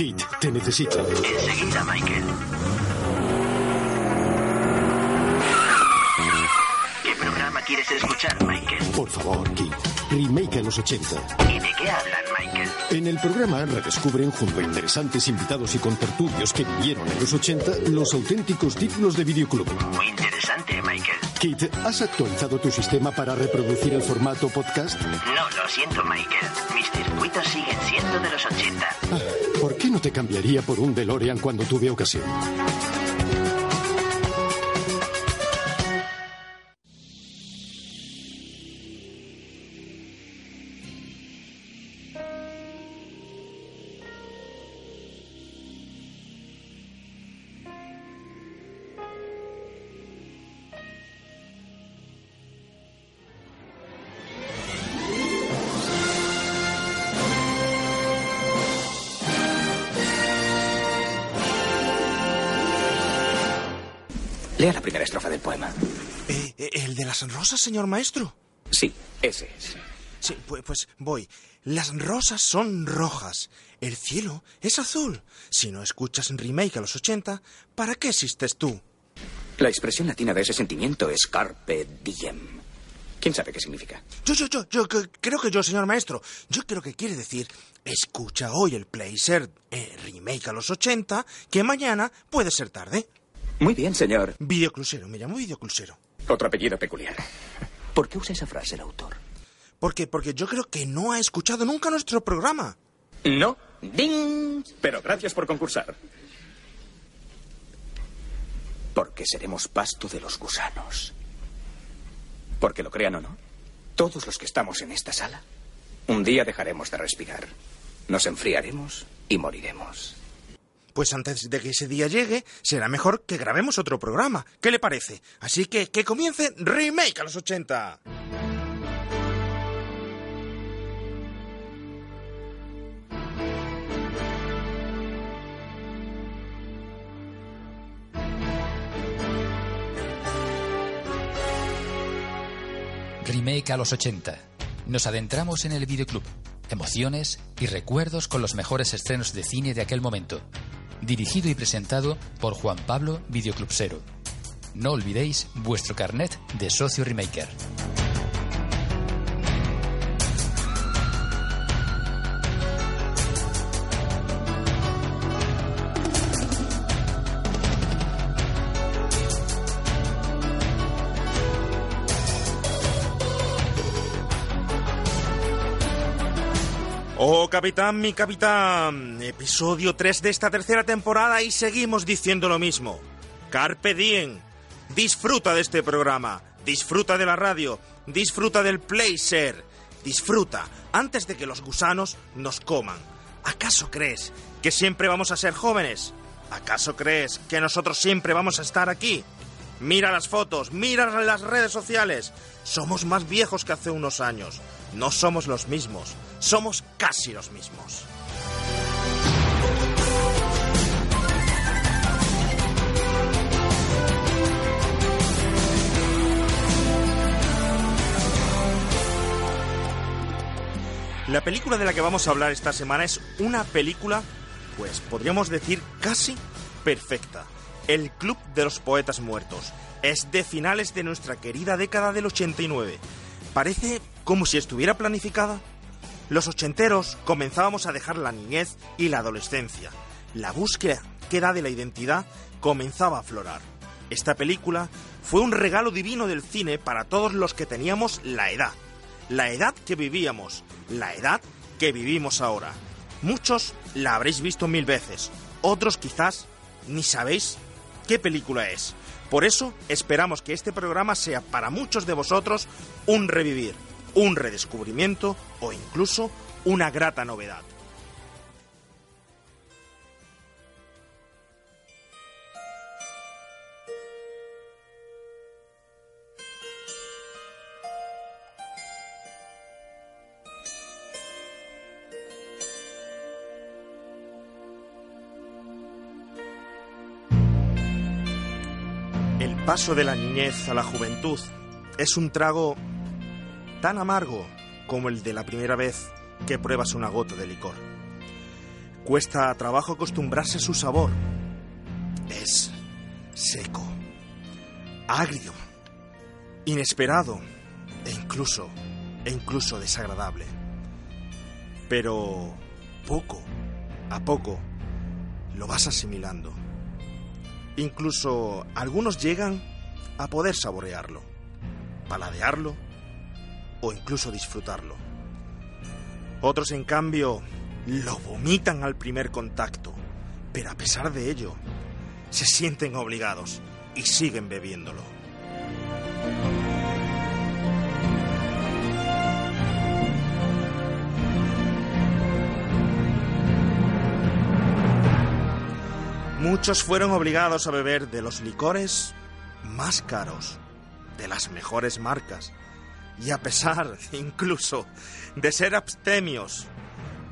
Kit te necesita. Enseguida, Michael. ¿Qué programa quieres escuchar, Michael? Por favor, Kit. Remake a los 80. ¿Y de qué hablan, Michael? En el programa redescubren, junto a interesantes invitados y contertulios que vivieron en los 80, los auténticos títulos de videoclub. Muy interesante, Michael. Kit, ¿has actualizado tu sistema para reproducir el formato podcast? No, lo siento, Michael. Mis circuitos siguen siendo de los 80. Ah, ¿Por qué no te cambiaría por un DeLorean cuando tuve ocasión? Lea la primera estrofa del poema. Eh, eh, ¿El de las rosas, señor maestro? Sí, ese es. Sí, pues, pues voy. Las rosas son rojas. El cielo es azul. Si no escuchas remake a los 80, ¿para qué existes tú? La expresión latina de ese sentimiento es carpe diem. ¿Quién sabe qué significa? Yo, yo, yo, yo que- creo que yo, señor maestro. Yo creo que quiere decir, escucha hoy el Playser eh, remake a los 80, que mañana puede ser tarde. Muy bien, señor. Videoclusero, me llamo Videoclusero. Otro apellido peculiar. ¿Por qué usa esa frase el autor? ¿Por qué? Porque yo creo que no ha escuchado nunca nuestro programa. No. ¡Ding! Pero gracias por concursar. Porque seremos pasto de los gusanos. Porque lo crean o no, todos los que estamos en esta sala, un día dejaremos de respirar. Nos enfriaremos y moriremos. Pues antes de que ese día llegue, será mejor que grabemos otro programa. ¿Qué le parece? Así que que comience Remake a los 80. Remake a los 80. Nos adentramos en el videoclub. Emociones y recuerdos con los mejores estrenos de cine de aquel momento. Dirigido y presentado por Juan Pablo Videoclubsero. No olvidéis vuestro carnet de socio remaker. Capitán, mi capitán. Episodio 3 de esta tercera temporada y seguimos diciendo lo mismo. Carpe diem. Disfruta de este programa. Disfruta de la radio. Disfruta del Playser. Disfruta antes de que los gusanos nos coman. ¿Acaso crees que siempre vamos a ser jóvenes? ¿Acaso crees que nosotros siempre vamos a estar aquí? Mira las fotos, mira las redes sociales. Somos más viejos que hace unos años. No somos los mismos, somos casi los mismos. La película de la que vamos a hablar esta semana es una película, pues podríamos decir casi perfecta. El Club de los Poetas Muertos. Es de finales de nuestra querida década del 89. Parece como si estuviera planificada. Los ochenteros comenzábamos a dejar la niñez y la adolescencia. La búsqueda de la identidad comenzaba a aflorar. Esta película fue un regalo divino del cine para todos los que teníamos la edad. La edad que vivíamos, la edad que vivimos ahora. Muchos la habréis visto mil veces, otros quizás ni sabéis qué película es. Por eso esperamos que este programa sea para muchos de vosotros un revivir, un redescubrimiento o incluso una grata novedad. El paso de la niñez a la juventud es un trago tan amargo como el de la primera vez que pruebas una gota de licor. Cuesta trabajo acostumbrarse a su sabor. Es seco, agrio, inesperado e incluso, e incluso desagradable. Pero poco a poco lo vas asimilando. Incluso algunos llegan a poder saborearlo, paladearlo o incluso disfrutarlo. Otros, en cambio, lo vomitan al primer contacto, pero a pesar de ello, se sienten obligados y siguen bebiéndolo. Muchos fueron obligados a beber de los licores más caros, de las mejores marcas, y a pesar incluso de ser abstemios,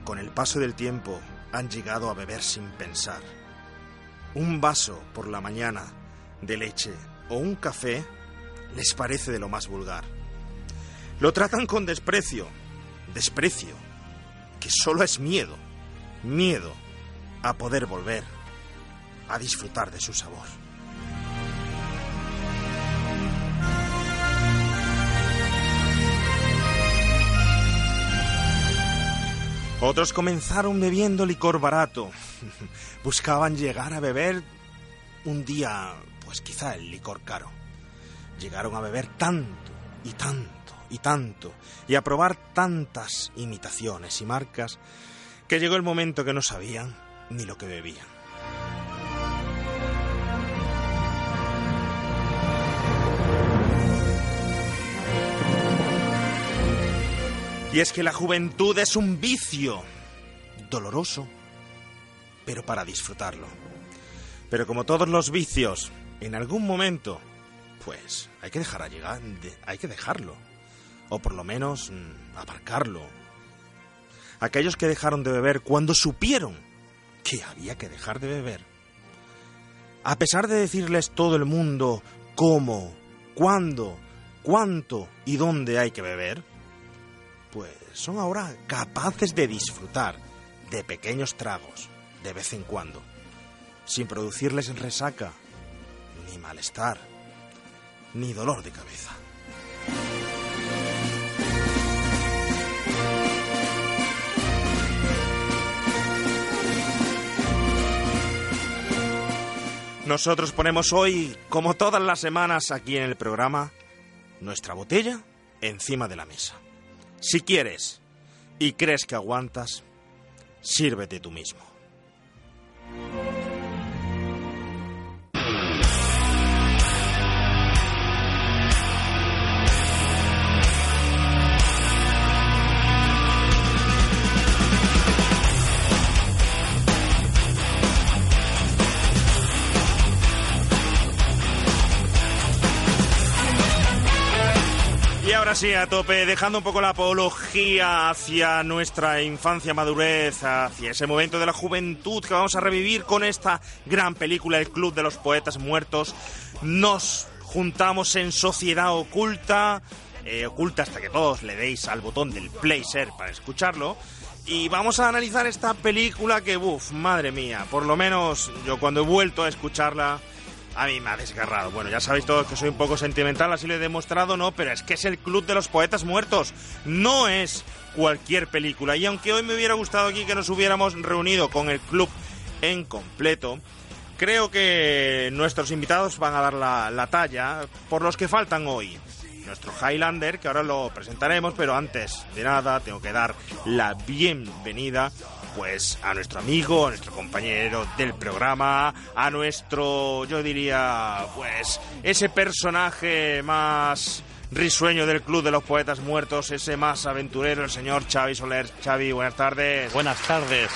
con el paso del tiempo han llegado a beber sin pensar. Un vaso por la mañana de leche o un café les parece de lo más vulgar. Lo tratan con desprecio, desprecio, que solo es miedo, miedo a poder volver a disfrutar de su sabor. Otros comenzaron bebiendo licor barato. Buscaban llegar a beber un día, pues quizá el licor caro. Llegaron a beber tanto y tanto y tanto y a probar tantas imitaciones y marcas que llegó el momento que no sabían ni lo que bebían. Y es que la juventud es un vicio doloroso, pero para disfrutarlo. Pero como todos los vicios, en algún momento, pues hay que dejar a llegar, hay que dejarlo. O por lo menos mm, aparcarlo. Aquellos que dejaron de beber cuando supieron que había que dejar de beber. A pesar de decirles todo el mundo cómo, cuándo, cuánto y dónde hay que beber, pues son ahora capaces de disfrutar de pequeños tragos de vez en cuando, sin producirles resaca, ni malestar, ni dolor de cabeza. Nosotros ponemos hoy, como todas las semanas aquí en el programa, nuestra botella encima de la mesa. Si quieres y crees que aguantas, sírvete tú mismo. Y ahora sí, a tope, dejando un poco la apología hacia nuestra infancia, madurez, hacia ese momento de la juventud que vamos a revivir con esta gran película, El Club de los Poetas Muertos. Nos juntamos en sociedad oculta, eh, oculta hasta que todos le deis al botón del play share para escucharlo. Y vamos a analizar esta película que, uff, madre mía, por lo menos yo cuando he vuelto a escucharla a mí me ha desgarrado. Bueno, ya sabéis todos que soy un poco sentimental, así lo he demostrado, no, pero es que es el Club de los Poetas Muertos. No es cualquier película. Y aunque hoy me hubiera gustado aquí que nos hubiéramos reunido con el club en completo, creo que nuestros invitados van a dar la, la talla por los que faltan hoy. Nuestro Highlander, que ahora lo presentaremos, pero antes de nada tengo que dar la bienvenida pues a nuestro amigo, a nuestro compañero del programa, a nuestro, yo diría, pues ese personaje más risueño del Club de los Poetas Muertos, ese más aventurero, el señor Xavi Soler. Xavi, buenas tardes. Buenas tardes.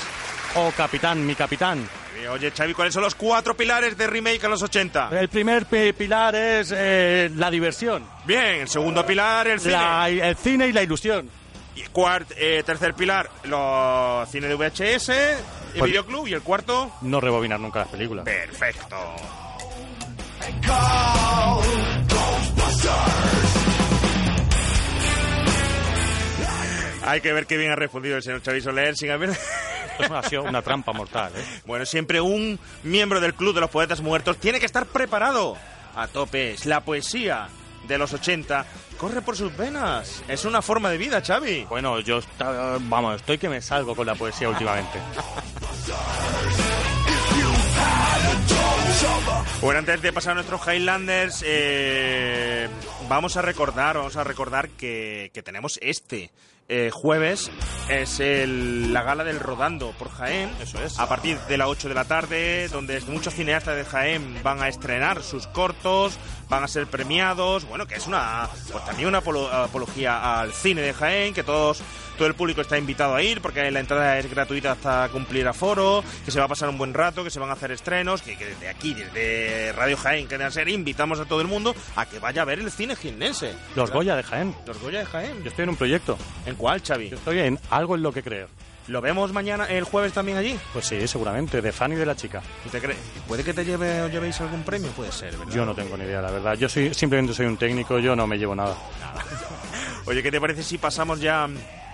Oh, capitán, mi capitán. Oye, Xavi, ¿cuáles son los cuatro pilares de remake a los 80? El primer pi- pilar es eh, la diversión, Bien, el segundo pilar, el cine. la- el cine y la ilusión. Y cuart, eh, tercer pilar, los cine de VHS, el Pues- videoclub. Y el cuarto, No rebobinar nunca las películas. perfecto. Hay que ver qué bien ha respondido el señor Xavi Soler sin haber ha sido una trampa mortal, ¿eh? Bueno, siempre un miembro del Club de los Poetas Muertos tiene que estar preparado. A tope, es la poesía de los 80 corre por sus venas. Es una forma de vida, Xavi. Bueno, yo está- vamos, estoy que me salgo con la poesía últimamente. Bueno, antes de pasar a nuestros Highlanders, eh, vamos a recordar, vamos a recordar que, que tenemos este eh, jueves es el- la gala del Rodando por Jaén. Eso es. A partir de las 8 de la tarde, donde muchos cineastas de Jaén van a estrenar sus cortos, van a ser premiados. Bueno, que es una, pues también una apolo- apología al cine de Jaén, que todos, todo el público está invitado a ir, porque la entrada es gratuita hasta cumplir aforo, que se va a pasar un buen rato, que se van a hacer estrenos, que, que desde aquí, desde Radio Jaén, que ser invitamos a todo el mundo a que vaya a ver el cine jiennense. Los Goya de Jaén. Los Goya de Jaén. Yo estoy en un proyecto. ¿En cuál, Xavi? Yo estoy en algo en lo que creo. ¿Lo vemos mañana, el jueves también allí? Pues sí, seguramente, de fan y de la chica. ¿Y te cree- ¿Puede que te lleve llevéis algún premio? Puede ser, ¿verdad? Yo no tengo ni idea, la verdad. Yo soy simplemente soy un técnico, yo no me llevo nada. Oye, ¿qué te parece si pasamos ya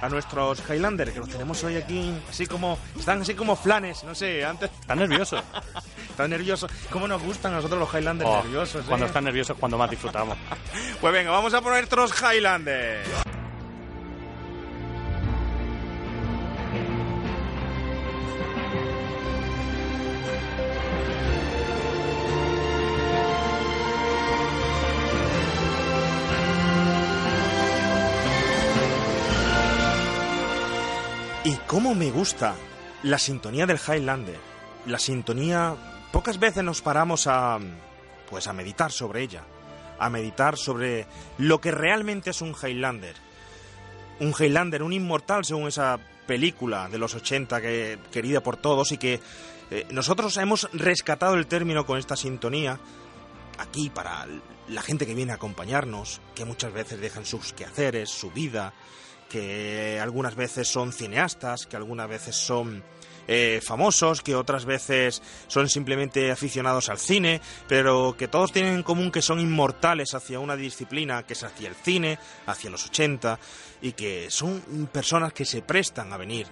a nuestros Highlander? Que los tenemos hoy aquí, así como. Están así como flanes, no sé, antes. ¿Estás nervioso? Están nerviosos. ¿Cómo nos gustan a nosotros los Highlanders Oh, nerviosos? eh? Cuando estás nervioso es cuando más disfrutamos. Pues venga, vamos a por nuestros Highlanders. Y cómo me gusta la sintonía del Highlander. La sintonía, pocas veces nos paramos a pues a meditar sobre ella, a meditar sobre lo que realmente es un Highlander. Un Highlander, un inmortal según esa película de los 80 que querida por todos y que eh, nosotros hemos rescatado el término con esta sintonía aquí para la gente que viene a acompañarnos, que muchas veces dejan sus quehaceres, su vida, que algunas veces son cineastas, que algunas veces son eh, famosos, que otras veces son simplemente aficionados al cine, pero que todos tienen en común que son inmortales hacia una disciplina que es hacia el cine, hacia los 80, y que son personas que se prestan a venir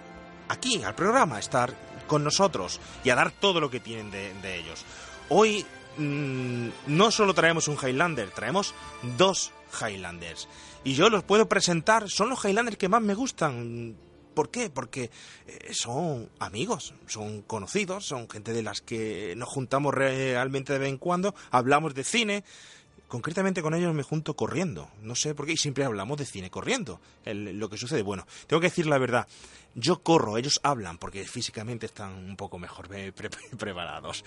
aquí al programa, a estar con nosotros y a dar todo lo que tienen de, de ellos. Hoy mm, no solo traemos un Highlander, traemos dos Highlanders. Y yo los puedo presentar, son los Highlanders que más me gustan. ¿Por qué? Porque eh, son amigos, son conocidos, son gente de las que nos juntamos realmente de vez en cuando, hablamos de cine. Concretamente con ellos me junto corriendo. No sé por qué, y siempre hablamos de cine corriendo. El- lo que sucede, bueno, tengo que decir la verdad. Yo corro, ellos hablan porque físicamente están un poco mejor pre- pre- preparados.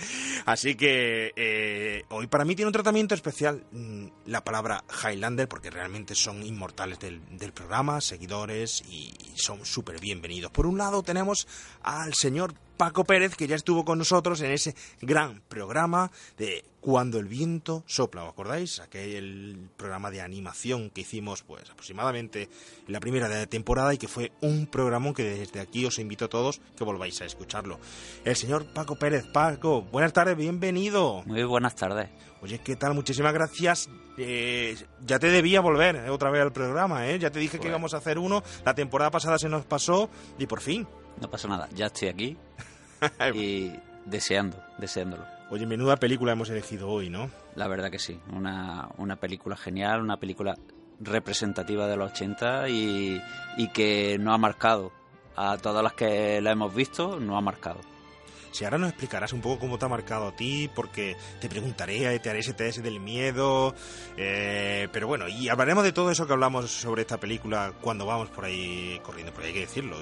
Así que eh, hoy para mí tiene un tratamiento especial mm, la palabra Highlander porque realmente son inmortales del, del programa, seguidores y, son súper bienvenidos. Por un lado tenemos al señor Paco Pérez que ya estuvo con nosotros en ese gran programa de Cuando el viento sopla, ¿os acordáis? Aquel programa de animación que hicimos pues aproximadamente en la primera de temporada y que fue un programa que desde aquí os invito a todos que volváis a escucharlo. El señor Paco Pérez, Paco, buenas tardes, bienvenido. Muy buenas tardes. Oye, ¿qué tal? Muchísimas gracias. Eh, ya te debía volver eh, otra vez al programa, ¿eh? Ya te dije que Bueno. íbamos a hacer uno. La temporada pasada se nos pasó y por fin. No pasa nada, ya estoy aquí y deseando, deseándolo. Oye, menuda película hemos elegido hoy, ¿no? La verdad que sí, una, una película genial, una película representativa de los 80 y, y que no ha marcado. A todas las que la hemos visto, no ha marcado. Si ahora nos explicarás un poco cómo te ha marcado a ti, porque te preguntaré, te haré ese test del miedo, eh, pero bueno, y hablaremos de todo eso que hablamos sobre esta película cuando vamos por ahí corriendo, pero hay que decirlo.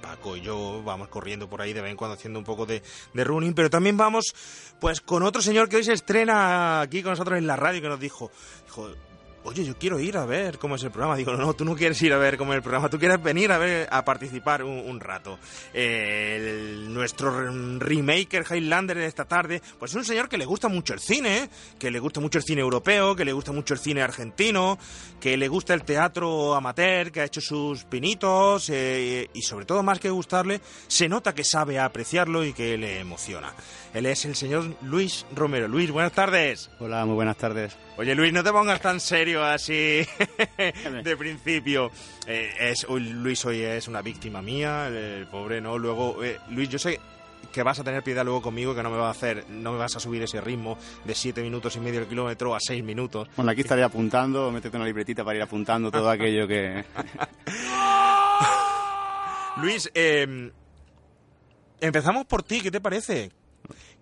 Paco y yo vamos corriendo por ahí de vez en cuando haciendo un poco de, de running, pero también vamos pues con otro señor que hoy se estrena aquí con nosotros en la radio que nos dijo, dijo, oye, yo quiero ir a ver cómo es el programa. Digo, no, no, tú no quieres ir a ver cómo es el programa, tú quieres venir a ver, a participar un, un rato. Eh, el- nuestro re- remaker Highlander de esta tarde, pues es un señor que le gusta mucho el cine, que le gusta mucho el cine europeo, que le gusta mucho el cine argentino, que le gusta el teatro amateur, que ha hecho sus pinitos, eh, y sobre todo más que gustarle, se nota que sabe apreciarlo y que le emociona. Él es el señor Luis Romero. Luis, buenas tardes. Hola, muy buenas tardes. Oye Luis, no te pongas tan serio comentario así de principio. Eh, es Luis hoy es una víctima mía, el pobre, ¿no? Luego, eh, Luis, yo sé que vas a tener piedad luego conmigo, que no me vas a hacer, no me vas a subir ese ritmo de 7 minutos y medio el kilómetro a 6 minutos. Bueno, aquí estaré apuntando, métete una libretita para ir apuntando todo aquello que... Luis, eh, empezamos por ti, ¿qué te parece?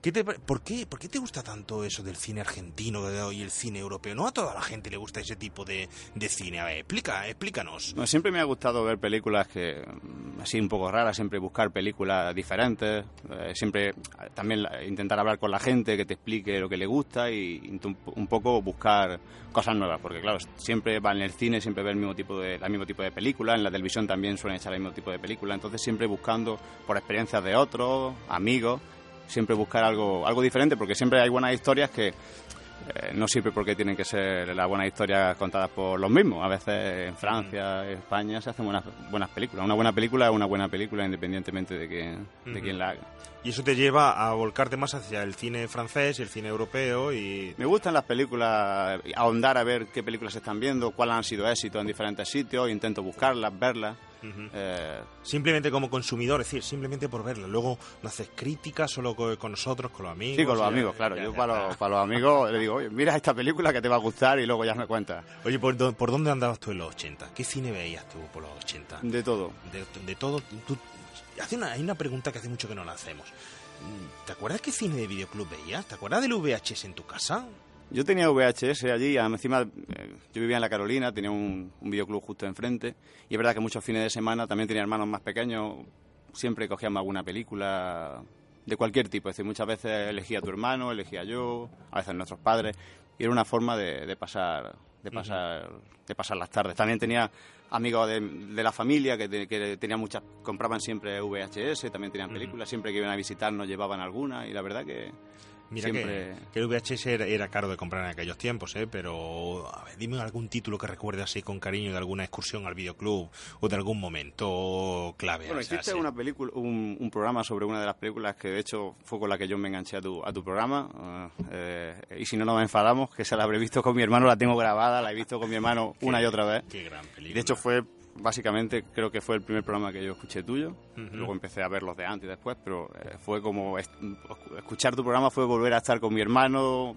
¿Qué te, por, qué, ¿Por qué te gusta tanto eso del cine argentino y el cine europeo? No a toda la gente le gusta ese tipo de, de cine. A ver, explica, explícanos. No, siempre me ha gustado ver películas que mm, así un poco raras, siempre buscar películas diferentes, eh, siempre eh, también intentar hablar con la gente que te explique lo que le gusta y un poco buscar cosas nuevas, porque claro, siempre va en el cine, siempre ve el mismo tipo de, el mismo tipo de película, en la televisión también suelen echar el mismo tipo de película, entonces siempre buscando por experiencias de otros, amigos, siempre buscar algo, algo diferente, porque siempre hay buenas historias que eh, no sirve porque tienen que ser las buenas historias contadas por los mismos. A veces en Francia, en España se hacen buenas, buenas películas. Una buena película es una buena película independientemente de quién, de quién la haga. Y eso te lleva a volcarte más hacia el cine francés y el cine europeo y... Me gustan las películas, ahondar a ver qué películas se están viendo, cuáles han sido éxitos en diferentes sitios, intento buscarlas, verlas. Eh, Simplemente como consumidor, es decir, simplemente por verla. Luego no haces críticas solo co- con, nosotros, con los amigos. sí, con los ya- amigos, claro. ya- Yo ya para los, para los amigos le digo, oye, mira esta película que te va a gustar y luego ya me cuentas. Oye, ¿por, dó- por dónde andabas tú en los 80? ¿Qué cine veías tú por los 80? De todo. de, de todo. Tú, hace una, hay una pregunta que hace mucho que no la hacemos. ¿Te acuerdas qué cine de videoclub veías? ¿Te acuerdas del VHS en tu casa? Yo tenía VHS allí, encima eh, yo vivía en la Carolina, tenía un, un videoclub justo enfrente y es verdad que muchos fines de semana también tenía hermanos más pequeños, siempre cogíamos alguna película de cualquier tipo, es decir, muchas veces elegía tu hermano, elegía yo, a veces nuestros padres y era una forma de, de pasar de pasar de pasar las tardes. También tenía amigos de, de la familia que, te- que tenían muchas compraban siempre VHS, también tenían películas, siempre que iban a visitarnos llevaban alguna y la verdad que Mira siempre que, que el VHS era, era caro de comprar en aquellos tiempos, ¿eh? pero a ver, dime algún título que recuerdes así con cariño de alguna excursión al videoclub o de algún momento clave. Bueno, sí. una película, un, un programa sobre una de las películas que de hecho fue con la que yo me enganché a tu, a tu programa. eh, eh, y si no nos enfadamos, que se la habré visto con mi hermano, la tengo grabada, la he visto con mi hermano una y otra vez. Qué gran película. de hecho fue, básicamente, creo que fue el primer programa que yo escuché tuyo. Luego empecé a ver los de antes y después, pero eh, fue como, est- escuchar tu programa fue volver a estar con mi hermano,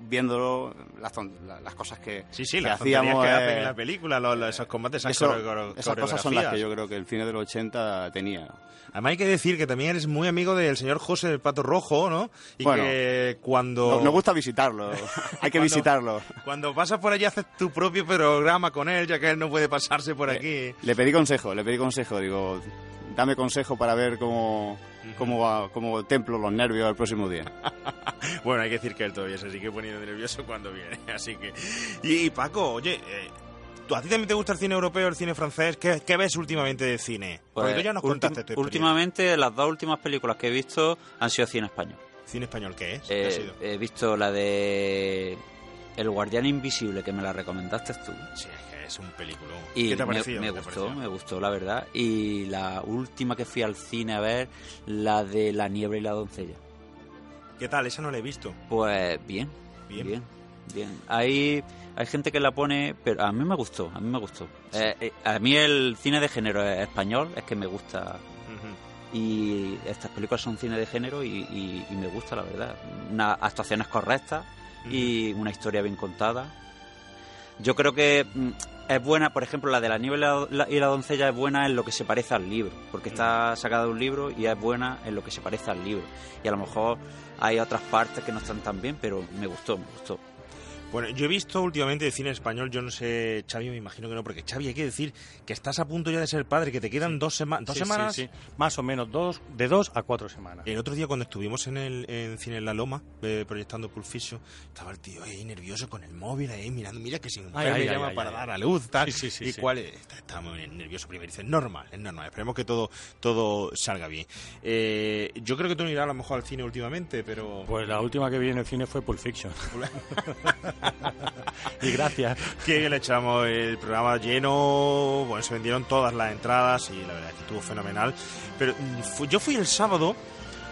viéndolo, las, la- las cosas que, Sí, sí, que las hacíamos. que eh, hacen en la película, los- los- esos combates, esas, eso- esas cosas son las que yo creo que el cine de los 80 tenía. Además hay que decir que también eres muy amigo del señor José del Pato Rojo, ¿no? Y Bueno, que cuando... No- Nos gusta visitarlo, hay que Cuando- visitarlo. Cuando pasas por allí haces tu propio programa con él, ya que él no puede pasarse por aquí. Le pedí consejo, le pedí consejo, digo, dame consejo para ver cómo, cómo, va- cómo templo los nervios el próximo día. Bueno, hay que decir que él todavía se sigue poniendo nervioso cuando viene, así que... Y, y, Paco, oye, eh, ¿tú, ¿a ti también te gusta el cine europeo, el cine francés? ¿Qué, qué ves últimamente de cine? Porque Pues, tú ya nos contaste tu últimamente las dos últimas películas que he visto han sido cine español. ¿Cine español qué es? ¿Qué ha Eh, sido? he visto la de El Guardián Invisible, que me la recomendaste tú. Sí, es un película. Y ¿Qué te ha me- parecido? me, ¿Qué te ha gustó, parecido? me gustó, la verdad. Y la última que fui al cine a ver, la de La niebla y la doncella. ¿Qué tal? Esa no la he visto. Pues bien, Bien. bien, bien. Hay, hay gente que la pone, pero a mí me gustó, a mí me gustó. Eh, eh, a mí el cine de género español es que me gusta y estas películas son cine de género y, y- y me gusta, la verdad. Unas actuaciones correctas y una historia bien contada. Yo creo que mm, es buena, por ejemplo, la de la nieve y la, la- y la doncella es buena en lo que se parece al libro, porque está sacada de un libro y es buena en lo que se parece al libro. Y a lo mejor hay otras partes que no están tan bien, pero me gustó, me gustó. Bueno, yo he visto últimamente de cine español, yo no sé, Xavi, me imagino que no, porque Xavi, hay que decir que estás a punto ya de ser padre, que te quedan dos, sema- dos Sí, semanas. sí, sí. Más o menos dos, de dos a cuatro semanas. El otro día cuando estuvimos en el en Cine en la Loma, eh, proyectando Pulp Fiction, estaba el tío ahí nervioso con el móvil ahí mirando, mira que Ay, me llama ay, para ay, dar a luz, tal, Sí, sí, sí, y sí. cuál es? está, está muy nervioso primero, dice, normal, es normal, esperemos que todo todo salga bien. Eh, yo creo que tú no irás a lo mejor al cine últimamente, pero... Pues la última que vi en el cine fue Pulp Fiction. y gracias. Bien le echamos el programa lleno, bueno, se vendieron todas las entradas y la verdad es que estuvo fenomenal. Pero mm, yo fui el sábado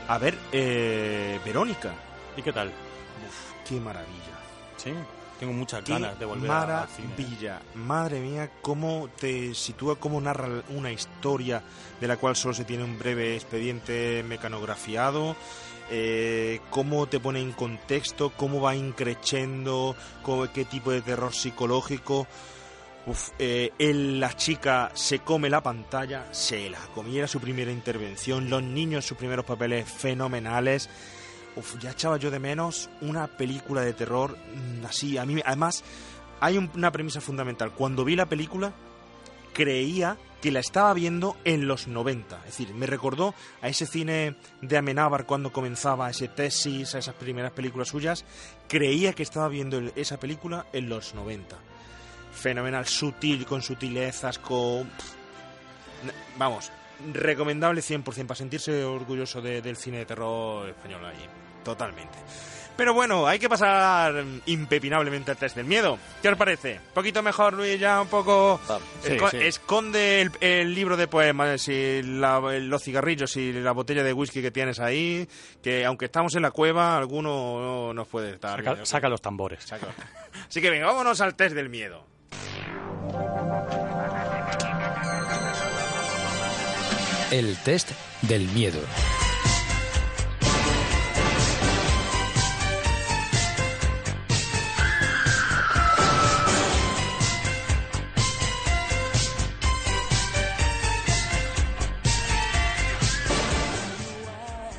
a ver eh, Verónica. ¿Y qué tal? Uf, qué maravilla. Sí. Tengo muchas Qué ganas de volver a- al cine. maravilla. Madre mía, cómo te sitúa, cómo narra una historia de la cual solo se tiene un breve expediente mecanografiado. Eh, cómo te pone en contexto, cómo va increciendo, qué tipo de terror psicológico. Eh, la chica se come la pantalla, se la comiera su primera intervención, los niños sus primeros papeles fenomenales. Ya echaba yo de menos una película de terror mm, así. A mí, además, hay un- una premisa fundamental. Cuando vi la película, creía que la estaba viendo en los 90. Es decir, me recordó a ese cine de Amenábar cuando comenzaba ese tesis, a esas primeras películas suyas. Creía que estaba viendo esa película en los 90. Fenomenal, sutil, con sutilezas, con... Vamos, recomendable 100% para sentirse orgulloso de- del cine de terror español ahí. Totalmente. Pero bueno, hay que pasar impepinablemente al test del miedo. ¿Qué os parece? ¿Un poquito mejor, Luis? Ya un poco... Sí, Esco- sí. Esconde el, el libro de poemas y la- los cigarrillos y la botella de whisky que tienes ahí, que aunque estamos en la cueva, alguno no nos puede estar... Saca, saca los tambores. Saca. Así que venga, vámonos al test del miedo. El test del miedo.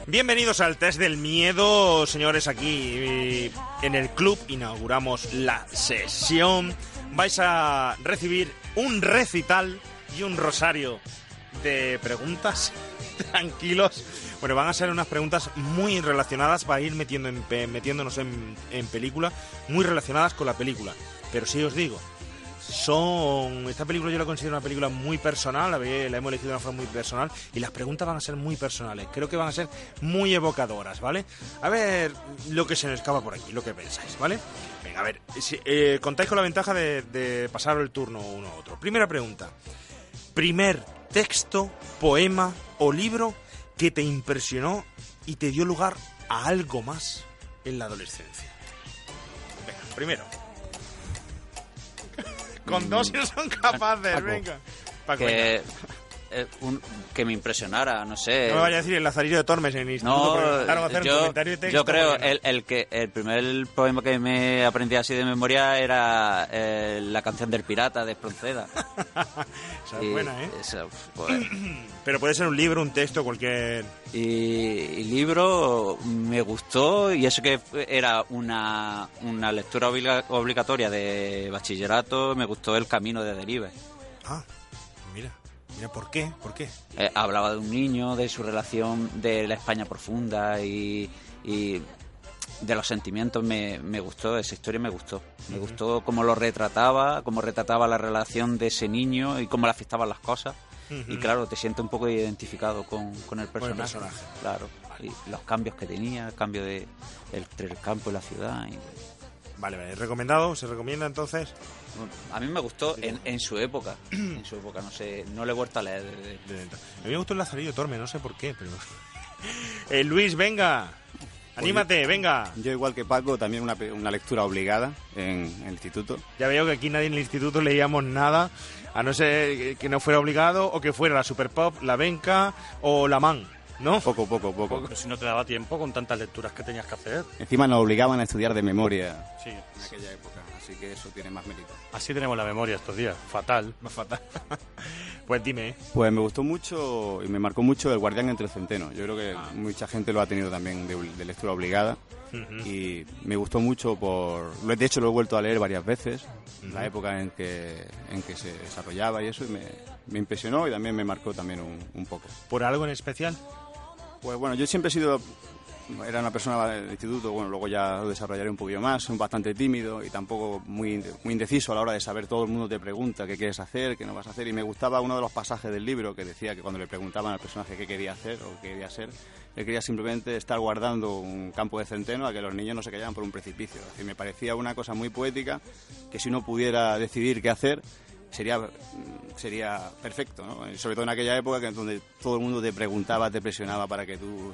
Bienvenidos al test del miedo, señores. Aquí eh, en el club inauguramos la sesión. Vais a recibir un recital y un rosario de preguntas. Tranquilos. Bueno, van a ser unas preguntas muy relacionadas para ir metiendo en metiéndonos en, en película, muy relacionadas con la película. Pero sí os digo, son esta película yo la considero una película muy personal la, la hemos elegido de una forma muy personal y las preguntas van a ser muy personales creo que van a ser muy evocadoras vale a ver lo que se nos escapa por aquí lo que pensáis vale venga a ver eh, contáis con la ventaja de, de pasar el turno uno a otro. Primera pregunta primer texto poema o libro que te impresionó y te dio lugar a algo más en la adolescencia. Venga primero con dos no son capaces, Paco. venga. Paco, venga. Que, eh, un- que me impresionara, no sé. No me vaya a decir el Lazarillo de Tormes en el instituto. No, hacer un yo, comentario de yo creo el, el que el primer poema que me aprendí así de memoria era eh, la canción del pirata de Espronceda. Esa es Y buena, ¿eh? esa, pues, Pero puede ser un libro, un texto, cualquier... y, y libro me gustó y eso que era una, una lectura obliga- obligatoria de bachillerato, me gustó El camino de Delibes. Ah, mira. Mira, ¿por qué? ¿Por qué? Eh, hablaba de un niño, de su relación de la España profunda y, y de los sentimientos. Me, me gustó, esa historia me gustó. Me gustó cómo lo retrataba, cómo retrataba la relación de ese niño y cómo le afectaban las cosas. Y claro, te sientes un poco identificado con, con el Con el personaje. personaje. Claro. Y los cambios que tenía, el cambio de, entre el campo y la ciudad. y- Vale, vale. ¿Recomendado? ¿Se recomienda entonces? a mí me gustó en, en su época. En su época, no sé, no le he vuelto a leer. De- A mí me gustó el Lazarillo de Tormes, no sé por qué, pero... Eh, Luis, venga. Anímate, venga. Yo, igual que Paco, también una, pe- una lectura obligada en, en el instituto. Ya veo que aquí nadie en el instituto leíamos nada, a no ser que- que no fuera obligado o que fuera la Super Pop, la Benca o la Man, ¿no? Poco, poco, poco. Pero si no te daba tiempo con tantas lecturas que tenías que hacer. Encima nos obligaban a estudiar de memoria Sí. en aquella época, así que eso tiene más mérito. Así tenemos la memoria estos días. Fatal. Más fatal. pues dime. Pues me gustó mucho y me marcó mucho El Guardián entre el Centeno. Yo creo que mucha gente lo ha tenido también de, de lectura obligada. Y me gustó mucho por... lo he- De hecho, lo he vuelto a leer varias veces, la época en que, en que se desarrollaba y eso, y me, me impresionó y también me marcó también un, un poco. ¿Por algo en especial? Pues bueno, yo siempre he sido... Era una persona del instituto, bueno, luego ya lo desarrollaré un poquillo más, soy bastante tímido y tampoco muy, muy indeciso a la hora de saber, todo el mundo te pregunta qué quieres hacer, qué no vas a hacer, y me gustaba uno de los pasajes del libro que decía que cuando le preguntaban al personaje qué quería hacer o qué quería ser, él quería simplemente estar guardando un campo de centeno a que los niños no se cayeran por un precipicio. Y me parecía una cosa muy poética que si uno pudiera decidir qué hacer, sería sería perfecto, ¿no? Sobre todo en aquella época que donde todo el mundo te preguntaba, te presionaba para que tú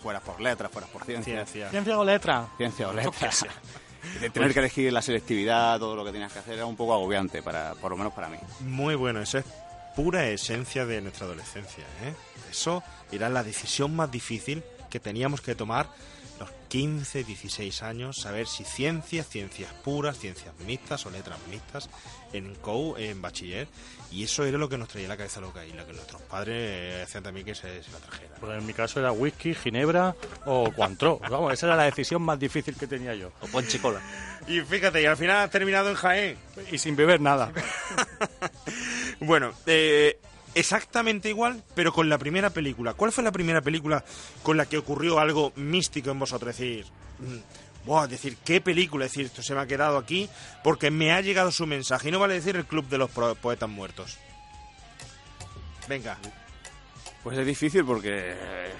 fueras por letras, fueras por ciencia. Ciencia. Ciencia o letra. Ciencia o letras. de tener que elegir la selectividad, todo lo que tenías que hacer, era un poco agobiante, para, por lo menos para mí. Muy bueno, eso es pura esencia de nuestra adolescencia. ¿eh? Eso era la decisión más difícil que teníamos que tomar 15, 16 años, saber si ciencias, ciencias puras, ciencias mixtas o letras mixtas en COU, en bachiller. Y eso era lo que nos traía la cabeza loca y lo que nuestros padres hacían también que se, se la trajera. Pues en mi caso era whisky, ginebra o cuantro. Vamos, esa era la decisión más difícil que tenía yo. O ponche cola. Y fíjate, y al final has terminado en Jaén. Y sin beber nada. Bueno, eh, exactamente igual, pero con la primera película. ¿Cuál fue la primera película con la que ocurrió algo místico en vosotros? Es decir, mm, buah, decir, ¿qué película? Es decir, esto se me ha quedado aquí porque me ha llegado su mensaje. Y no vale decir el Club de los Poetas Muertos. Venga. Pues es difícil porque eh,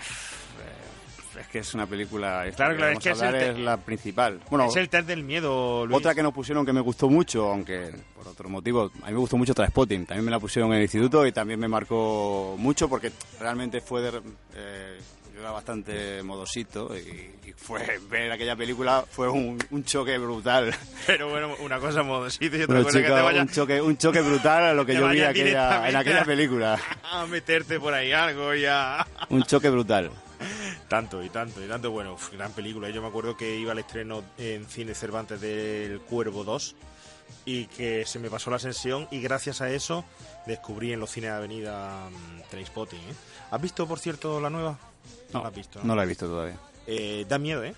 es que es una película. Claro, claro, es que es el es la principal. Bueno, es el test del miedo, Luis. otra que nos pusieron que me gustó mucho, aunque por otro motivo, a mí me gustó mucho Trainspotting. También me la pusieron en el instituto y también me marcó mucho porque realmente fue de, eh, yo era bastante modosito y, y fue ver aquella película fue un, un choque brutal. Pero bueno, una cosa modosito y otra Bueno, cosa que chico, te vaya un choque un choque brutal a lo que yo vi aquella, en aquella película. a meterte por ahí algo ya. Un choque brutal. Tanto y tanto y tanto. Bueno, gran película. Yo me acuerdo que iba al estreno en Cine Cervantes del Cuervo 2 y que se me pasó la sesión y gracias a eso descubrí en los cines de Avenida um, Trainspotting. ¿eh? ¿Has visto, por cierto, la nueva? No, la has visto. no la he visto todavía. Eh, da miedo, ¿eh?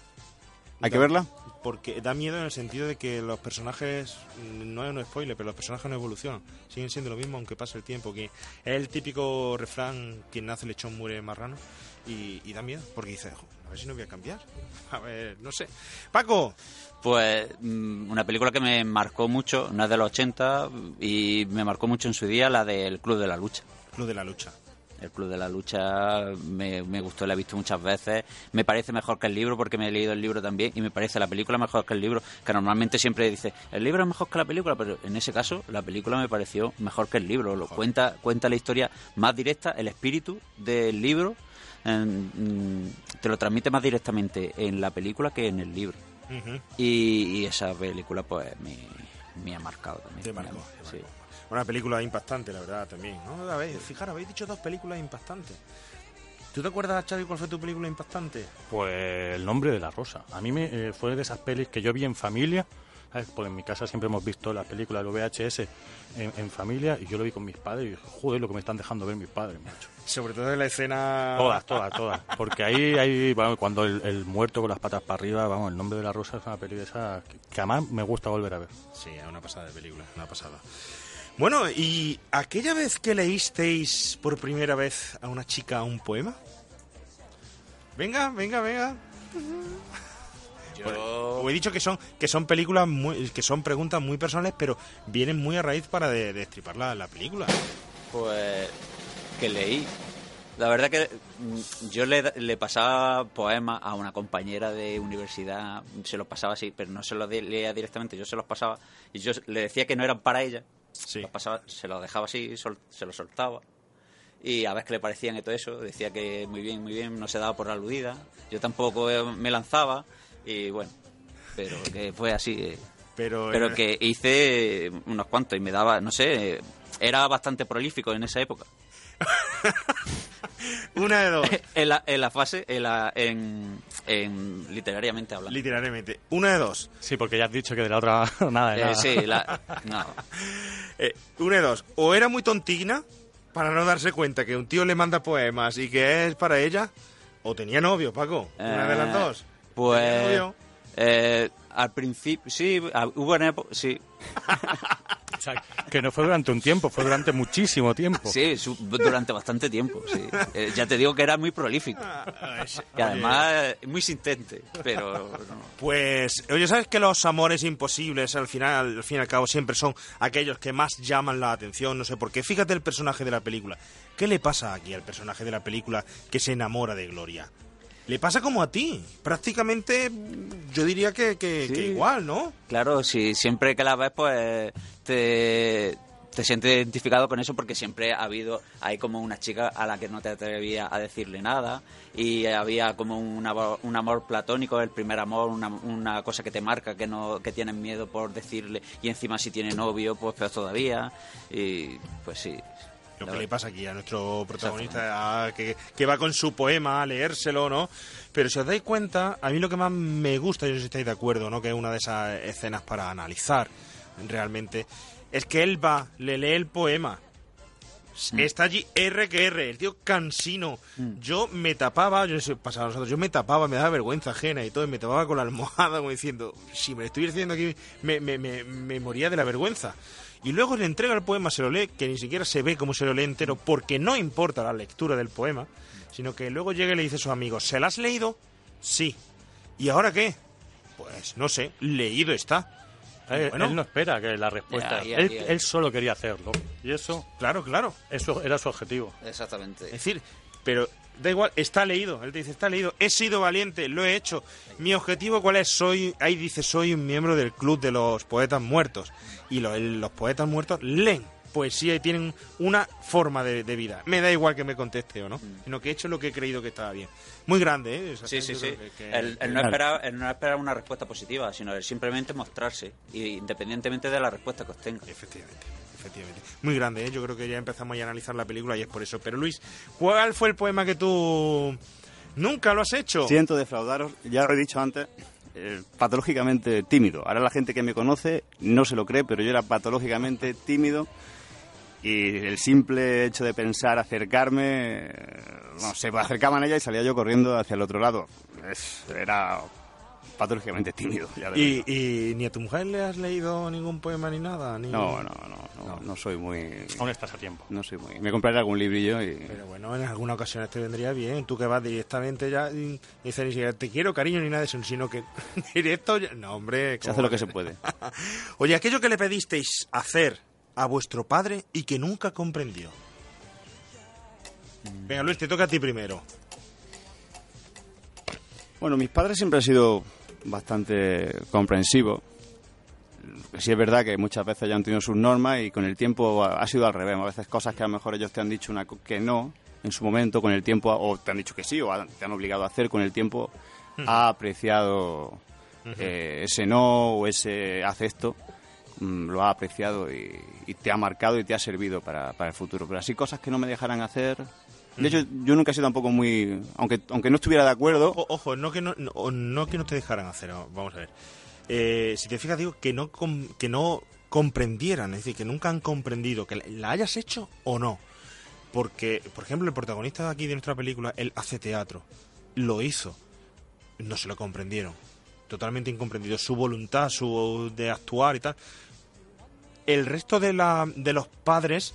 ¿Hay que verla? Porque da miedo en el sentido de que los personajes, mm, no es un spoiler, pero los personajes no evolucionan. Siguen siendo lo mismo aunque pase el tiempo. Que es el típico refrán, quien nace lechón muere marrano. Y, y da miedo, porque dices, "Jo, a ver si no voy a cambiar. A ver, no sé. Paco, Pues mm, una película que me marcó mucho, no es de los 80, y me marcó mucho en su día la del Club de la Lucha. Club de la Lucha. El Club de la Lucha me, me gustó, la he visto muchas veces. Me parece mejor que el libro porque me he leído el libro también y me parece la película mejor que el libro. Que normalmente siempre dice, el libro es mejor que la película, pero en ese caso la película me pareció mejor que el libro. Lo, cuenta, cuenta la historia más directa, el espíritu del libro mm, te lo transmite más directamente en la película que en el libro. Y, y esa película pues me, me ha marcado también. Te marcó, sí. Una película impactante, la verdad, también. ¿no? Ver, fijaros, habéis dicho dos películas impactantes. ¿Tú te acuerdas, Xavi, cuál fue tu película impactante? Pues el nombre de la rosa. A mí me, eh, fue de esas pelis que yo vi en familia. ¿sabes? Porque en mi casa siempre hemos visto las películas, los VHS en, en familia y yo lo vi con mis padres y dije, joder, lo que me están dejando ver mis padres, macho. Sobre todo en la escena... Todas, todas, todas. Porque ahí, ahí bueno, cuando el, el muerto con las patas para arriba, vamos, el nombre de la rosa es una peli de esa que, que además me gusta volver a ver. Sí, es una pasada de película, una pasada. Bueno, ¿y aquella vez que leísteis por primera vez a una chica un poema? Venga, venga, venga. Yo- he dicho que son que son películas muy, que son preguntas muy personales, pero vienen muy a raíz para de- destripar la, la película. Pues que leí. La verdad que mm, yo le, le pasaba poemas a una compañera de universidad, se los pasaba así, pero no se los de- leía directamente, yo se los pasaba y yo le decía que no eran para ella. Sí. Los pasaba, se los dejaba así, sol- se los soltaba. Y a ver qué le parecían y todo eso, decía que muy bien, muy bien, no se daba por aludida. Yo tampoco eh, me lanzaba y bueno, pero que fue así. eh. Pero, Pero eh, que hice unos cuantos y me daba, no sé, era bastante prolífico en esa época. una de dos, en, la, en la fase, en, la, en, en literariamente hablando. literalmente, una de dos. Sí, porque ya has dicho que de la otra nada de Eh, nada. sí, la, no. Eh, una de dos. O era muy tontigna para no darse cuenta que un tío le manda poemas y que es para ella. O tenía novio, Paco. Una de las Eh, dos. ¿Tenía Pues novio? eh, al principio, sí, hubo una época, sí, O sea, que no fue durante un tiempo, fue durante muchísimo tiempo. sí, durante bastante tiempo, sí. Eh, ya te digo que era muy prolífico. Y además eh, muy insistente, pero no. Pues, oye, ¿sabes que los amores imposibles al final, al fin y al cabo, siempre son aquellos que más llaman la atención? No sé por qué. Fíjate el personaje de la película. ¿Qué le pasa aquí al personaje de la película que se enamora de Gloria? Le pasa como a ti. Prácticamente, yo diría que, que- Sí. que igual, ¿no? Claro, si siempre que la ves, pues te, te sientes identificado con eso porque siempre ha habido, hay como una chica a la que no te atrevía a decirle nada y había como un amor, un amor platónico, el primer amor, una, una cosa que te marca, que no que tienes miedo por decirle y encima si tiene novio, pues peor todavía y pues sí. Lo que le pasa aquí a nuestro protagonista, a- que, que va con su poema a leérselo, ¿no? Pero si os dais cuenta, a mí lo que más me gusta, yo no sé si estáis de acuerdo, ¿no? Que es una de esas escenas para analizar realmente, es que él va, le lee el poema. Está allí R que R, el tío cansino. Yo me tapaba, yo no sé, pasaba a nosotros, yo me tapaba, me daba vergüenza ajena y todo, y me tapaba con la almohada como diciendo, si me lo estuviera haciendo aquí, me, me, me, me moría de la vergüenza. Y luego le entrega el poema, se lo lee, que ni siquiera se ve cómo se lo lee entero, porque no importa la lectura del poema, sino que luego llega y le dice a sus amigos, ¿se la has leído? Sí. ¿Y ahora qué? Pues no sé, leído está. Él, Bueno. él no espera que la respuesta. Ya, ya, él, ya. él solo quería hacerlo. Y eso, Claro, claro. eso era su objetivo. Exactamente. Es decir, pero da igual, está leído. Él te dice, está leído. He sido valiente, lo he hecho. Mi objetivo, ¿cuál es? Soy, ahí dice, soy un miembro del club de los poetas muertos. Y lo- el- los poetas muertos leen poesía y tienen una forma de, de vida. Me da igual que me conteste o no, sino que he hecho lo que he creído que estaba bien. Muy grande, ¿eh? Esa Sí, sí, sí. que- que- él no espera, él no espera una respuesta positiva, sino él simplemente mostrarse, y independientemente de la respuesta que obtenga. Efectivamente, efectivamente. Muy grande, ¿eh? Yo creo que ya empezamos a analizar la película y es por eso. Pero Luis, ¿cuál fue el poema que tú nunca lo has hecho? Siento defraudaros, ya lo he dicho antes, eh, patológicamente tímido. Ahora la gente que me conoce no se lo cree, pero yo era patológicamente tímido y el simple hecho de pensar acercarme, eh, no se acercaban a ella y salía yo corriendo hacia el otro lado. Es- era patológicamente tímido. Ya ¿Y, y ni a tu mujer le has leído ningún poema ni nada? Ni... No, no, no, no, no soy muy... Aún estás a tiempo. No soy muy... Me compraré algún librillo y... Pero bueno, en alguna ocasión te vendría bien. Tú que vas directamente ya y dices ni siquiera te quiero, cariño, ni nada de eso, sino que directo... ya- No, hombre... Se ¿cómo hace lo que se puede. Oye, aquello que le pedisteis hacer a vuestro padre y que nunca comprendió. Venga, Luis, te toca a ti primero. Bueno, mis padres siempre han sido bastante comprensivos. Sí es verdad que muchas veces ya han tenido sus normas y con el tiempo ha sido al revés. A veces cosas que a lo mejor ellos te han dicho una que no en su momento, con el tiempo, o te han dicho que sí, o te han obligado a hacer, con el tiempo ha apreciado eh, ese no o ese haz esto, lo ha apreciado y, y te ha marcado y te ha servido para, para el futuro. Pero así cosas que no me dejaran hacer... De hecho, yo nunca he sido tampoco muy... Aunque, aunque no estuviera de acuerdo, O- ojo, no que no, no, no que no te dejaran hacer, vamos a ver. Eh, si te fijas, digo que no, que no comprendieran, es decir, que nunca han comprendido, que la, la hayas hecho o no. Porque, por ejemplo, el protagonista de aquí de nuestra película, él hace teatro, lo hizo, no se lo comprendieron, totalmente incomprendido, su voluntad, su de actuar y tal. El resto de, la, de los padres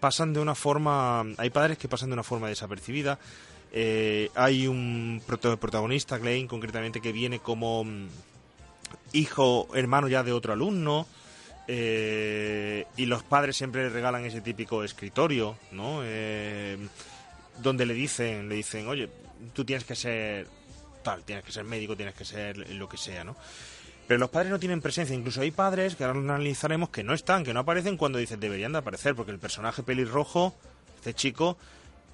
pasan de una forma, hay padres que pasan de una forma desapercibida, eh, hay un prota- protagonista, Klein, concretamente, que viene como mm, hijo, hermano ya de otro alumno. eh, y los padres siempre le regalan ese típico escritorio, ¿no? Eh, donde le dicen, le dicen, oye, tú tienes que ser tal, tienes que ser médico, tienes que ser lo que sea, ¿no? Pero los padres no tienen presencia, incluso hay padres que ahora lo analizaremos que no están, que no aparecen cuando dicen deberían de aparecer, porque el personaje pelirrojo, este chico,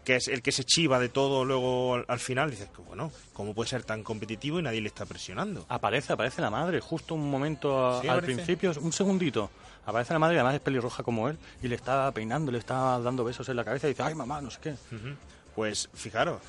que es el que se chiva de todo luego al, al final, dices que bueno, ¿cómo puede ser tan competitivo y nadie le está presionando? Aparece, aparece la madre, justo un momento a- Sí, al aparece. principio, un segundito. Aparece la madre, además es pelirroja como él, y le está peinando, le está dando besos en la cabeza y dice, ay mamá, no sé qué. Pues fijaros.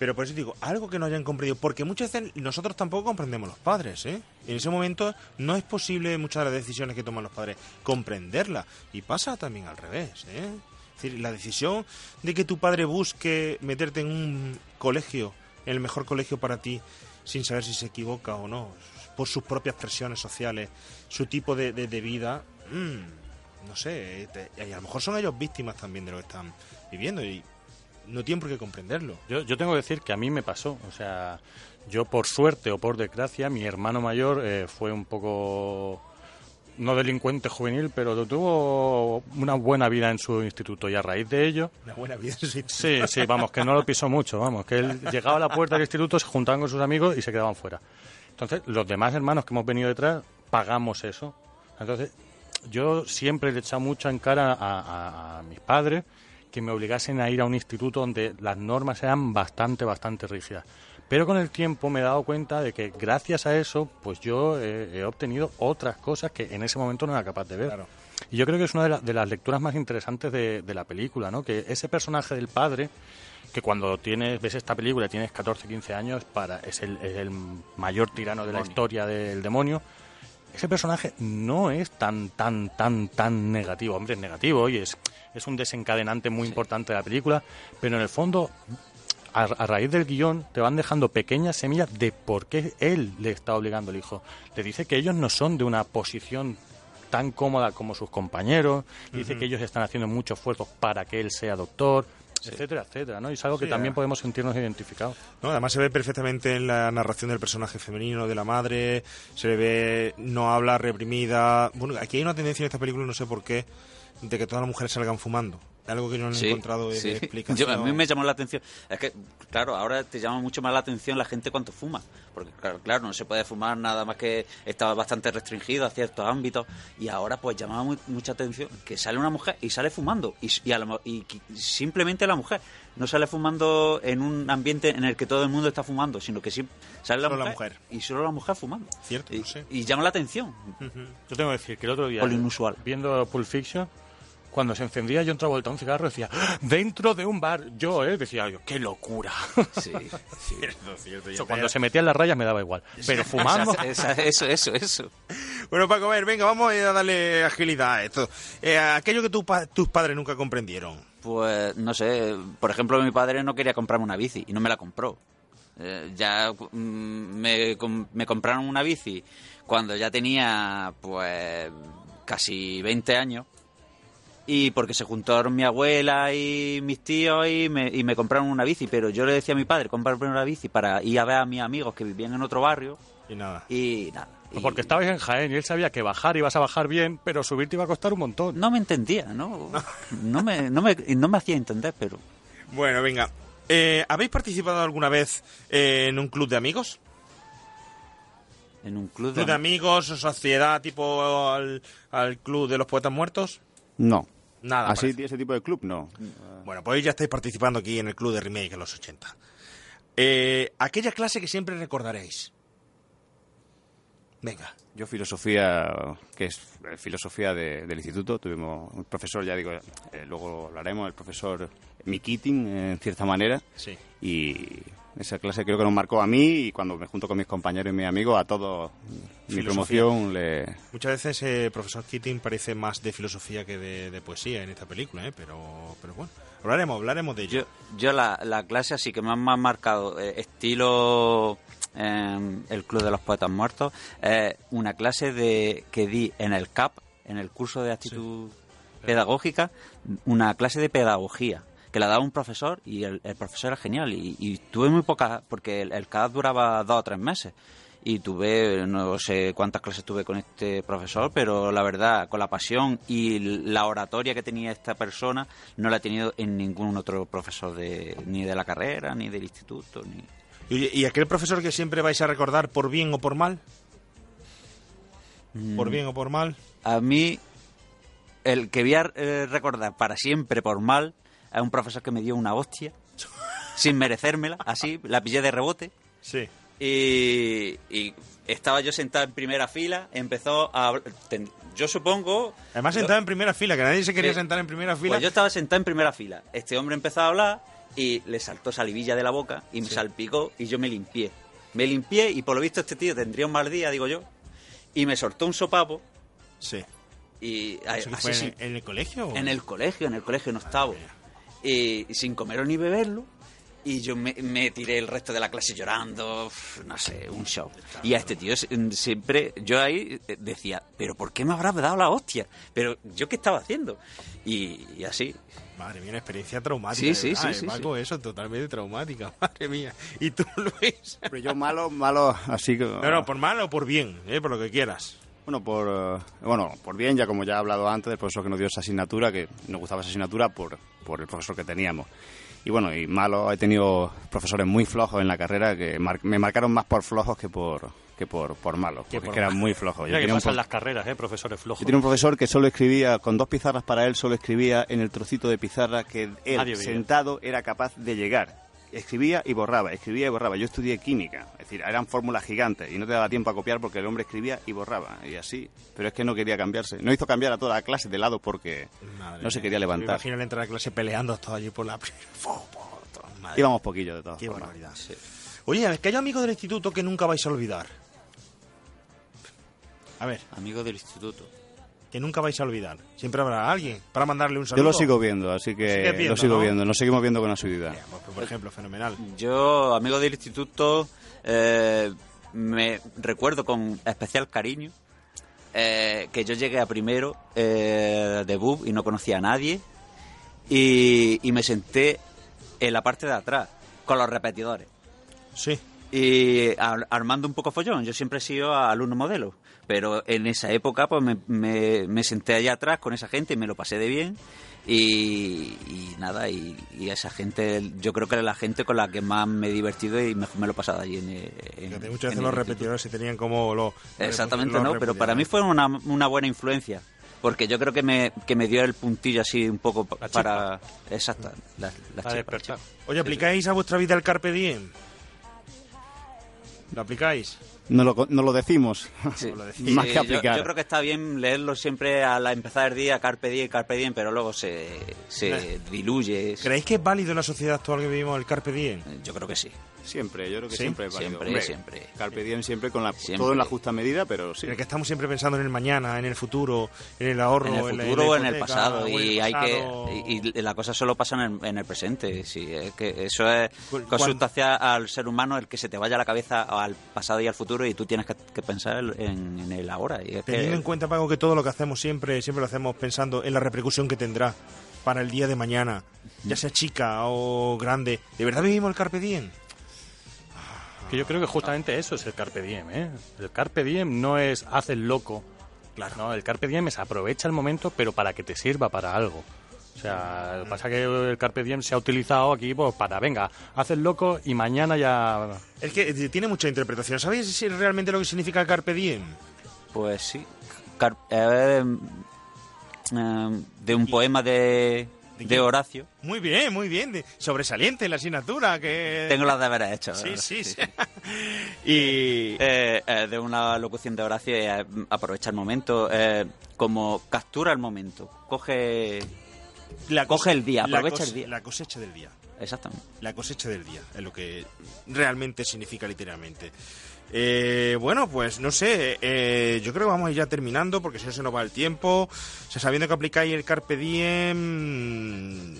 Pero por eso digo, algo que no hayan comprendido, porque muchas veces nosotros tampoco comprendemos los padres, ¿eh? En ese momento no es posible muchas de las decisiones que toman los padres comprenderla. Y pasa también al revés, ¿eh? Es decir, la decisión de que tu padre busque meterte en un colegio, en el mejor colegio para ti, sin saber si se equivoca o no, por sus propias presiones sociales, su tipo de, de- vida, mm, no sé, te- y a lo mejor son ellos víctimas también de lo que están viviendo y no tienen por qué comprenderlo. Yo, yo tengo que decir que a mí me pasó, o sea, yo por suerte o por desgracia, mi hermano mayor eh, fue un poco, no delincuente juvenil, pero tuvo una buena vida en su instituto y a raíz de ello, Una buena vida, sí. sí, sí, vamos, que no lo pisó mucho, vamos, que él llegaba a la puerta del instituto, se juntaban con sus amigos y se quedaban fuera. Entonces, los demás hermanos que hemos venido detrás, pagamos eso. Entonces, yo siempre le he echado mucho en cara a, a- a mis padres que me obligasen a ir a un instituto donde las normas eran bastante, bastante rígidas. Pero con el tiempo me he dado cuenta de que gracias a eso, pues yo eh, he obtenido otras cosas que en ese momento no era capaz de ver. Y yo creo que es una de, la- de las lecturas más interesantes de, de la película, ¿no? Que ese personaje del padre, que cuando tienes, ves esta película y tienes 14, 15 años, para, es, el, es el mayor tirano de la historia del demonio, ese personaje no es tan, tan, tan, tan negativo. Hombre, es negativo y es, es un desencadenante muy importante de la película, pero en el fondo, a, a raíz del guion, te van dejando pequeñas semillas de por qué él le está obligando al hijo. Le dice que ellos no son de una posición tan cómoda como sus compañeros, dice que ellos están haciendo mucho esfuerzo para que él sea doctor, etcétera, etcétera, ¿no? Y es algo que Sí, también ah. podemos sentirnos identificados. ¿no? Además se ve perfectamente en la narración del personaje femenino, de la madre, se le ve, no habla reprimida. Bueno, aquí hay una tendencia en esta película, no sé por qué, de que todas las mujeres salgan fumando. Algo que no he encontrado de, sí. de explicación. Yo- a mí me llamó la atención. Es que, claro, ahora te llama mucho más la atención la gente cuando fuma. Porque, claro, claro, no se puede fumar nada más que estaba bastante restringido a ciertos ámbitos. Y ahora, pues, llamaba mu- mucha atención que sale una mujer y sale fumando. Y, s- y, a lo mo- y qui- simplemente la mujer. No sale fumando en un ambiente en el que todo el mundo está fumando, sino que sale la Solo mujer, la mujer. y solo la mujer fumando. Cierto, y, no sé. y llama la atención. Yo tengo que decir que el otro día, Por lo inusual. viendo Pulp Fiction, cuando se encendía yo otra vuelta un cigarro, decía, ¡Ah! dentro de un bar, yo, ¿eh? Decía yo, ¡qué locura! Sí. Cierto, cierto. Eso, cuando se metía en las rayas me daba igual. Pero fumando... Esa- esa- eso, eso, eso. Bueno, Paco, a ver, venga, vamos a darle agilidad a esto. Eh, aquello que tu tus padres nunca comprendieron. Pues no sé, por ejemplo, mi padre no quería comprarme una bici y no me la compró. Eh, ya mm, me, com- me compraron una bici cuando ya tenía pues casi 20 años y porque se juntaron mi abuela y mis tíos y me, y me compraron una bici, pero yo le decía a mi padre comprarme una bici para ir a ver a mis amigos que vivían en otro barrio Y nada. y nada. Pues porque estabais en Jaén y él sabía que bajar ibas a bajar bien, pero subir te iba a costar un montón. No me entendía, ¿no? No me, no me, no me hacía entender, pero... Bueno, venga. Eh, ¿Habéis participado alguna vez eh, en un club de amigos? En un club ¿Club de amigos o sociedad tipo al, al club de los poetas muertos? No. Nada. Así, parece. ese tipo de club, no. Bueno, pues ya estáis participando aquí en el club de remake en los 80. Eh, aquella clase que siempre recordaréis. Venga. Yo filosofía, que es eh, filosofía de- del instituto, tuvimos un profesor, ya digo, eh, luego hablaremos, el profesor Mikitin, en cierta manera, Sí. y esa clase creo que nos marcó a mí y cuando me junto con mis compañeros y mis amigos, a todos, mi Filosofía. promoción le... Muchas veces eh, profesor Keating parece más de filosofía que de, de poesía en esta película, ¿eh? pero, pero bueno, hablaremos, hablaremos de ello. Yo, yo la, la clase así que más me ha marcado, eh, estilo eh, el Club de los Poetas Muertos, es una clase de que di en el CAP, en el curso de actitud pedagógica, una clase de pedagogía que la daba un profesor y el, el profesor era genial y, y tuve muy pocas, porque el, el CAP duraba dos o tres meses y tuve, no sé cuántas clases tuve con este profesor, pero la verdad, con la pasión y la oratoria que tenía esta persona, no la he tenido en ningún otro profesor de, ni de la carrera, ni del instituto, ni... ¿Y, y aquel profesor que siempre vais a recordar por bien o por mal? ¿Por bien o por mal? A mí, el que voy a eh, recordar para siempre por mal, es un profesor que me dio una hostia, sin merecérmela, así, la pillé de rebote. Sí. Y, y estaba yo sentado en primera fila, empezó a... ten- Yo supongo... Además sentado en primera fila, que nadie se quería sentar en primera fila. Pues yo estaba sentado en primera fila. Este hombre empezó a hablar y le saltó salivilla de la boca y me salpicó y yo me limpié. Me limpié y por lo visto este tío tendría un mal día, digo yo. Y me soltó un sopapo Sí. y ¿Eso que así fue sin- en, en el colegio? o? en el colegio, en el colegio en octavo. Y, y sin comer ni beberlo. Y yo me, me tiré el resto de la clase llorando, no sé, un show. Y a este tío se- siempre, yo ahí eh, decía, pero ¿por qué me habrás dado la hostia? Pero yo qué estaba haciendo. Y, y así. Madre mía, una experiencia traumática. Sí, sí, eh, sí, Paco, eso totalmente traumática. Madre mía. ¿Y tú, Luis? Pero yo malo, malo, así que... No, no, por mal o por bien, ¿eh? por lo que quieras. Bueno, por, eh, bueno, por bien, ya como ya he hablado antes, del profesor que nos dio esa asignatura, que nos gustaba esa asignatura por, por el profesor que teníamos. Y bueno, y malo, he tenido profesores muy flojos en la carrera que mar- me marcaron más por flojos que por que por, por malos, Que porque por que eran muy flojos. Yo Mira que tenía un pasan las carreras, ¿eh? Profesores flojos. yo tenía un profesor que solo escribía, con dos pizarras para él, solo escribía en el trocito de pizarra que él, Nadie veía. sentado, era capaz de llegar. Escribía y borraba, escribía y borraba. Yo estudié química, es decir, eran fórmulas gigantes y no te daba tiempo a copiar porque el hombre escribía y borraba, y así. Pero es que no quería cambiarse. No hizo cambiar a toda la clase de lado porque Madre no se mía. quería Me levantar. imagino el entrar a clase peleando todos allí por la... Madre Íbamos poquillo de todas Qué formas. barbaridad. Oye, es que hay amigos del instituto que nunca vais a olvidar. A ver, Amigo del instituto. Que nunca vais a olvidar. Siempre habrá alguien para mandarle un saludo. Yo lo sigo viendo, así que viendo, lo sigo ¿no? viendo. Nos seguimos viendo con asiduidad. Bien, pues, por ejemplo, fenomenal. Yo, amigo del instituto, eh, me recuerdo con especial cariño eh, que yo llegué a primero eh, de BUB y no conocía a nadie y, y me senté en la parte de atrás con los repetidores Sí. Y ar- armando un poco follón. Yo siempre he sido alumno modelo, pero en esa época pues me, me- me senté allá atrás con esa gente y me lo pasé de bien. Y, y nada, y, y esa gente, yo creo que era la gente con la que más me he divertido y mejor me lo he pasado allí en, en muchas veces en los repetidores se tenían como los... Exactamente, los no, pero para mí fue una, una buena influencia. Porque yo creo que me, que me dio el puntillo así un poco La para... Exacto, la, la Para chispa, despertar. la chispa. Oye, ¿aplicáis a vuestra vida el Carpe Diem? ¿Lo aplicáis? No lo, no lo decimos. Sí. Lo Sí, Más que yo- aplicar. Yo, creo que está bien leerlo siempre al empezar el día, carpe diem, carpe diem, pero luego se, se diluye. ¿Creéis que es válido en la sociedad actual que vivimos el Carpe Diem? Yo creo que sí. Siempre, yo creo que ¿Sí? siempre es válido. Siempre, Hombre, siempre. Carpe diem siempre con la, Siempre. todo en la justa medida, pero sí. En el que estamos siempre pensando en el mañana, en el futuro, en el ahorro, En el la- futuro la o en el pasado el y hay que y, y la cosa solo pasa en el, en el presente sí es que eso es consultancia al ser humano el que se te vaya la cabeza al pasado y al futuro y tú tienes que, que pensar en, en el ahora y es que- Teniendo en cuenta, Paco, que todo lo que hacemos siempre, siempre lo hacemos pensando en la repercusión que tendrá para el día de mañana, ya sea chica o grande. ¿De verdad vivimos el Carpe Diem? Que yo creo que justamente eso es el Carpe Diem, ¿eh? El Carpe Diem no es haz el loco. Claro. No, el Carpe Diem es aprovecha el momento, pero para que te sirva para algo. O sea, lo que pasa es que el Carpe Diem se ha utilizado aquí pues, para, venga, haz el loco y mañana ya... Es que eh, tiene mucha interpretación. ¿Sabéis si realmente lo que significa el Carpe Diem? pues sí Car- eh, eh, de un poema de, ¿De? Horacio Muy bien, muy bien. de- sobresaliente la asignatura que... tengo los deberes hechos Sí, sí, sí. y... Eh, eh, de una locución de Horacio eh, aprovecha el momento eh, como captura el momento coge La coge el día, aprovecha el día. La cosecha del día. exactamente La cosecha del día, es lo que realmente significa literalmente. Eh, bueno, pues no sé, eh, yo creo que vamos a ir ya terminando porque si no se nos va el tiempo. O sea, sabiendo que aplicáis el Carpe Diem,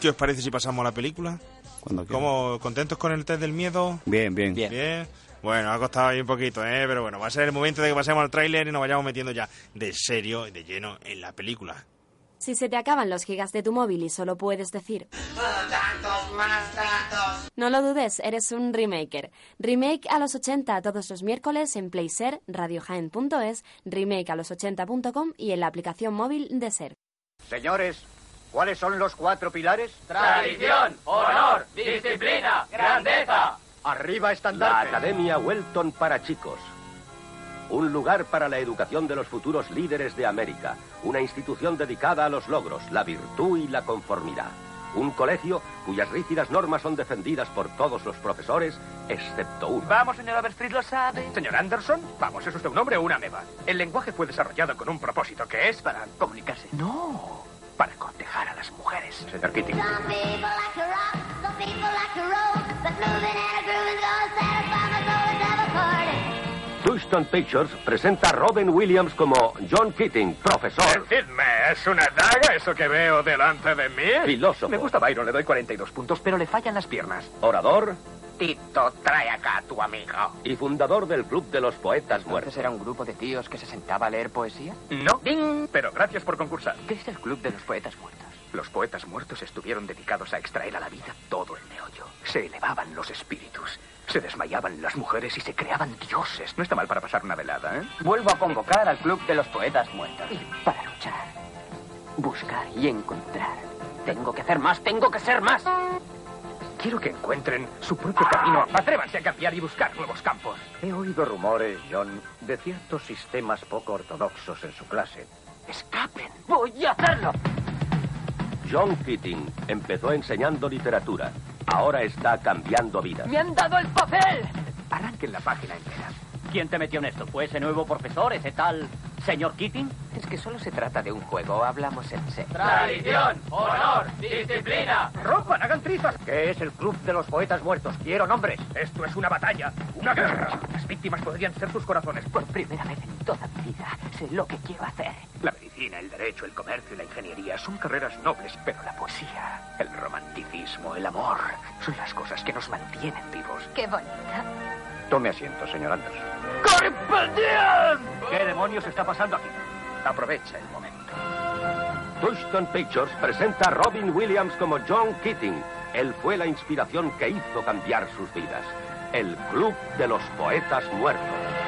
¿qué os parece si pasamos a la película? Cuando quieras. ¿Cómo, ¿Contentos con el test del miedo? Bien, bien. Bien. Bien. Bueno, ha costado ahí un poquito, ¿eh? Pero bueno, va a ser el momento de que pasemos al tráiler y nos vayamos metiendo ya de serio y de lleno en la película. Si se te acaban los gigas de tu móvil y solo puedes decir... No lo dudes, eres un remaker. Remake a los 80 todos los miércoles en Playser, radiojaen.es, remake a los 80.com y en la aplicación móvil de Ser. Señores, ¿cuáles son los cuatro pilares? Tradición, honor, disciplina, grandeza. Arriba La estandarte. Academia Welton para chicos. Un lugar para la educación de los futuros líderes de América. Una institución dedicada a los logros, la virtud y la conformidad. Un colegio cuyas rígidas normas son defendidas por todos los profesores, excepto uno. Vamos, señor Overstreet, lo sabe. Señor Anderson, vamos, ¿es usted un hombre o una meba? El lenguaje fue desarrollado con un propósito que es para comunicarse. No, Para cortejar a las mujeres. Señor Keating. Touchstone Pictures presenta a Robin Williams como John Keating, profesor, Decidme, ¿es una daga eso que veo delante de mí? filósofo, Me gusta Byron, le doy 42 puntos, pero le fallan las piernas. orador Tito, trae acá a tu amigo. y fundador del Club de los Poetas Muertos. era un grupo de tíos que se sentaba a leer poesía? No, pero gracias por concursar. ¿Qué es el Club de los Poetas Muertos? Los poetas muertos estuvieron dedicados a extraer a la vida todo el meollo. Se elevaban los espíritus, se desmayaban las mujeres y se creaban dioses. No está mal para pasar una velada, ¿eh? Vuelvo a convocar al Club de los Poetas Muertos. Para luchar, buscar y encontrar Tengo que hacer más, tengo que ser más. Quiero que encuentren su propio camino. Atrévanse a cambiar y buscar nuevos campos. He oído rumores, John, de ciertos sistemas poco ortodoxos en su clase. Escapen. Voy a hacerlo. John Keating empezó enseñando literatura. Ahora está cambiando vidas. ¡Me han dado el papel! Arranquen la página entera. ¿Quién te metió en esto? ¿Fue ese nuevo profesor, ese tal señor Keating? Es que solo se trata de un juego, hablamos en serio. Tradición, honor, disciplina. ¡Rompan, hagan trizas! ¿Qué es el Club de los Poetas Muertos? Quiero nombres. Esto es una batalla, una guerra. Las víctimas podrían ser tus corazones. Por primera vez en toda mi vida sé lo que quiero hacer. La medicina, el derecho, el comercio y la ingeniería son carreras nobles, pero la poesía, el romanticismo, el amor, son las cosas que nos mantienen vivos. Qué bonito. Tome asiento, señor Anderson. ¿Qué demonios está pasando aquí? Aprovecha el momento. Touchstone Pictures presenta a Robin Williams como John Keating. Él fue la inspiración que hizo cambiar sus vidas. El Club de los Poetas Muertos.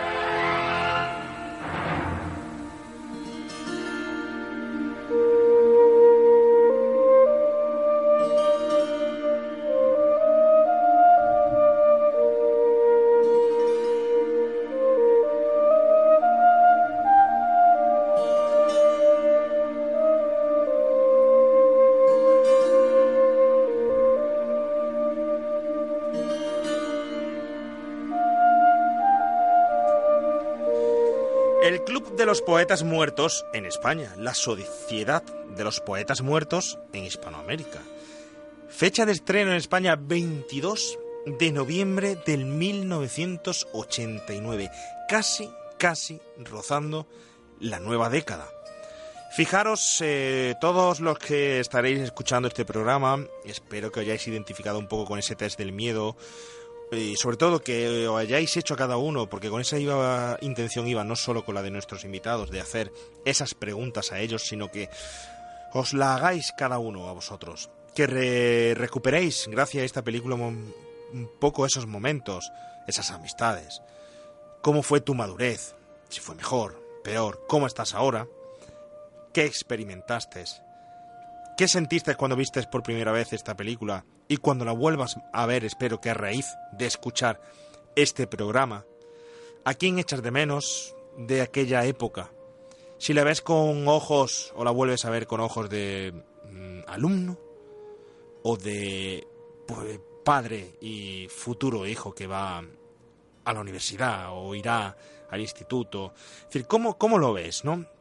Los Poetas Muertos en España, la Sociedad de los Poetas Muertos en Hispanoamérica. Fecha de estreno en España 22 de noviembre del 1989, casi, casi rozando la nueva década. Fijaros, eh, todos los que estaréis escuchando este programa, espero que hayáis identificado un poco con ese test del miedo, y sobre todo que os hayáis hecho a cada uno, porque con esa iba, intención iba no solo con la de nuestros invitados, de hacer esas preguntas a ellos, sino que os la hagáis cada uno a vosotros. Que re- recuperéis, gracias a esta película, un poco esos momentos, esas amistades. ¿Cómo fue tu madurez? Si fue mejor, peor, ¿cómo estás ahora? ¿Qué experimentaste? ¿Qué sentiste cuando vistes por primera vez esta película? Y cuando la vuelvas a ver, espero que a raíz de escuchar este programa, ¿a quién echas de menos de aquella época? Si la ves con ojos o la vuelves a ver con ojos de mm, alumno o de pues, padre y futuro hijo que va a la universidad o irá al instituto. Es decir, ¿cómo, cómo lo ves, no?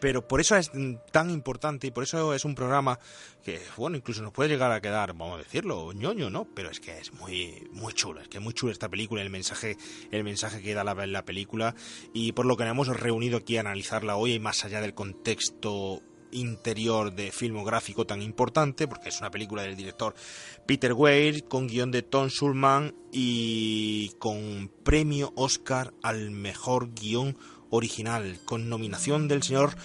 Pero por eso es tan importante y por eso es un programa que, bueno, incluso nos puede llegar a quedar, vamos a decirlo, ñoño, ¿no? Pero es que es muy, muy chulo, es que es muy chulo esta película, el mensaje, el mensaje que da la, la película y por lo que nos hemos reunido aquí a analizarla hoy y más allá del contexto interior de filmográfico tan importante, porque es una película del director Peter Weir, con guion de Tom Schulman y con premio Oscar al mejor guion original, con nominación del señor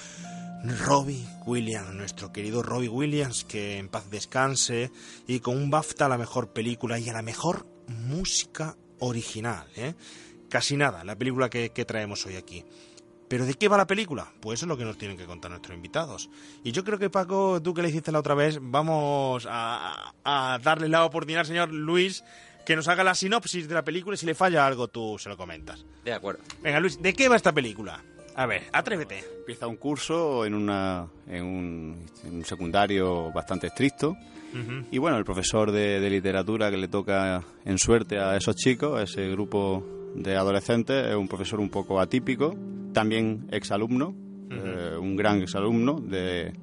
Robbie Williams, nuestro querido Robbie Williams, que en paz descanse, y con un BAFTA a la mejor película y a la mejor música original. ¿eh? Casi nada, la película que, que traemos hoy aquí. ¿Pero de qué va la película? Pues eso es lo que nos tienen que contar nuestros invitados. Y yo creo que Paco, tú que le hiciste la otra vez, vamos a, a darle la oportunidad al señor Luis que nos haga la sinopsis de la película y si le falla algo tú se lo comentas. De acuerdo. Venga Luis, ¿de qué va esta película? A ver, atrévete. Empieza un curso en, una, en, un, en un secundario bastante estricto. Y bueno, el profesor de, de literatura que le toca en suerte a esos chicos, a ese grupo de adolescentes, es un profesor un poco atípico, también exalumno, eh, un gran exalumno de,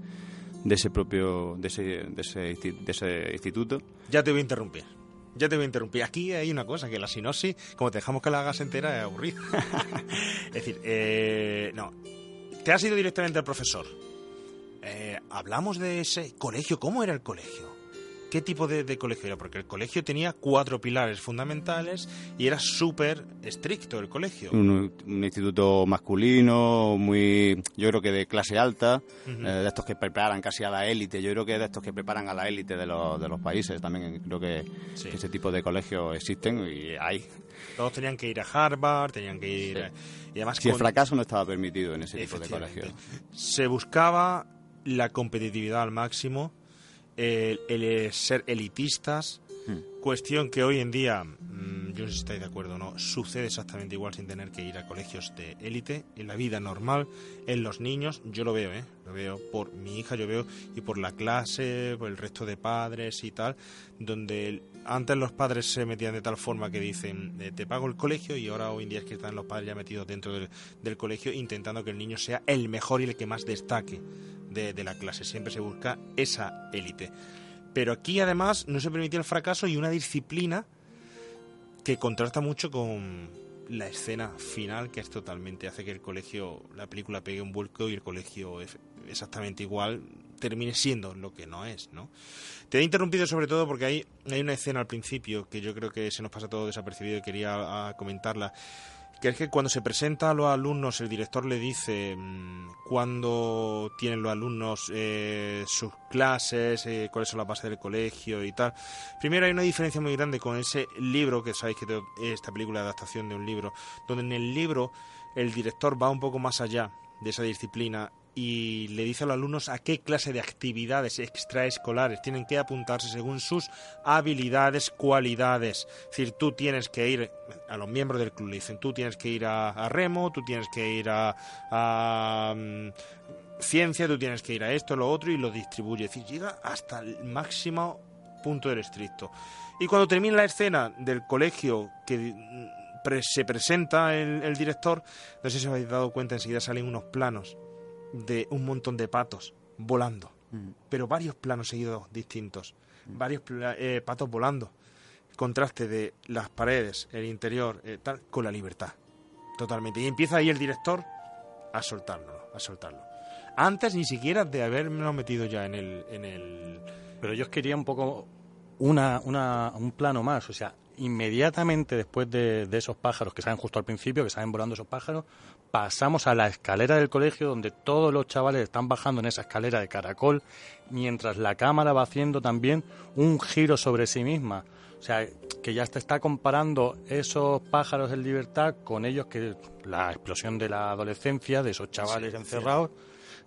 de ese propio de ese, de, ese, de ese instituto. Ya te voy a interrumpir. Ya te voy a interrumpir. Aquí hay una cosa, que la sinopsis, como te dejamos que la hagas entera, es aburrida. es decir, eh, no. Te has ido directamente al profesor. Eh, hablamos de ese colegio. ¿Cómo era el colegio? ¿Qué tipo de, de colegio era? Porque el colegio tenía cuatro pilares fundamentales y era súper estricto el colegio. Un, un instituto masculino, muy, yo creo que de clase alta, eh, de estos que preparan casi a la élite. Yo creo que de estos que preparan a la élite de los, de los países. También creo que, que ese tipo de colegios existen y hay. Todos tenían que ir a Harvard, tenían que ir... Y además Si el fracaso no estaba permitido en ese tipo de colegios. se buscaba la competitividad al máximo el, el ser elitistas, Hmm. cuestión que hoy en día, mm, yo no sé si estáis de acuerdo o no, sucede exactamente igual sin tener que ir a colegios de élite, en la vida normal, en los niños, yo lo veo, ¿eh? Lo veo por mi hija, yo veo, y por la clase, por el resto de padres y tal, donde antes los padres se metían de tal forma que dicen, eh, te pago el colegio, y ahora hoy en día es que están los padres ya metidos dentro del, del colegio intentando que el niño sea el mejor y el que más destaque de, la clase. Siempre se busca esa élite. Pero aquí además no se permitía el fracaso y una disciplina que contrasta mucho con la escena final, que es totalmente, hace que el colegio, la película pegue un vuelco y el colegio es exactamente igual termine siendo lo que no es, ¿no? Te he interrumpido sobre todo porque hay, hay una escena al principio que yo creo que se nos pasa todo desapercibido y quería ah, comentarla, que es que cuando se presenta a los alumnos el director le dice mm, cuándo tienen los alumnos eh, sus clases, eh, cuáles son las bases del colegio y tal. Primero hay una diferencia muy grande con ese libro, que sabéis que te- esta película es adaptación de un libro, donde en el libro el director va un poco más allá de esa disciplina y le dice a los alumnos a qué clase de actividades extraescolares tienen que apuntarse según sus habilidades, cualidades. Es decir, tú tienes que ir, a los miembros del club le dicen, tú tienes que ir a, remo, tú tienes que ir a, a, mm, ciencia, tú tienes que ir a esto, lo otro, y lo distribuye. Es decir, llega hasta el máximo punto del estricto. Y cuando termina la escena del colegio que mm, pre- se presenta el, el director, no sé si os habéis dado cuenta, enseguida salen unos planos de un montón de patos volando, pero varios planos seguidos distintos, varios pla- eh, patos volando. Contraste de las paredes, el interior, eh, tal, con la libertad, totalmente. Y empieza ahí el director a soltarlo, a soltarlo. Antes ni siquiera de haberme metido ya en el, en el Pero yo os quería un poco una, una- un plano más. O sea, inmediatamente después de, de esos pájaros que salen justo al principio, que salen volando esos pájaros, pasamos a la escalera del colegio donde todos los chavales están bajando en esa escalera de caracol, mientras la cámara va haciendo también un giro sobre sí misma. O sea, que ya te está comparando esos pájaros en libertad con ellos que la explosión de la adolescencia, de esos chavales Sí, encerrados,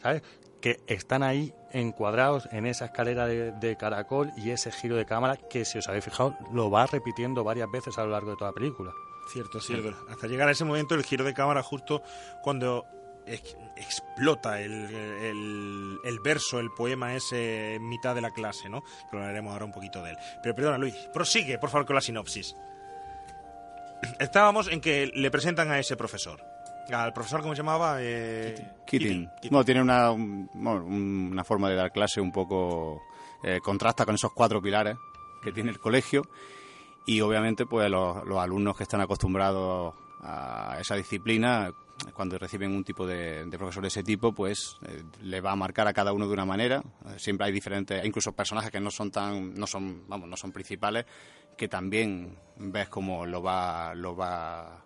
¿sabes? Que están ahí encuadrados en esa escalera de, de caracol y ese giro de cámara que, si os habéis fijado, lo va repitiendo varias veces a lo largo de toda la película. Cierto, cierto. Hasta llegar a ese momento, el giro de cámara justo cuando ex- explota el, el- el verso, el poema ese en mitad de la clase, ¿no? Que hablaremos ahora un poquito de él. Pero perdona, Luis, prosigue, por favor, con la sinopsis. Estábamos en que le presentan a ese profesor. Al profesor, ¿cómo se llamaba? Eh, Keating. Bueno, tiene una, un- bueno, una forma de dar clase un poco... eh, contrasta con esos cuatro pilares que tiene el colegio y obviamente pues los, los alumnos que están acostumbrados a esa disciplina cuando reciben un tipo de, de profesor de ese tipo pues eh, le va a marcar a cada uno de una manera. Eh, siempre hay diferentes incluso personajes que no son tan no son vamos no son principales que también ves como lo va lo va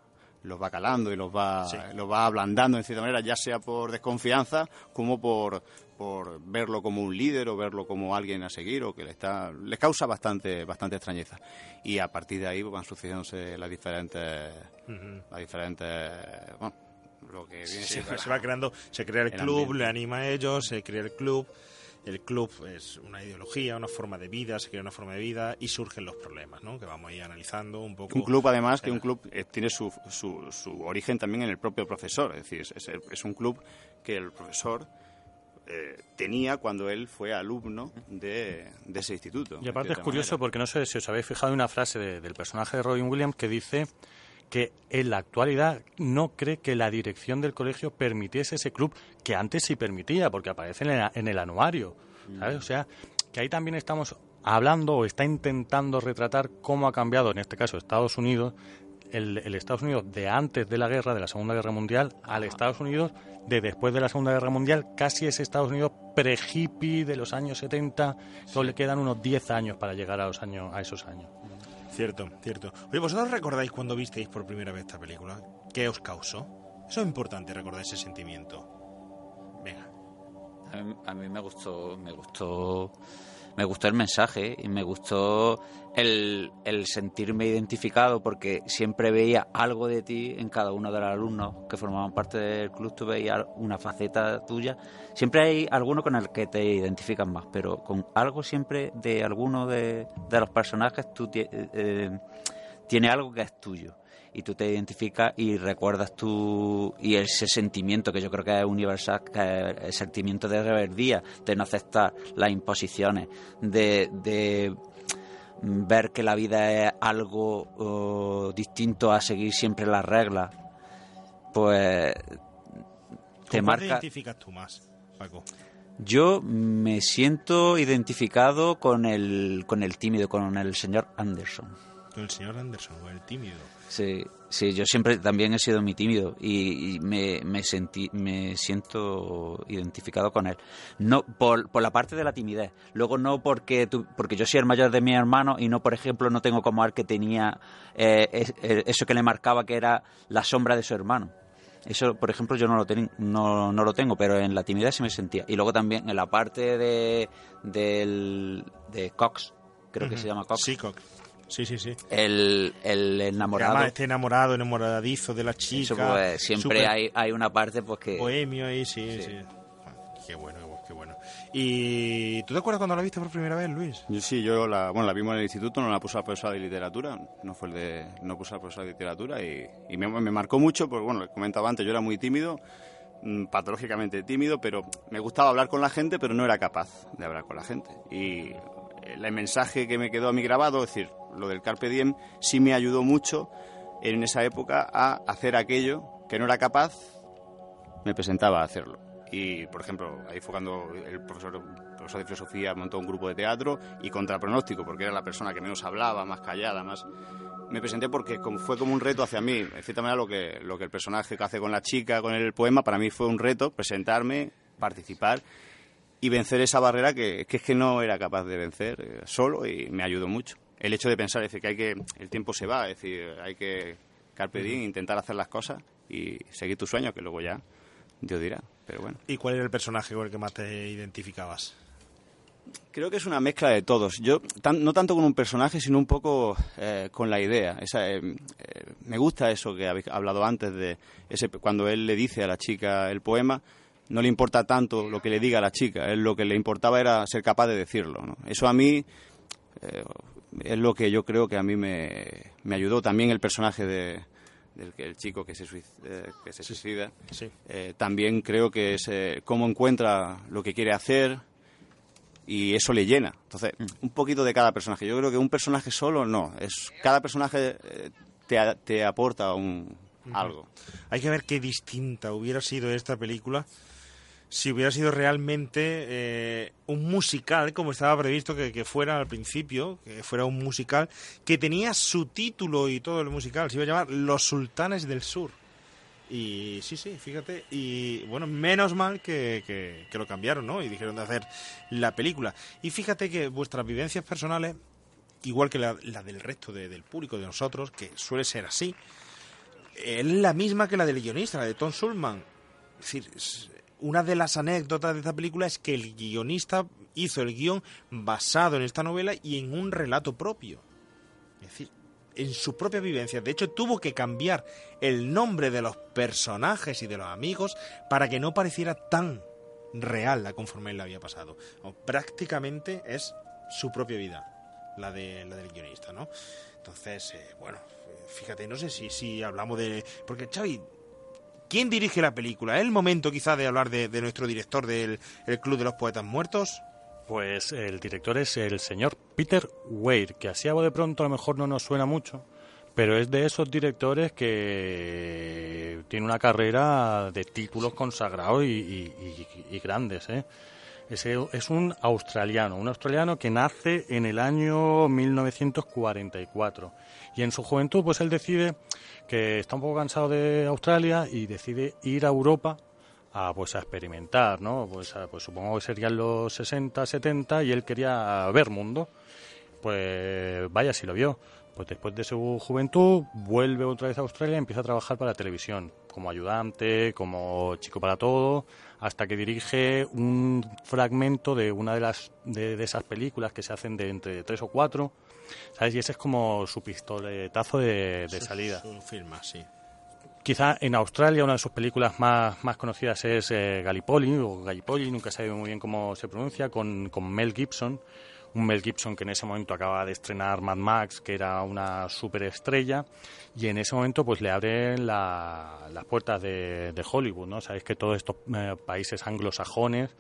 los va calando y los va, Sí. los va ablandando en cierta manera, ya sea por desconfianza como por, por verlo como un líder o verlo como alguien a seguir o que le está les causa bastante bastante extrañeza y a partir de ahí pues, van sucediéndose las diferentes Ujú. las diferentes bueno, lo que viene Sí, siendo se va creando, se crea el el club, ambiente. le anima a ellos, se crea el club. El club es una ideología, una forma de vida, se crea una forma de vida y surgen los problemas, ¿no? Que vamos a ir analizando un poco. Un club, además, que un club eh, tiene su, su, su origen también en el propio profesor. Es decir, es, es- es un club que el profesor eh, tenía cuando él fue alumno de, de ese instituto. Y aparte es curioso manera. porque no sé si os habéis fijado en una frase de- del personaje de Robin Williams que dice que en la actualidad no cree que la dirección del colegio permitiese ese club, que antes sí permitía, porque aparece en el, en el anuario. ¿sabes? O sea, que ahí también estamos hablando o está intentando retratar cómo ha cambiado, en este caso, Estados Unidos, el, el Estados Unidos de antes de la guerra, de la Segunda Guerra Mundial, al Estados Unidos de después de la Segunda Guerra Mundial, casi ese Estados Unidos pre-hippie de los años 70, solo le quedan unos 10 años para llegar a, los años, a esos años. Cierto, cierto. Oye, ¿vosotros recordáis cuando visteis por primera vez esta película? ¿Qué os causó? Eso es importante, recordar ese sentimiento. Venga. A mí, a mí me gustó, me gustó me gustó el mensaje y me gustó el, el sentirme identificado porque siempre veía algo de ti en cada uno de los alumnos que formaban parte del club, tú veías una faceta tuya. Siempre hay alguno con el que te identificas más, pero con algo siempre de alguno de, los personajes tú tie- eh, tiene algo que es tuyo y tú te identificas y recuerdas tu y ese sentimiento que yo creo que es universal que es el sentimiento de rebeldía de no aceptar las imposiciones de, de ver que la vida es algo oh, distinto a seguir siempre las reglas pues te ¿Con cuál te marca identificas tú más, Paco? yo me siento identificado con el con el tímido con el señor Anderson Con el señor Anderson, o el tímido. Sí, sí, yo siempre también he sido muy tímido y, y me, me, sentí, me siento identificado con él. No por, por la parte de la timidez, luego no porque tu- porque yo soy el mayor de mis hermanos y no, por ejemplo, no tengo como él que tenía eh, es- eh, eso que le marcaba que era la sombra de su hermano. Eso, por ejemplo, yo no lo, ten- no, no lo tengo, pero en la timidez sí me sentía. Y luego también en la parte de, del, de Cox, creo que se llama Cox. Sí, Cox. Sí, sí, sí. El, el enamorado. Además, este enamorado, enamoradizo de la chica. Eso, pues, siempre hay, hay una parte pues que... Bohemio ahí, sí, sí. Ah, Qué bueno, qué bueno. ¿Y tú te acuerdas cuando la viste por primera vez, Luis? Yo sí, yo la, bueno, la vimos en el instituto, no la puse al profesor de literatura, no fue el de, no puse al profesor de literatura y, y me, me marcó mucho, porque bueno, comentaba antes, yo era muy tímido, mm, patológicamente tímido, pero me gustaba hablar con la gente, pero no era capaz de hablar con la gente. Y el mensaje que me quedó a mí grabado, es decir, lo del Carpe Diem, sí me ayudó mucho en esa época a hacer aquello que no era capaz, me presentaba a hacerlo. Y, por ejemplo, ahí fue el profesor, de filosofía montó un grupo de teatro y contra pronóstico, porque era la persona que menos hablaba, más callada, más... Me presenté porque fue como un reto hacia mí. De cierta manera, lo que, lo que el personaje que hace con la chica, con el poema, para mí fue un reto, presentarme, participar y vencer esa barrera que, que es que no era capaz de vencer eh, solo y me ayudó mucho. El hecho de pensar, es decir, que hay que... El tiempo se va, es decir, hay que... Carpe diem, intentar hacer las cosas y seguir tus sueños, que luego ya Dios dirá. Pero bueno. ¿Y cuál era el personaje con el que más te identificabas? Creo que es una mezcla de todos. Yo tan- no tanto con un personaje, sino un poco eh, con la idea. Esa, eh, eh, me gusta eso que habéis hablado antes de ese cuando él le dice a la chica el poema. No le importa tanto lo que le diga a la chica. Él lo que le importaba era ser capaz de decirlo. ¿no? Eso a mí eh, es lo que yo creo que a mí me, me ayudó. También el personaje de, del que el chico que se, eh, que se suicida. Eh, también creo que es eh, cómo encuentra lo que quiere hacer y eso le llena. Entonces, un poquito de cada personaje. Yo creo que un personaje solo no. Es cada personaje eh, te, te aporta un, algo. Hay que ver qué distinta hubiera sido esta película si hubiera sido realmente eh, un musical, como estaba previsto que, que fuera al principio, que fuera un musical, que tenía su título y todo el musical, se iba a llamar Los Sultanes del Sur. Y sí, sí, fíjate, y bueno, menos mal que, que- lo cambiaron, ¿no? Y dijeron de hacer la película. Y fíjate que vuestras vivencias personales, igual que la, la del resto de- del público, de nosotros, que suele ser así, es la misma que la del guionista, la de Tom Sulman. Es decir, una de las anécdotas de esta película es que el guionista hizo el guion basado en esta novela y en un relato propio. Es decir, en su propia vivencia. De hecho, tuvo que cambiar el nombre de los personajes y de los amigos para que no pareciera tan real la conforme él la había pasado. O prácticamente es su propia vida, la, de, la del guionista, ¿no? Entonces, eh, bueno, eh, fíjate, no sé si, si hablamos de... Porque, Xavi, ¿quién dirige la película? ¿Es el momento quizá de hablar de, nuestro director del el Club de los Poetas Muertos? Pues el director es el señor Peter Weir, que así a de pronto a lo mejor no nos suena mucho, pero es de esos directores que tiene una carrera de títulos consagrados y, grandes. ¿eh? Ese es un australiano, un australiano que nace en el año 1944 y en su juventud pues él decide que está un poco cansado de Australia y decide ir a Europa a pues a experimentar, ¿no? Pues, a- pues supongo que serían los 60, 70 y él quería ver mundo. Pues vaya si lo vio, Pues después de su juventud vuelve otra vez a Australia y empieza a trabajar para la televisión, como ayudante, como chico para todo, hasta que dirige un fragmento de una de las de, de esas películas que se hacen de entre tres o cuatro, ¿sabes? Y ese es como su pistoletazo de, de Su- salida. Su firma, sí. Quizá en Australia una de sus películas más, más conocidas es eh, Gallipoli, o Gallipoli, nunca sabe muy bien cómo se pronuncia, con, con Mel Gibson. Un Mel Gibson que en ese momento acaba de estrenar Mad Max, que era una superestrella, y en ese momento pues le abren la- las puertas de, de Hollywood, ¿no? Sabéis que todos estos eh, países anglosajones,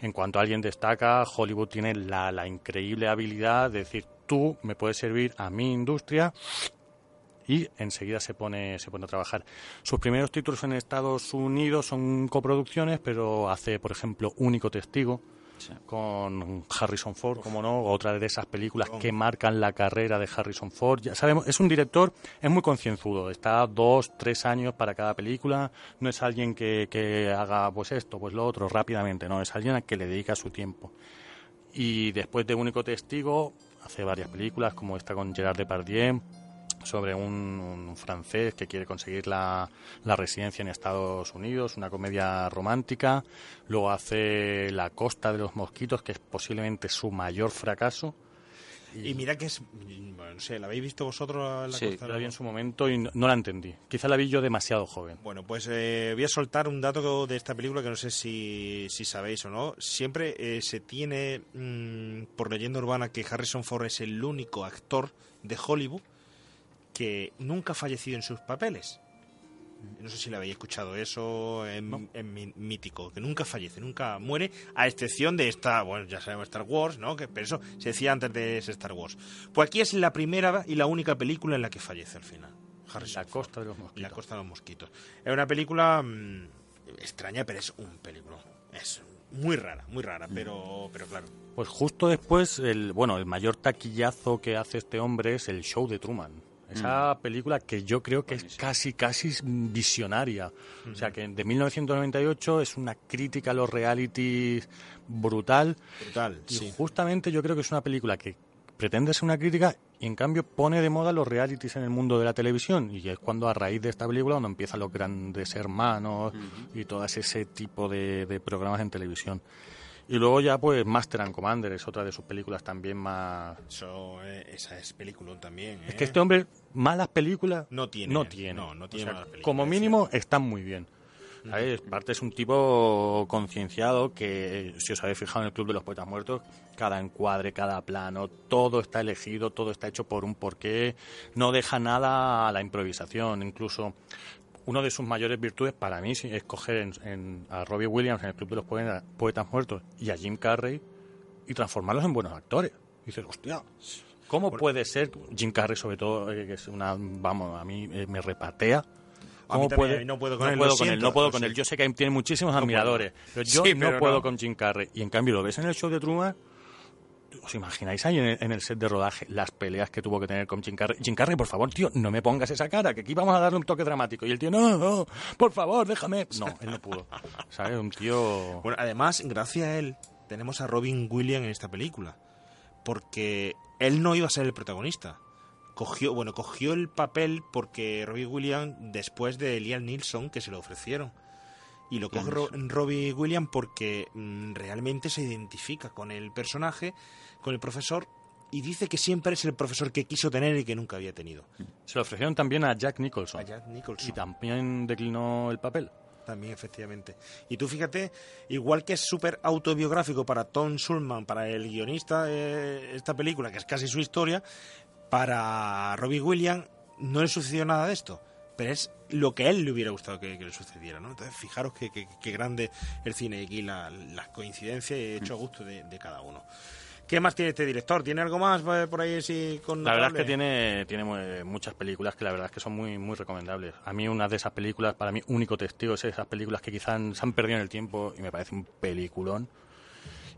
en cuanto alguien destaca, Hollywood tiene la, la increíble habilidad de decir, tú me puedes servir a mi industria y enseguida se pone se pone a trabajar. Sus primeros títulos en Estados Unidos son coproducciones, pero hace, por ejemplo, Único Testigo con Harrison Ford, como no, otra de esas películas que marcan la carrera de Harrison Ford. Ya sabemos, es un director, es muy concienzudo, está dos, tres años para cada película, no es alguien que, que haga pues esto, pues lo otro rápidamente, no, es alguien a que le dedica su tiempo. Y después de Único Testigo, hace varias películas, como esta con Gerard Depardieu, sobre un, un francés que quiere conseguir la, la residencia en Estados Unidos, una comedia romántica. Luego hace La Costa de los Mosquitos, que es posiblemente su mayor fracaso. Y mira que es. Bueno, no sé, ¿la habéis visto vosotros? La Sí, Costa la vi en su momento y no, no la entendí. Quizá la vi yo demasiado joven. Bueno, pues eh, voy a soltar un dato de esta película que no sé si, si sabéis o no. Siempre eh, se tiene mm, por leyenda urbana que Harrison Ford es el único actor de Hollywood que nunca ha fallecido en sus papeles. No sé si le habéis escuchado eso en, mítico, que nunca fallece, nunca muere, a excepción de esta, bueno, ya sabemos Star Wars, ¿no? Que, pero eso se decía antes de Star Wars. Pues aquí es la primera y la única película en la que fallece al final. Harrison La Costa de los Mosquitos. La Costa de los Mosquitos. Es una película mm, extraña, pero es un película. Es muy rara, muy rara, pero, pero claro. Pues justo después, el, bueno, el mayor taquillazo que hace este hombre es el show de Truman. Esa película que yo creo que es casi, casi visionaria. O sea, que de 1998 es una crítica a los realities brutal. Brutal, Y sí. justamente yo creo que es una película que pretende ser una crítica y en cambio pone de moda los realities en el mundo de la televisión. Y es cuando a raíz de esta película cuando empiezan los grandes hermanos y todo ese tipo de, de programas en televisión. Y luego ya pues Master and Commander es otra de sus películas también más... Eso, eh, esa es película también. Es ¿eh? que este hombre malas películas No tiene. No tiene. No, no tiene O sea, malas películas, Como mínimo están muy bien. ¿Sabes? Parte es un tipo concienciado que, si os habéis fijado en el Club de los Poetas Muertos, cada encuadre, cada plano, todo está elegido, todo está hecho por un porqué, no deja nada a la improvisación. Incluso una de sus mayores virtudes para mí es coger en- en- a Robbie Williams en el Club de los Poetas, Poetas Muertos y a Jim Carrey y transformarlos en buenos actores. Y dices, hostia, ¿cómo puede ser Jim Carrey, sobre todo, eh, que es una, vamos, a mí eh, me repatea? A mí ¿Cómo también, puede? no puedo con él, puedo con él, no puedo con él. Yo sé que tiene muchísimos No admiradores, puedo. pero yo Sí, no pero puedo no. con Jim Carrey. Y en cambio lo ves en el show de Truman, ¿os imagináis ahí en el, set de rodaje las peleas que tuvo que tener con Jim Carrey? Jim Carrey, por favor, tío, no me pongas esa cara, que aquí vamos a darle un toque dramático. Y el tío, no, no, por favor, déjame. No, él no pudo. ¿Sabes? Un tío... Bueno, además, gracias a él, tenemos a Robin Williams en esta película. Porque él no iba a ser el protagonista. Cogió, bueno, cogió el papel porque Robin Williams, después de Liam Neeson, que se lo ofrecieron. Y lo coge Ro- Robbie Williams porque mm, realmente se identifica con el personaje, con el profesor, y dice que siempre es el profesor que quiso tener y que nunca había tenido. Se lo ofrecieron también a Jack Nicholson. A Jack Nicholson. Y también declinó el papel. También, efectivamente. Y tú fíjate, igual que es súper autobiográfico para Tom Schulman, para el guionista de esta película, que es casi su historia, para Robbie Williams no le sucedió nada de esto. Pero es lo que a él le hubiera gustado que, que le sucediera, ¿no? Entonces, fijaros qué que, que grande el cine y aquí la- las coincidencias y hecho a gusto de, de cada uno. ¿Qué más tiene este director? ¿Tiene algo más eh, por ahí así con La verdad es que tiene, tiene mu- muchas películas que la verdad es que son muy, muy recomendables. A mí una de esas películas, para mí único testigo, es esas películas que quizás se han perdido en el tiempo y me parece un peliculón.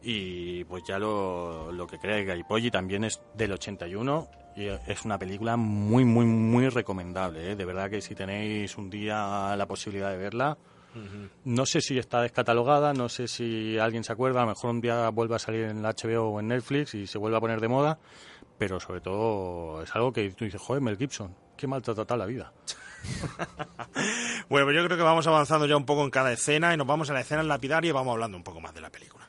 Y pues ya lo, lo que crea Gallipolli también es del 81 y es una película muy, muy, muy recomendable. ¿eh? De verdad que si tenéis un día la posibilidad de verla, No sé si está descatalogada, no sé si alguien se acuerda, a lo mejor un día vuelve a salir en la HBO o en Netflix y se vuelve a poner de moda, pero sobre todo es algo que tú dices, joder, Mel Gibson, qué mal trata la vida. Bueno, pues yo creo que vamos avanzando ya un poco en cada escena y nos vamos a la escena lapidaria y vamos hablando un poco más de la película.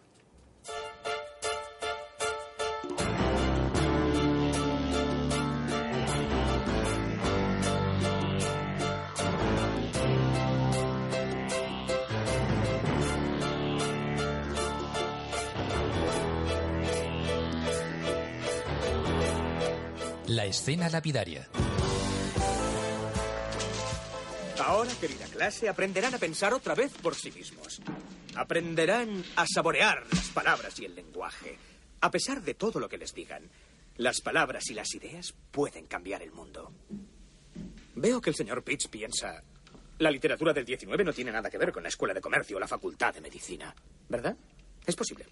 La escena lapidaria. Ahora, querida clase, aprenderán a pensar otra vez por sí mismos. Aprenderán a saborear las palabras y el lenguaje. A pesar de todo lo que les digan, las palabras y las ideas pueden cambiar el mundo. Veo que el señor Pitts piensa... La literatura del 19 no tiene nada que ver con la escuela de comercio o la facultad de medicina. ¿Verdad? Es posible.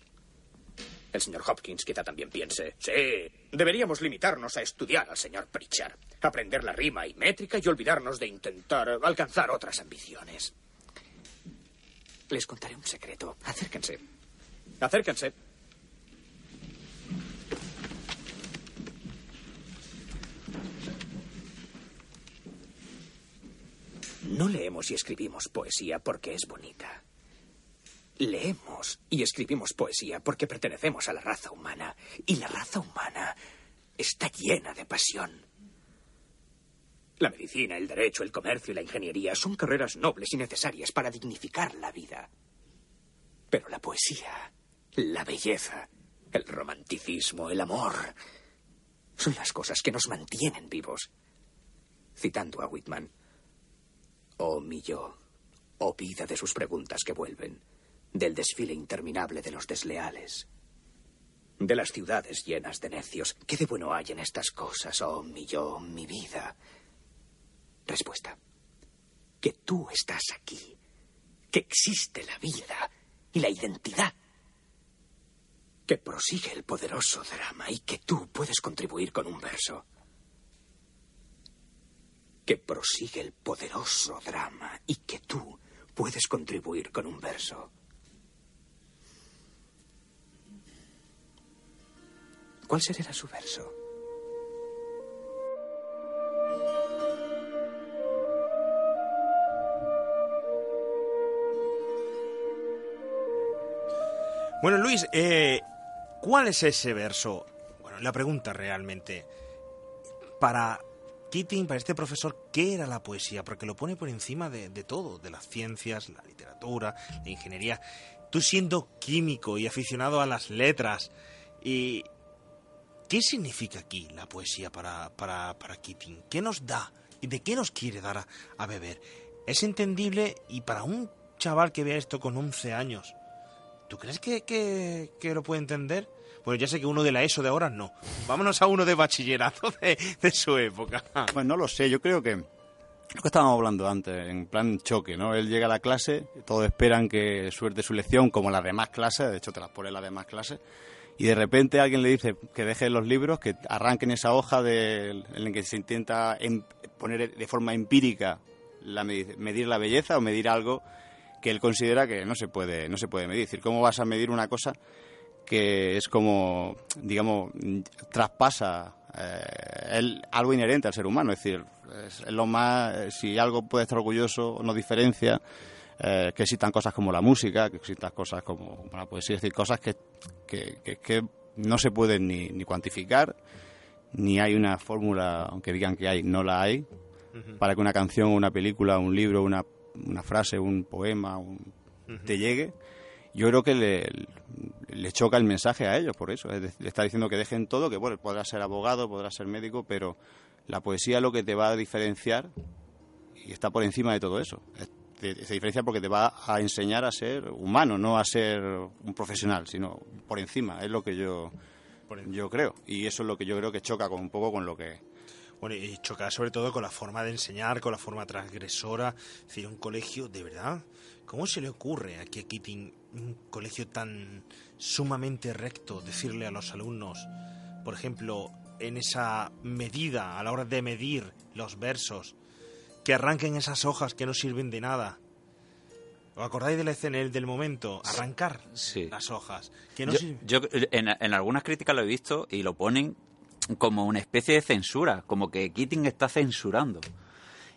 El señor Hopkins quizá también piense, sí, deberíamos limitarnos a estudiar al señor Pritchard, aprender la rima y métrica y olvidarnos de intentar alcanzar otras ambiciones. Les contaré un secreto. Acérquense. Acérquense. No leemos y escribimos poesía porque es bonita. Leemos y escribimos poesía porque pertenecemos a la raza humana. Y la raza humana está llena de pasión. La medicina, el derecho, el comercio y la ingeniería son carreras nobles y necesarias para dignificar la vida. Pero la poesía, la belleza, el romanticismo, el amor, son las cosas que nos mantienen vivos. Citando a Whitman, oh mi yo, oh vida de sus preguntas que vuelven, del desfile interminable de los desleales, de las ciudades llenas de necios. ¿Qué de bueno hay en estas cosas, oh mi yo, mi vida? Respuesta. Que tú estás aquí, que existe la vida y la identidad, que prosigue el poderoso drama y que tú puedes contribuir con un verso. Que prosigue el poderoso drama y que tú puedes contribuir con un verso. ¿Cuál será su verso? Bueno, Luis, eh, ¿cuál es ese verso? Bueno, la pregunta realmente. Para Keating, para este profesor, ¿qué era la poesía? Porque lo pone por encima de, de todo, de las ciencias, la literatura, la ingeniería. Tú siendo químico y aficionado a las letras, y ¿qué significa aquí la poesía para, para, para Keating? ¿Qué nos da? ¿Y de qué nos quiere dar a, a beber? Es entendible y para un chaval que vea esto con 11 años, ¿Tú crees que, que, que, lo puede entender? Bueno, ya sé que uno de la ESO de ahora no. Vámonos a uno de bachillerato de, de su época. Pues no lo sé, yo creo que lo que estábamos hablando antes, en plan choque, ¿no? Él llega a la clase, todos esperan que suerte su lección, como las demás clases, de hecho te las pone las demás clases, y de repente alguien le dice que deje los libros, que arranquen esa hoja de, en la que se intenta em, poner de forma empírica la, medir la belleza o medir algo que él considera que no se puede no se puede medir. Es decir, ¿cómo vas a medir una cosa que es como, digamos, traspasa eh, algo inherente al ser humano? Es decir, es, lo más, si algo puede estar orgulloso, nos diferencia, eh, que existan cosas como la música, que existan cosas como la poesía, es decir, cosas que, que, que, que no se pueden ni, ni, cuantificar, ni hay una fórmula, aunque digan que hay, no la hay, uh -huh. para que una canción, una película, un libro, una una frase, un poema, un, uh -huh. te llegue, yo creo que le, le, choca el mensaje a ellos por eso. Es, le está diciendo que dejen todo, que bueno, podrá ser abogado, podrá ser médico, pero la poesía es lo que te va a diferenciar y está por encima de todo eso. Se diferencia porque te va a enseñar a ser humano, no a ser un profesional, sino por encima. Es lo que yo, yo creo. Y eso es lo que yo creo que choca con un poco con lo que bueno, y chocar sobre todo con la forma de enseñar, con la forma transgresora. Es decir, un colegio, de verdad, ¿cómo se le ocurre aquí a Keating, un colegio tan sumamente recto, decirle a los alumnos, por ejemplo, en esa medida, a la hora de medir los versos, que arranquen esas hojas que no sirven de nada? ¿Os acordáis de la escena, del momento? Arrancar Sí. las hojas. Que no yo, sirve- yo en, en algunas críticas lo he visto y lo ponen como una especie de censura, como que Keating está censurando.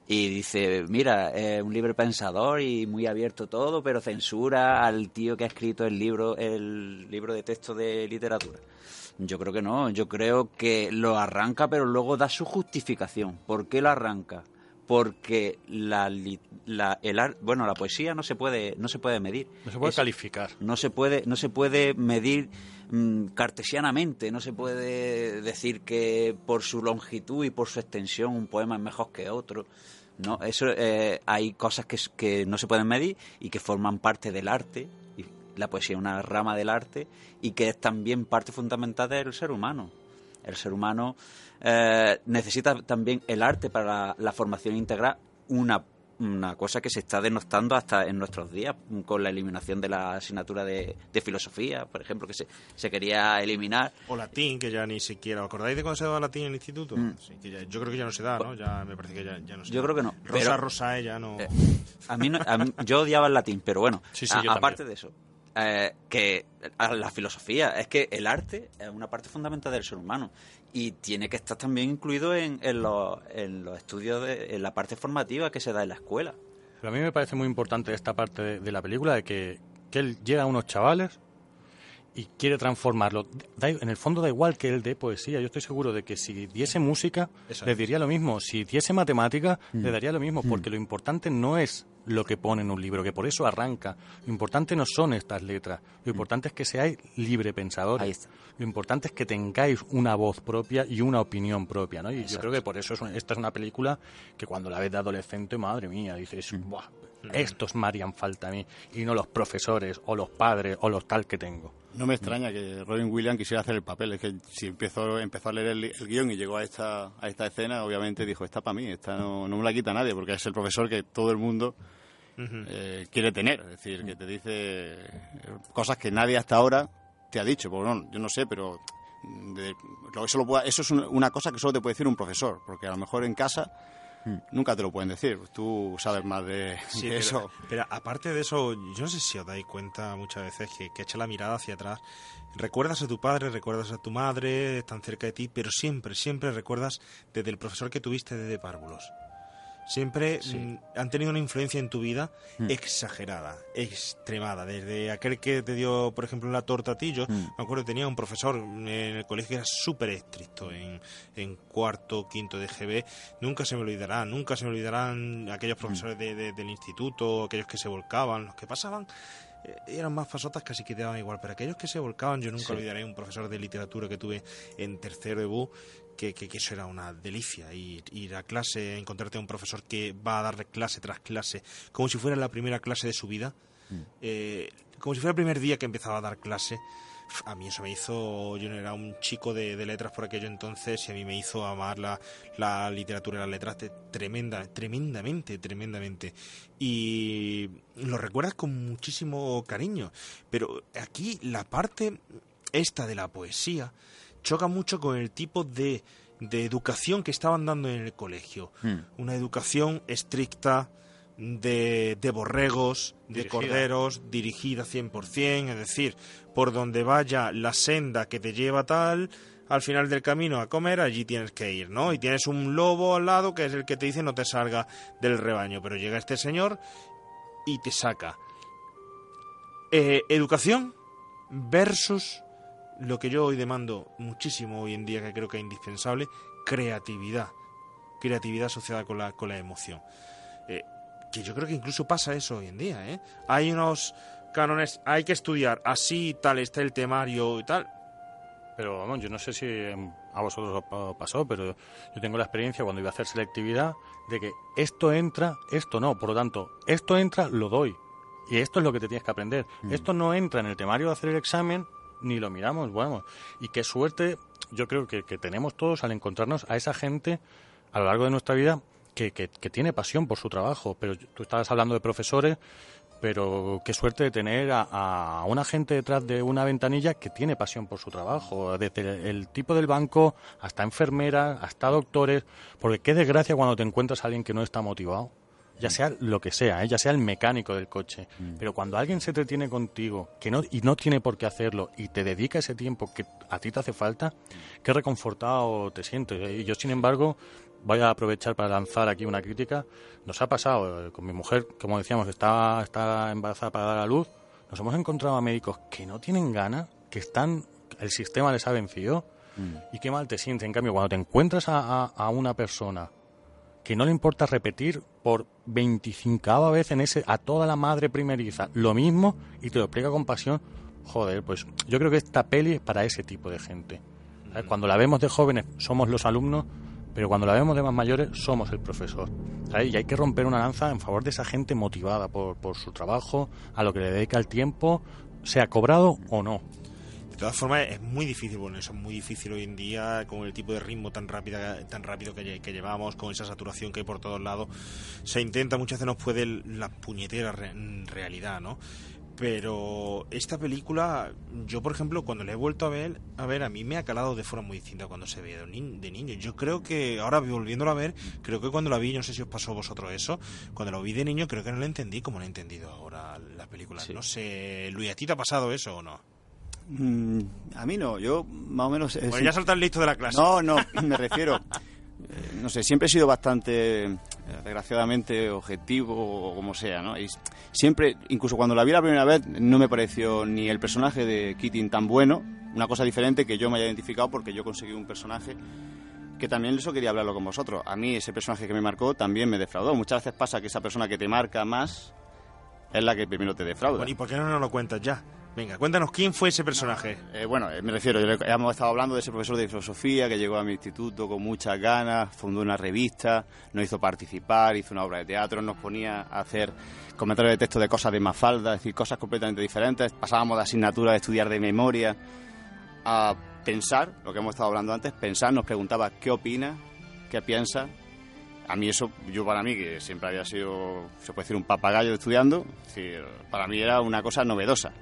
Y dice, mira, es un libre pensador y muy abierto todo, pero censura al tío que ha escrito el libro, el libro de texto de literatura. Yo creo que no, yo creo que lo arranca, pero luego da su justificación. ¿Por qué lo arranca? Porque la, la- el bueno, la poesía no se puede, no se puede medir. No se puede Es- calificar. no se puede no se puede medir mm, cartesianamente no se puede decir que por su longitud y por su extensión un poema es mejor que otro no eso eh, hay cosas que, que no se pueden medir y que forman parte del arte y la poesía es una rama del arte y que es también parte fundamental del ser humano el ser humano eh, necesita también el arte para la, la formación integral, una, una cosa que se está denostando hasta en nuestros días con la eliminación de la asignatura de, de filosofía, por ejemplo, que se, se quería eliminar. O latín, que ya ni siquiera. ¿Os acordáis de cuando se daba latín en el instituto? Mm. Sí, que ya- yo creo que ya no se da, ¿no? Ya me parece que ya, ya no se Yo da. creo que no, Rosa pero- Rosae ya no. Eh, a mí, no- a mí- yo odiaba el latín, pero bueno, Sí, sí, a- aparte de eso, eh, que a la filosofía, es que el arte es una parte fundamental del ser humano y tiene que estar también incluido en, en los, en los estudios, de, en la parte formativa que se da en la escuela. Pero a mí me parece muy importante esta parte de, de la película de que, que él llega a unos chavales y quiere transformarlo. Da en el fondo da igual que él dé poesía. Yo estoy seguro de que si diese música, Eso le es. diría lo mismo. Si diese matemática, Mm. le daría lo mismo. Porque lo importante no es lo que pone en un libro, que por eso arranca. Lo importante no son estas letras. Lo importante es que seáis libre pensadores. Mm. Lo importante es que tengáis una voz propia y una opinión propia, ¿no? Y yo creo que por eso es un- esta es una película que cuando la ves de adolescente, madre mía, dices, Mm. Buah, estos me harían falta a mí, y no los profesores, o los padres, o los tal que tengo. No me extraña que Robin Williams quisiera hacer el papel. Es que si empezó, empezó a leer el, el guion y llegó a esta, a esta escena, obviamente dijo, esta para mí, esta no, no me la quita nadie, porque es el profesor que todo el mundo eh, quiere tener. Es decir, que te dice eh, cosas que nadie hasta ahora te ha dicho. Porque no, yo no sé, pero de- lo- eso, lo pueda- eso es una, una cosa que solo te puede decir un profesor, porque a lo mejor en casa nunca te lo pueden decir. Tú sabes más de, Sí, de pero, eso. pero aparte de eso, yo no sé si os dais cuenta muchas veces que, que echa la mirada hacia atrás. Recuerdas a tu padre, recuerdas a tu madre, están cerca de ti, pero siempre, siempre recuerdas desde el profesor que tuviste desde párvulos. Siempre mm, han tenido una influencia en tu vida Mm. exagerada, extremada. Desde aquel que te dio, por ejemplo, la torta a ti, yo Mm. me acuerdo que tenía un profesor en el colegio que era súper estricto, en, en cuarto, quinto de GB. Nunca se me olvidará, nunca se me olvidarán aquellos profesores de- de- del instituto, aquellos que se volcaban, los que pasaban. eh, Eran más pasotas casi que te daban igual, pero aquellos que se volcaban, yo nunca Sí. olvidaré un profesor de literatura que tuve en tercero de BU, que, que, que eso era una delicia, ir, ir a clase, encontrarte a un profesor que va a darle clase tras clase, como si fuera la primera clase de su vida, eh, como si fuera el primer día que empezaba a dar clase. A mí eso me hizo, yo no era un chico de, de letras por aquello entonces y a mí me hizo amar la, la literatura y las letras de- tremenda, tremendamente, tremendamente. Y lo recuerdas con muchísimo cariño. Pero aquí la parte esta de la poesía choca mucho con el tipo de, de educación que estaban dando en el colegio. Mm. Una educación estricta, de, de borregos, de Dirigida. corderos, dirigida 100%, es decir, por donde vaya la senda que te lleva tal, al final del camino a comer, allí tienes que ir, ¿no? Y tienes un lobo al lado que es el que te dice no te salga del rebaño, pero llega este señor y te saca. Eh, educación versus lo que yo hoy demando muchísimo hoy en día, que creo que es indispensable, creatividad. Creatividad asociada con la, con la emoción. Eh, que yo creo que incluso pasa eso hoy en día, ¿eh? Hay unos cánones, hay que estudiar así y tal, está el temario y tal. Pero vamos, yo no sé si em, a vosotros os pa- pasó, pero yo tengo la experiencia cuando iba a hacer selectividad de que esto entra, esto no. Por lo tanto, esto entra, lo doy. Y esto es lo que te tienes que aprender. Esto no entra en el temario de hacer el examen, ni lo miramos, bueno. Y qué suerte, yo creo que, tenemos todos al encontrarnos a esa gente a lo largo de nuestra vida que, que, que tiene pasión por su trabajo. Pero tú estabas hablando de profesores, pero qué suerte de tener a, a una gente detrás de una ventanilla que tiene pasión por su trabajo, desde el tipo del banco hasta enfermeras, hasta doctores, porque qué desgracia cuando te encuentras a alguien que no está motivado. Ya sea lo que sea, ¿eh? ya sea el mecánico del coche. Pero cuando alguien se entretiene contigo que no, y no tiene por qué hacerlo y te dedica ese tiempo que a ti te hace falta, qué reconfortado te sientes. ¿eh? Y yo, sin embargo, voy a aprovechar para lanzar aquí una crítica. Nos ha pasado eh, con mi mujer, como decíamos, está, está embarazada para dar a luz. Nos hemos encontrado a médicos que no tienen ganas, que están, el sistema les ha vencido. Y qué mal te sientes. En cambio, cuando te encuentras a, a- a una persona que no le importa repetir por 25 vez en ese a toda la madre primeriza lo mismo y te lo explica con pasión, joder, pues yo creo que esta peli es para ese tipo de gente. ¿Sabes? Cuando la vemos de jóvenes somos los alumnos, pero cuando la vemos de más mayores somos el profesor. ¿sabes? Y hay que romper una lanza en favor de esa gente motivada por, por su trabajo, a lo que le dedica el tiempo, sea cobrado o no. De todas formas, es muy difícil, bueno, eso es muy difícil hoy en día, con el tipo de ritmo tan rápida, tan rápido que, lle- que llevamos, con esa saturación que hay por todos lados. Se intenta, muchas veces nos puede la puñetera re- realidad, ¿no? Pero esta película, yo por ejemplo, cuando la he vuelto a ver, a ver, a mí me ha calado de forma muy distinta cuando se veía de niño. Yo creo que, ahora volviéndola a ver, creo que cuando la vi, no sé si os pasó a vosotros eso, cuando la vi de niño creo que no la entendí como la he entendido ahora la película. No sé, Luis, ¿a ti te ha pasado eso o no? Mm, a mí no, yo más o menos... eh, Bueno, sí- ya saltas listo de la clase. No, no, me refiero... eh, no sé, siempre he sido bastante, eh, desgraciadamente, objetivo o como sea, ¿no? Y siempre, incluso cuando la vi la primera vez, no me pareció ni el personaje de Keating tan bueno, una cosa diferente que yo me haya identificado porque yo conseguí un personaje que también eso quería hablarlo con vosotros. A mí ese personaje que me marcó también me defraudó. Muchas veces pasa que esa persona que te marca más es la que primero te defrauda. Bueno, ¿y por qué no nos lo cuentas ya? Venga, cuéntanos quién fue ese personaje. Eh, bueno, eh, me refiero, hemos estado hablando de ese profesor de filosofía que llegó a mi instituto con muchas ganas, fundó una revista, nos hizo participar, hizo una obra de teatro, nos ponía a hacer comentarios de texto de cosas de Mafalda, es decir, cosas completamente diferentes. Pasábamos de asignatura de estudiar de memoria a pensar, lo que hemos estado hablando antes, pensar, nos preguntaba qué opina, qué piensa. A mí eso, yo para mí, que siempre había sido, se puede decir, un papagayo estudiando, para mí era una cosa novedosa.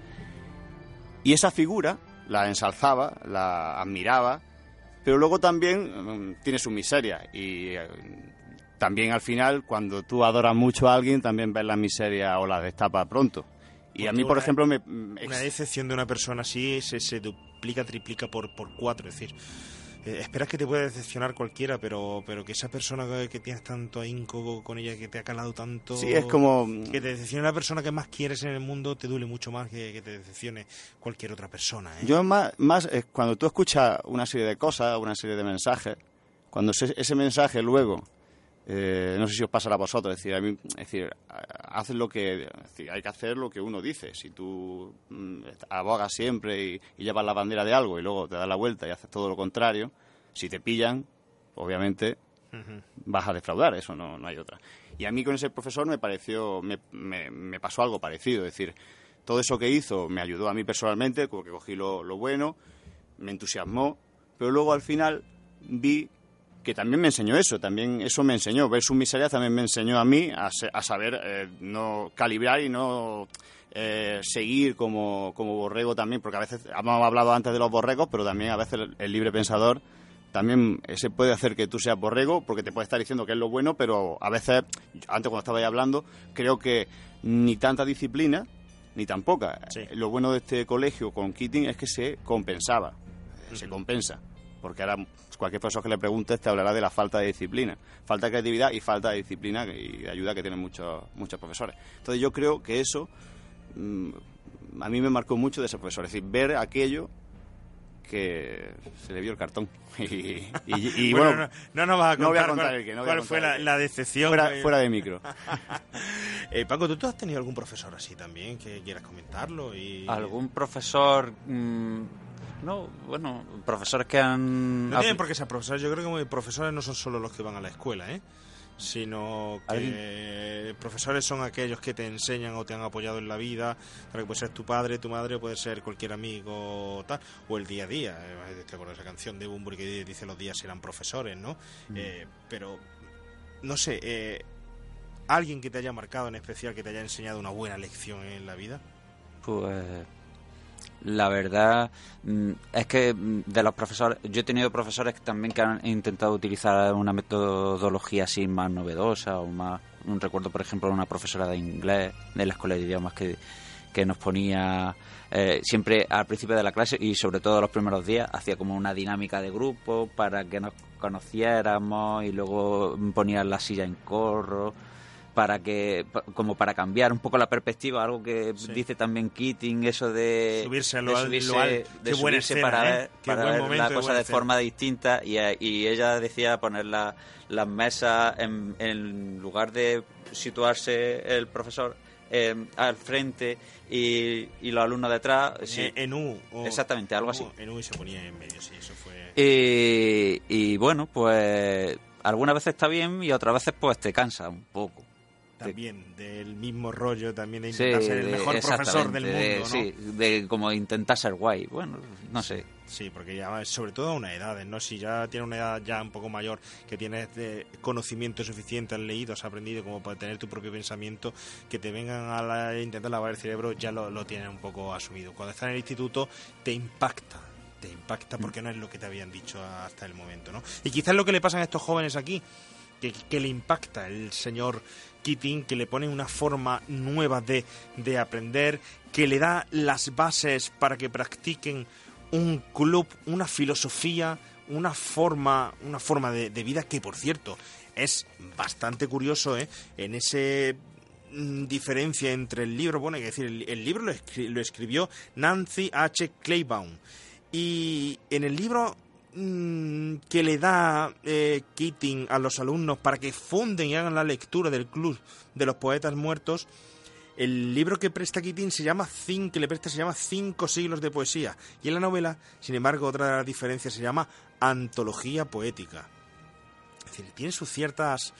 Y esa figura la ensalzaba, la admiraba, pero luego también mm, tiene su miseria. Y eh, también al final, cuando tú adoras mucho a alguien, también ves la miseria o la destapa pronto. Y a Porque mí, por una- ejemplo, me, Una decepción de una persona así se, se duplica, triplica por, por cuatro. Es decir, eh, esperas que te pueda decepcionar cualquiera, pero, pero que esa persona que, que tienes tanto ahínco con ella, que te ha calado tanto... Sí, es como- Que te decepcione la persona que más quieres en el mundo, te duele mucho más que, que te decepcione cualquier otra persona. ¿eh? Yo más, más eh, cuando tú escuchas una serie de cosas, una serie de mensajes, cuando ese mensaje luego, eh, no sé si os pasará a vosotros, es decir, a mí, es decir, haz lo que, decir, hay que hacer lo que uno dice. Si tú mm, abogas siempre y, y llevas la bandera de algo y luego te das la vuelta y haces todo lo contrario, si te pillan, obviamente vas a defraudar, eso no, no hay otra. Y a mí con ese profesor me pareció, me, me- me pasó algo parecido, es decir, todo eso que hizo me ayudó a mí personalmente, porque cogí lo, lo bueno, me entusiasmó, pero luego al final vi que también me enseñó eso, también eso me enseñó, ver sus miserias también me enseñó a mí a, se- a saber eh, no calibrar y no eh, seguir como, como borrego también, porque a veces hemos hablado antes de los borregos, pero también a veces el, el libre pensador también ese puede hacer que tú seas borrego porque te puede estar diciendo que es lo bueno, pero a veces, antes cuando estaba ahí hablando, creo que ni tanta disciplina ni tan poca. Lo bueno de este colegio con Keating es que se compensaba, se compensa, porque ahora cualquier profesor que le preguntes te hablará de la falta de disciplina, falta de creatividad y falta de disciplina y de ayuda que tienen muchos, muchos profesores. Entonces yo creo que eso mm, a mí me marcó mucho de ese profesor, es decir, ver aquello que se le vio el cartón. Y, y- y, Bueno, bueno, no, no nos vas a no voy a contar contar cuál- el que, no voy a cuál fue contar la, el que. la decepción. Fuera, que- fuera de micro. Eh, Paco, ¿tú, tú has tenido algún profesor así también que quieras comentarlo? Y... ¿Algún profesor.? mm, no, bueno, profesores que han. No tienen por qué ser profesores. Yo creo que profesores no son solo los que van a la escuela, ¿eh? sino que profesores son aquellos que te enseñan o te han apoyado en la vida, para que puede ser tu padre, tu madre, puede ser cualquier amigo tal, o el día a día. Eh, Te acuerdas de esa canción de Bunbury que dice los días serán profesores, ¿no? Eh, pero, no sé, eh, alguien que te haya marcado en especial, que te haya enseñado una buena lección en la vida. Pues la verdad mm, es que mm, de los profesores, yo he tenido profesores que también que han intentado utilizar una metodología así más novedosa o más un recuerdo, por ejemplo, de una profesora de inglés de la escuela de idiomas que, que nos ponía eh, siempre al principio de la clase y sobre todo los primeros días hacía como una dinámica de grupo para que nos conociéramos y luego ponía la silla en corro para que como para cambiar un poco la perspectiva algo que dice también Keating eso de Subirse de subirse, al- de buena subirse escena, para ¿eh? para ver momento la cosa de escena. forma distinta y, eh, y ella decía poner la- las mesas en, en lugar de situarse el profesor eh, al frente y, y los alumnos detrás sí. Eh, en U. o- exactamente algo así En U y se ponía en medio, sí, eso fue... y, y bueno, pues algunas veces está bien y otras veces pues te cansa un poco. También del mismo rollo, también de Sí, intentar ser el mejor profesor del mundo, de- ¿no? Sí, de como intentar ser guay. Bueno, no sé. Sí, porque ya sobre todo a una edad, ¿no? Si ya tiene una edad ya un poco mayor, que tienes eh, conocimiento suficiente, has leído, has aprendido como para tener tu propio pensamiento, que te vengan a la- intentar lavar el cerebro, ya lo, lo tienes un poco asumido. Cuando estás en el instituto te impacta, te impacta porque no es lo que te habían dicho hasta el momento, ¿no? Y quizás lo que le pasa a estos jóvenes aquí, que, que le impacta el señor Keating, que le pone una forma nueva de, de aprender, que le da las bases para que practiquen un club, una filosofía, una forma, una forma de, vida que, por cierto, es bastante curioso, ¿eh? En ese mm, diferencia entre el libro, bueno, hay que decir, el, libro lo, lo escribió Nancy H. Claybaum y en el libro mm, que le da eh, Keating a los alumnos para que funden y hagan la lectura del club de los poetas muertos, el libro que presta Keating se llama que se llama Cinco siglos de poesía. Y en la novela, sin embargo, otra de las diferencias se llama Antología poética. Es decir, tiene sus ciertas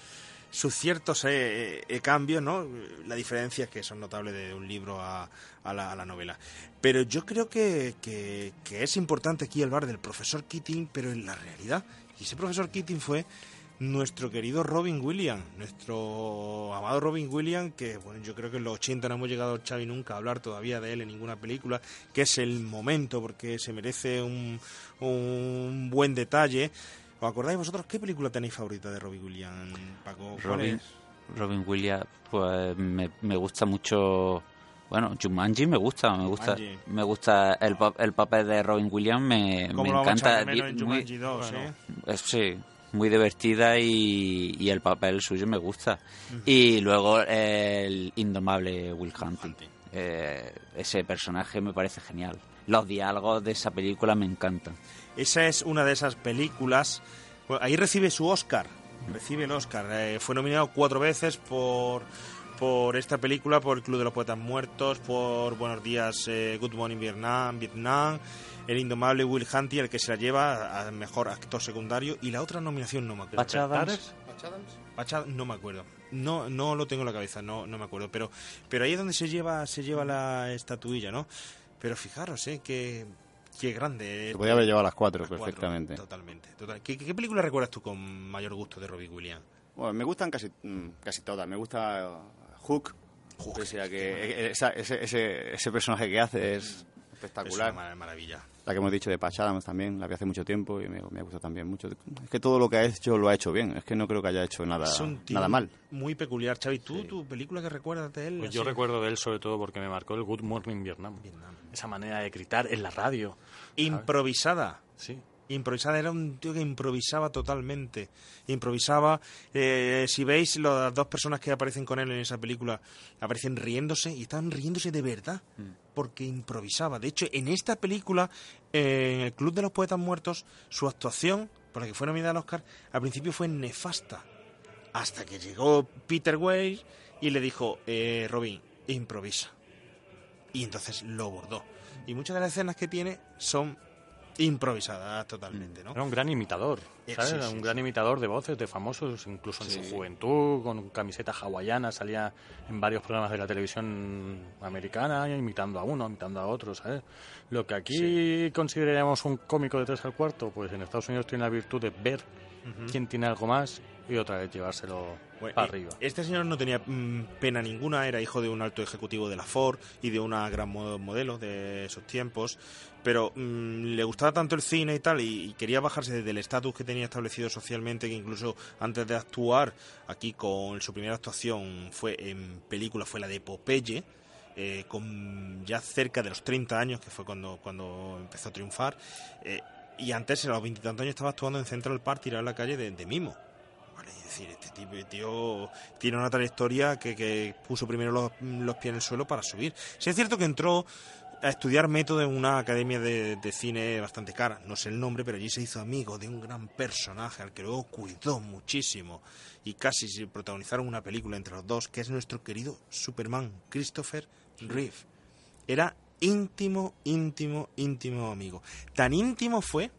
sus ciertos eh, eh, cambios, ¿no? La diferencia es que son notables de un libro a, a la, a la novela. Pero yo creo que, que, es importante aquí hablar del profesor Keating, pero en la realidad. Y ese profesor Keating fue nuestro querido Robin Williams, nuestro amado Robin Williams, que bueno, yo creo que en los 80 no hemos llegado, Xavi, nunca a hablar todavía de él en ninguna película, que es el momento, porque se merece un buen detalle. ¿Os acordáis vosotros qué película tenéis favorita de Robin Williams, Paco? ¿Cuál Robin? Robin Williams, pues me, me gusta mucho. Bueno, Jumanji me gusta, me gusta, Jumanji. me gusta el, pa- el papel de Robin Williams, me, ¿Cómo me lo vamos a encanta. en Jumanji 2, bueno, eh? es- sí, muy divertida y, y el papel suyo me gusta. Y luego el indomable Will Hunting. Eh, ese personaje me parece genial. Los diálogos de esa película me encantan. Esa es una de esas películas. Bueno, ahí recibe su Oscar. Recibe el Oscar. Eh, fue nominado cuatro veces por, por esta película, por el Club de los Poetas Muertos, por Buenos Días, eh, Good Morning Vietnam, Vietnam, El Indomable Will Hunting, el que se la lleva a mejor actor secundario. Y la otra nominación no me acuerdo. Patch Adams. Patch Adams, no me acuerdo. No, no lo tengo en la cabeza, no, no me acuerdo. Pero, pero ahí es donde se lleva, se lleva la estatuilla, ¿no? Pero fijaros, ¿eh? Que, qué grande. Se podía haber llevado a las cuatro cuatro, perfectamente. Totalmente. total. ¿Qué, qué película recuerdas tú con mayor gusto de Robbie Williams? Bueno, me gustan casi, mm, casi todas. Me gusta uh, Hook. o sea que esa- ese, ese, ese personaje que hace es espectacular. Es una maravilla. La que hemos dicho de Patch Adams también, la vi hace mucho tiempo y me, me gusta también mucho. Es que todo lo que ha hecho lo ha hecho bien. Es que no creo que haya hecho nada, Es un tío nada mal. Muy peculiar. Xavi, ¿tú tu película que recuerdas de él? Pues así? yo recuerdo de él sobre todo porque me marcó el Good Morning Vietnam. Esa manera de gritar en la radio. Improvisada. Sí. Improvisada, era un tío que improvisaba totalmente. Improvisaba. eh, si veis, las dos personas que aparecen con él en esa película aparecen riéndose y estaban riéndose de verdad. Porque improvisaba. De hecho, en esta película, eh, en el Club de los Poetas Muertos, su actuación, por la que fue nominada al Oscar, al principio fue nefasta. Hasta que llegó Peter Weir y le dijo, eh, Robin, improvisa. Y entonces lo bordó. Y muchas de las escenas que tiene son improvisadas totalmente, ¿no? Era un gran imitador, Eh, ¿sabes? sí, Era sí, un sí. gran imitador de voces de famosos, incluso en su juventud, con camiseta hawaiana, salía en varios programas de la televisión americana, imitando a uno, imitando a otro, ¿sabes? Lo que aquí consideraríamos un cómico de tres al cuarto, pues en Estados Unidos tiene la virtud de ver quién tiene algo más y otra vez llevárselo Bueno, para arriba. Este señor no tenía mm, pena ninguna, era hijo de un alto ejecutivo de la Ford y de una gran mo- modelo de esos tiempos, pero mm, le gustaba tanto el cine y tal y, y quería bajarse del estatus que tenía establecido socialmente que incluso antes de actuar aquí con su primera actuación fue en película fue la de Popeye. eh, con ya cerca de los 30 años, que fue cuando, cuando empezó a triunfar, eh, y antes, a los veintitantos años, estaba actuando en Central Park, tirado en la calle de, de mimo. Vale, es decir, este tipo de tío tiene una trayectoria que, que puso primero los, los pies en el suelo para subir. Sí es cierto que entró a estudiar método en una academia de, de cine bastante cara, no sé el nombre, pero allí se hizo amigo de un gran personaje al que luego cuidó muchísimo y casi se protagonizaron una película entre los dos, que es nuestro querido Superman, Christopher Reeve. Era íntimo, íntimo, íntimo amigo. Tan íntimo fue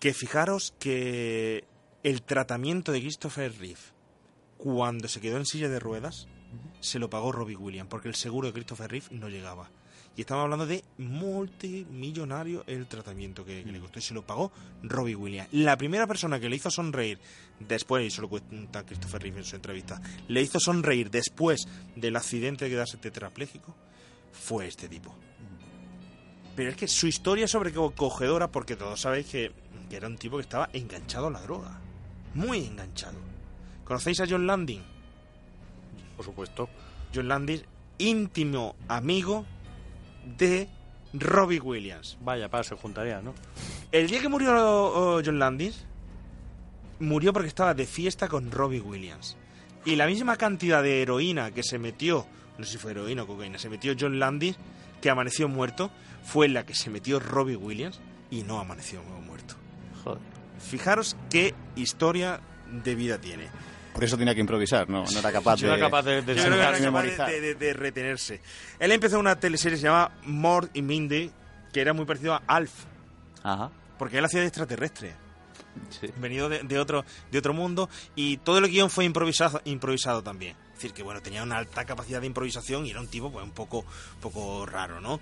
que fijaros que el tratamiento de Christopher Reeve cuando se quedó en silla de ruedas se lo pagó Robbie Williams porque el seguro de Christopher Reeve no llegaba. Y estamos hablando de multimillonario el tratamiento que, que le costó y se lo pagó Robbie Williams. La primera persona que le hizo sonreír después, y eso lo cuenta Christopher Reeve en su entrevista, le hizo sonreír después del accidente de quedarse tetrapléjico fue este tipo. Pero es que su historia es sobrecogedora porque todos sabéis que, que era un tipo que estaba enganchado a la droga. Muy enganchado. ¿Conocéis a John Landing? Por supuesto. John Landing, íntimo amigo de Robbie Williams. Vaya, para, se juntaría, ¿no? El día que murió oh, John Landis, murió porque estaba de fiesta con Robbie Williams. Y la misma cantidad de heroína que se metió, no sé si fue heroína o cocaína, se metió John Landis, que amaneció muerto, fue la que se metió Robbie Williams y no amaneció muerto. Joder. Fijaros qué historia de vida tiene. Por eso tenía que improvisar, no, no era capaz de, era capaz de- retenerse. Él empezó una teleserie que se llama Mord y Mindy, que era muy parecido a Alf, Ajá. porque él hacía de extraterrestre. Sí. venido de, de otro de otro mundo y todo el guion fue improvisado improvisado también es decir que bueno tenía una alta capacidad de improvisación y era un tipo pues un poco poco raro no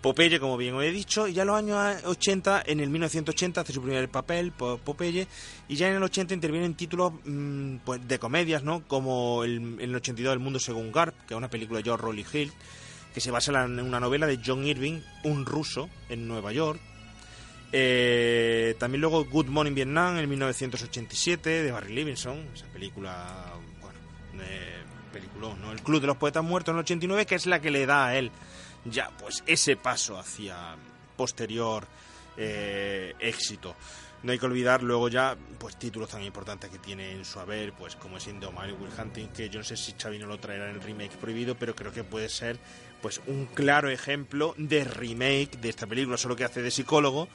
Popeye como bien os he dicho y ya en los años 80 en el 1980 hace su primer papel Po- Popeye y ya en el 80 interviene en títulos mm, pues de comedias no como el, en el 82 El mundo según Garp que es una película de George Rolly Hill que se basa en una novela de John Irving un ruso en Nueva York. Eh, también luego Good Morning Vietnam en 1987 de Barry Levinson, esa película, bueno, eh, peliculón, ¿no? El Club de los Poetas Muertos en el 89, que es la que le da a él ya pues ese paso hacia posterior eh, éxito. No hay que olvidar luego ya pues títulos tan importantes que tiene en su haber, pues como es Indomable Will Hunting, que yo no sé si Xavi no lo traerá en el remake prohibido, pero creo que puede ser pues un claro ejemplo de remake de esta película, solo que hace de psicólogo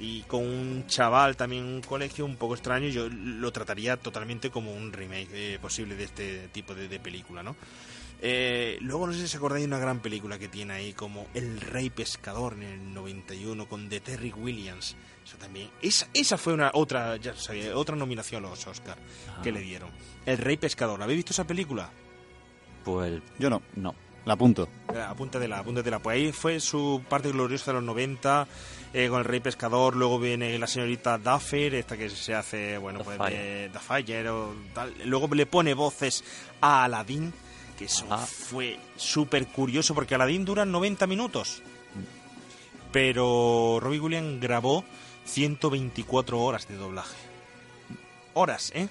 y con un chaval también en un colegio un poco extraño, yo lo trataría totalmente como un remake eh, posible de este tipo de, de película, ¿no? Eh, luego no sé si os acordáis de una gran película que tiene ahí como El Rey Pescador en el 91 con The Terry Williams. Eso también. Esa, esa fue una otra ya sabía, otra nominación a los Oscar que le dieron. El Rey Pescador. ¿Habéis visto esa película? Pues Yo no, no. la apunto. Eh, Apúntatela, apúntatela. Pues ahí fue su parte gloriosa de los 90 eh, con el Rey Pescador. Luego viene la señorita Duffer, esta que se hace, bueno, pues de The Fire o tal. Luego le pone voces a Aladdin, que eso Ajá. fue súper curioso porque Aladdin dura 90 minutos. Pero Robbie Williams grabó 124 horas de doblaje. Horas, ¿eh?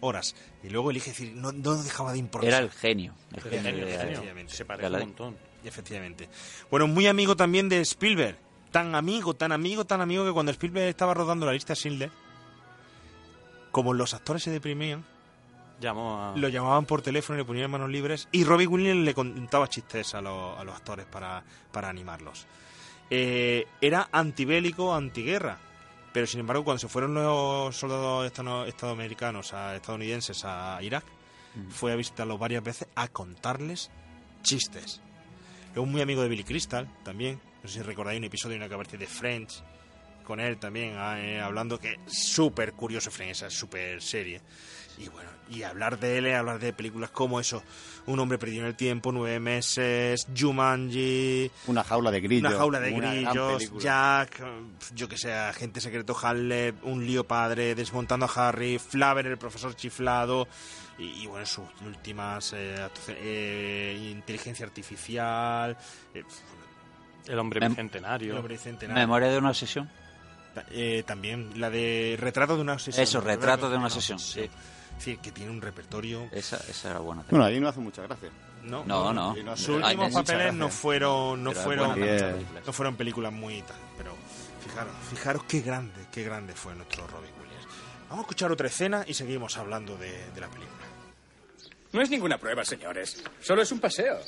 Horas. Y luego elige decir, no, no dejaba de improvisar. Era el genio. El El genio efectivamente. Se parece un montón. Efectivamente. Bueno, muy amigo también de Spielberg. Tan amigo, tan amigo, tan amigo que cuando Spielberg estaba rodando la lista Schindler, como los actores se deprimían, Llamó a... lo llamaban por teléfono y le ponían manos libres y Robbie Williams le contaba chistes a, los- a los actores para, para animarlos. Eh, era antibélico, antiguerra. Pero sin embargo, cuando se fueron los soldados estadounidenses a, estadounidenses a Irak, fue a visitarlos varias veces a contarles chistes. Luego muy amigo de Billy Crystal también. No sé si recordáis un episodio en el que aparece de Friends, con él también, eh, hablando que es súper curioso Frank, esa súper serie. Y bueno, y hablar de él, hablar de películas como eso, Un hombre perdido en el tiempo, Nueve meses, Jumanji... Una jaula de grillos. Una jaula de una grillos. Jack, yo que sé, Agente Secreto Halle, Un lío padre, Desmontando a Harry, Flaver, el profesor chiflado, y, y bueno, sus últimas eh, eh, inteligencia artificial, eh, El hombre Mem- bicentenario. el hombre bicentenario. Memoria de una sesión. Ta- eh, también la de Retrato de una sesión. Eso, Retrato de una sesión, sí. Es decir, que tiene un repertorio. Esa, esa era buena. Bueno, ahí no hace mucha gracia. No, No, no. Y no Sus últimos papeles no fueron, no fueron, no fueron películas muy tal, pero fijaros, fijaros qué grande, qué grande fue nuestro Robin Williams. Vamos a escuchar otra escena y seguimos hablando de, de la película. No es ninguna prueba, señores. Solo es un paseo.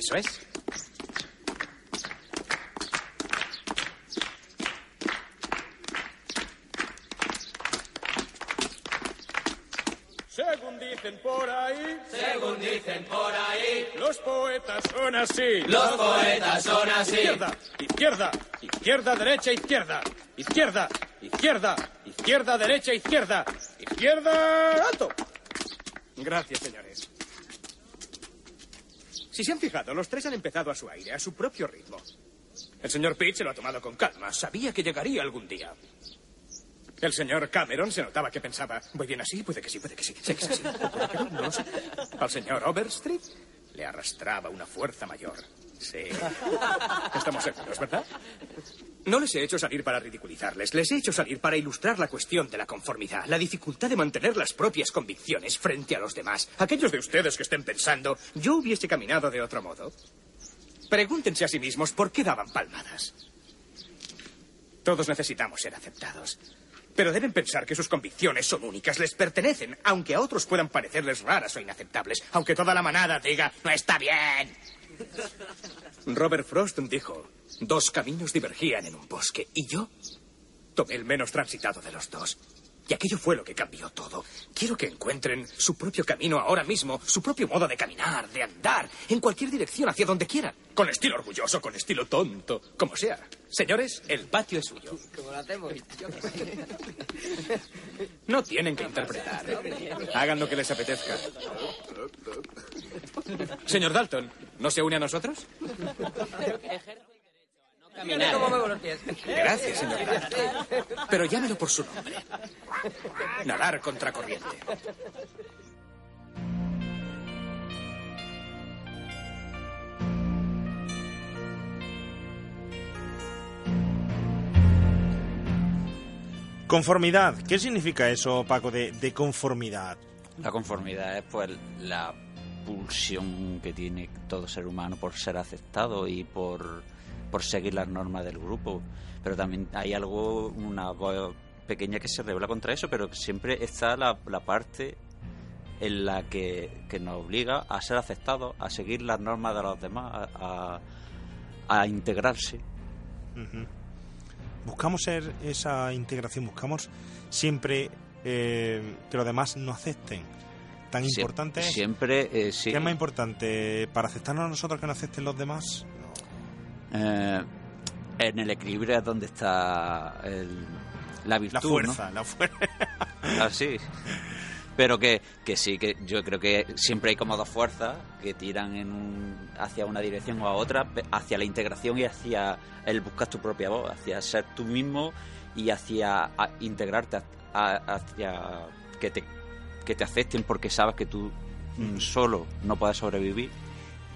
Eso es. Según dicen por ahí. Según dicen por ahí. Los poetas son así. Los poetas son así. Izquierda, izquierda, izquierda, derecha, izquierda. Izquierda, izquierda, izquierda, derecha, izquierda. Izquierda, alto. Gracias, señores. Si se han fijado, los tres han empezado a su aire, a su propio ritmo. El señor Pitt se lo ha tomado con calma. Sabía que llegaría algún día. El señor Cameron se notaba que pensaba, voy bien así, puede que sí, puede que sí. Sé que es así. No, lo. Al señor Overstreet le arrastraba una fuerza mayor. Sí. Estamos seguros, ¿verdad? No les he hecho salir para ridiculizarles, les he hecho salir para ilustrar la cuestión de la conformidad, la dificultad de mantener las propias convicciones frente a los demás. Aquellos de ustedes que estén pensando, yo hubiese caminado de otro modo. Pregúntense a sí mismos por qué daban palmadas. Todos necesitamos ser aceptados. Pero deben pensar que sus convicciones son únicas, les pertenecen, aunque a otros puedan parecerles raras o inaceptables, aunque toda la manada diga, no está bien. Robert Frost dijo, dos caminos divergían en un bosque, y yo tomé el menos transitado de los dos. Y aquello fue lo que cambió todo. Quiero que encuentren su propio camino ahora mismo, su propio modo de caminar, de andar, en cualquier dirección, hacia donde quieran. Con estilo orgulloso, con estilo tonto, como sea. Señores, el patio es suyo. Como lo hacemos, yo qué sé. No tienen que interpretar. Hagan lo que les apetezca. Señor Dalton, ¿no se une a nosotros? Mira cómo muevo los pies. Gracias, señor Dalton. Pero llámelo por su nombre. Nadar contracorriente. Conformidad. ¿Qué significa eso, Paco, de, de conformidad? La conformidad es pues la pulsión que tiene todo ser humano por ser aceptado y por, por seguir las normas del grupo. Pero también hay algo, una voz pequeña que se revela contra eso, pero siempre está la, la parte en la que, que nos obliga a ser aceptados, a seguir las normas de los demás, a, a- a integrarse. Buscamos ser esa integración, buscamos siempre eh, que los demás nos acepten. Tan Sie- importante es. Siempre, eh, sí. ¿Qué es más importante? ¿Para aceptarnos a nosotros que nos acepten los demás? Eh, en el equilibrio es donde está el- la virtud. La ¿no? fuerza, la fuerza. Así. Pero que, que sí, que yo creo que siempre hay como dos fuerzas que tiran en un- hacia una dirección o a otra, hacia la integración y hacia el buscar tu propia voz, hacia ser tú mismo y hacia integrarte, a- a- hacia que te, que te acepten porque sabes que tú mm, solo no puedes sobrevivir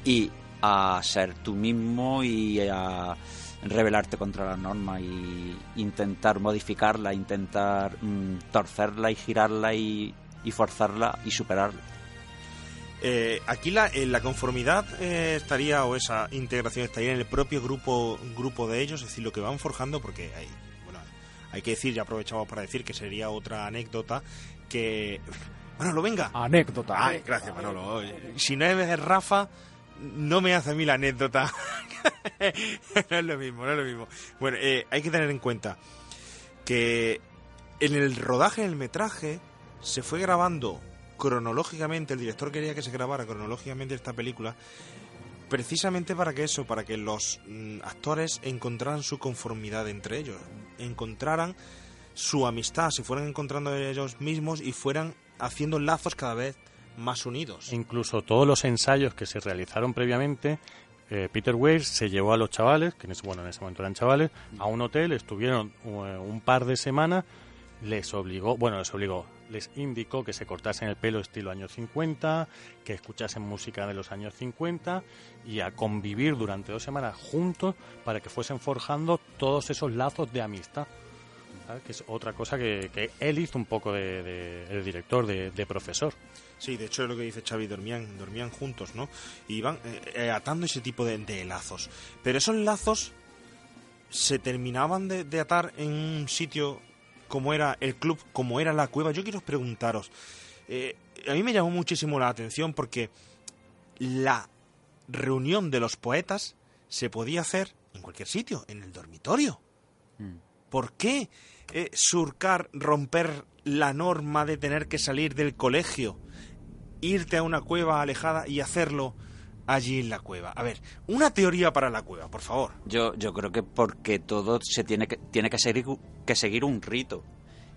y a ser tú mismo y a rebelarte contra las normas y intentar modificarla, intentar mm, torcerla y girarla y, y forzarla y superarla. Eh, aquí la, eh, la conformidad eh, estaría, o esa integración estaría en el propio grupo, grupo de ellos, es decir, lo que van forjando, porque hay, bueno, hay que decir, ya aprovechamos para decir que sería otra anécdota que... Manolo, venga. Anécdota. Ay, gracias, Manolo. Si no es Rafa, no me hace a mí la anécdota. no es lo mismo, no es lo mismo. Bueno, eh, hay que tener en cuenta que en el rodaje, en el metraje, se fue grabando cronológicamente, el director quería que se grabara cronológicamente esta película, precisamente para que eso, para que los mm, actores encontraran su conformidad entre ellos, encontraran su amistad, se fueran encontrando ellos mismos y fueran haciendo lazos cada vez más unidos. Incluso todos los ensayos que se realizaron previamente, eh, Peter Weir se llevó a los chavales, que en ese, bueno, en ese momento eran chavales, a un hotel, estuvieron eh, un par de semanas, les obligó, bueno, les obligó, les indicó que se cortasen el pelo estilo años 50, que escuchasen música de los años 50 y a convivir durante dos semanas juntos para que fuesen forjando todos esos lazos de amistad. Que es otra cosa que, él hizo un poco de, director, de profesor. Sí, de hecho es lo que dice Xavi, dormían, dormían juntos, ¿no? Y iban eh, eh, atando ese tipo de, de lazos. Pero esos lazos se terminaban de, de atar en un sitio como era el club, como era la cueva. Yo quiero preguntaros, eh, a mí me llamó muchísimo la atención porque la reunión de los poetas se podía hacer en cualquier sitio, en el dormitorio. ¿Por qué eh, surcar, romper la norma de tener que salir del colegio, irte a una cueva alejada y hacerlo allí en la cueva? A ver, una teoría para la cueva, por favor. Yo, yo creo que porque todo se tiene que, tiene que seguir, que seguir un rito.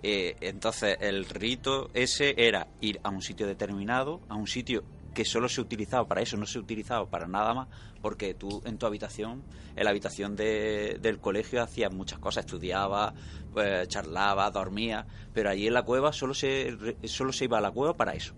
Eh, entonces, el rito ese era ir a un sitio determinado, a un sitio que solo se utilizaba para eso, no se utilizaba para nada más, porque tú en tu habitación, en la habitación de- del colegio, hacías muchas cosas, estudiabas, pues, charlabas, dormías, pero allí en la cueva solo se, solo se iba a la cueva para eso.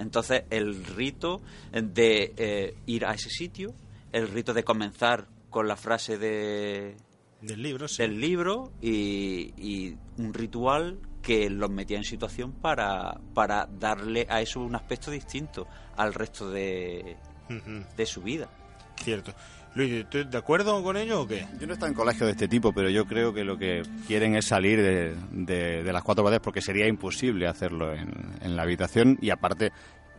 Entonces, el rito de eh, ir a ese sitio, el rito de comenzar con la frase de, del libro, sí. del libro y, y un ritual que los metía en situación para, para darle a eso un aspecto distinto al resto de, de su vida. Cierto. Luis, ¿tú de acuerdo con ello o qué? Yo no he estado en colegio de este tipo, pero yo creo que lo que quieren es salir de, las cuatro paredes porque sería imposible hacerlo en, la habitación y aparte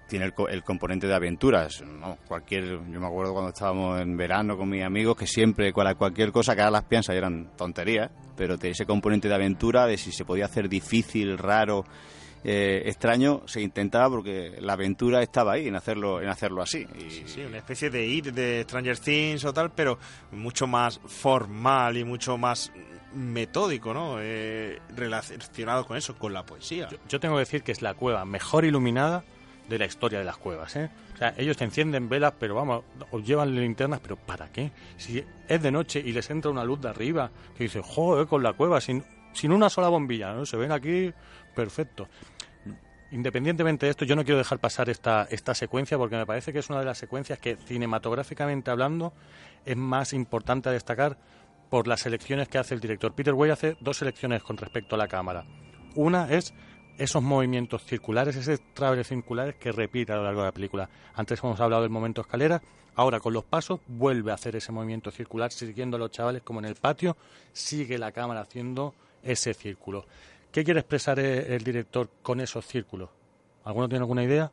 tiene el, el componente de aventuras. ¿no? Cualquier, yo me acuerdo cuando estábamos en verano con mis amigos que siempre cual- cualquier cosa que ahora las piensas eran tonterías, pero tiene ese componente de aventura de si se podía hacer difícil, raro, eh, extraño, se intentaba porque la aventura estaba ahí en hacerlo, en hacerlo así. Y, Sí, una especie de IT de Stranger Things o tal, pero mucho más formal y mucho más metódico, ¿no? Eh, relacionado con eso, con la poesía. Yo tengo que decir que es la cueva mejor iluminada de la historia de las cuevas, ¿eh? O sea, ellos te encienden velas, pero vamos, os llevan linternas, pero ¿para qué? Si es de noche y les entra una luz de arriba, que dice, joder, con la cueva, sin, sin una sola bombilla, ¿no? Se ven aquí, perfecto. Independientemente de esto, yo no quiero dejar pasar esta, esta secuencia porque me parece que es una de las secuencias que cinematográficamente hablando es más importante a destacar por las selecciones que hace el director. Peter Weir hace dos selecciones con respecto a la cámara. Una es esos movimientos circulares, esos traveles circulares que repite a lo largo de la película. Antes hemos hablado del momento escalera, ahora con los pasos vuelve a hacer ese movimiento circular, siguiendo a los chavales como en el patio, sigue la cámara haciendo ese círculo. ¿Qué quiere expresar eh, el director con esos círculos? ¿Alguno tiene alguna idea?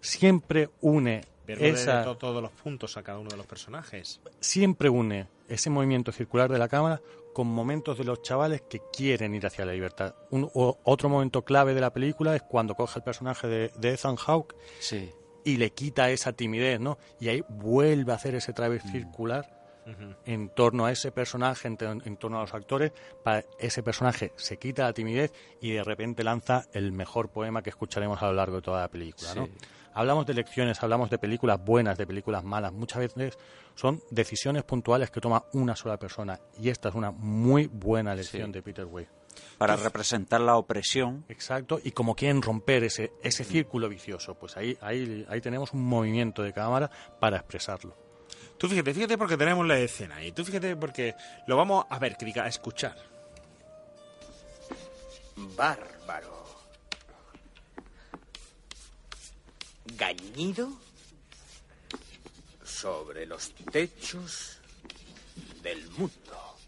Siempre une esa, to- todos los puntos a cada uno de los personajes. siempre une ese movimiento circular de la cámara con momentos de los chavales que quieren ir hacia la libertad. Un, o- otro momento clave de la película es cuando coge el personaje de, de Ethan Hawke Sí. y le quita esa timidez, ¿no? Y ahí vuelve a hacer ese travel circular en torno a ese personaje, en, en torno a los actores, para ese personaje se quita la timidez y de repente lanza el mejor poema que escucharemos a lo largo de toda la película, ¿no? Hablamos de lecciones, hablamos de películas buenas, de películas malas. Muchas veces son decisiones puntuales que toma una sola persona. Y esta es una muy buena lección Sí. de Peter Weir. Para representar la opresión. Exacto, y como quieren romper ese, ese círculo vicioso, pues ahí, ahí, ahí tenemos un movimiento de cámara para expresarlo. Tú fíjate, fíjate porque tenemos la escena ahí. Tú fíjate porque lo vamos a ver, diga, a escuchar. Bárbaro. Gañido sobre los techos del mundo.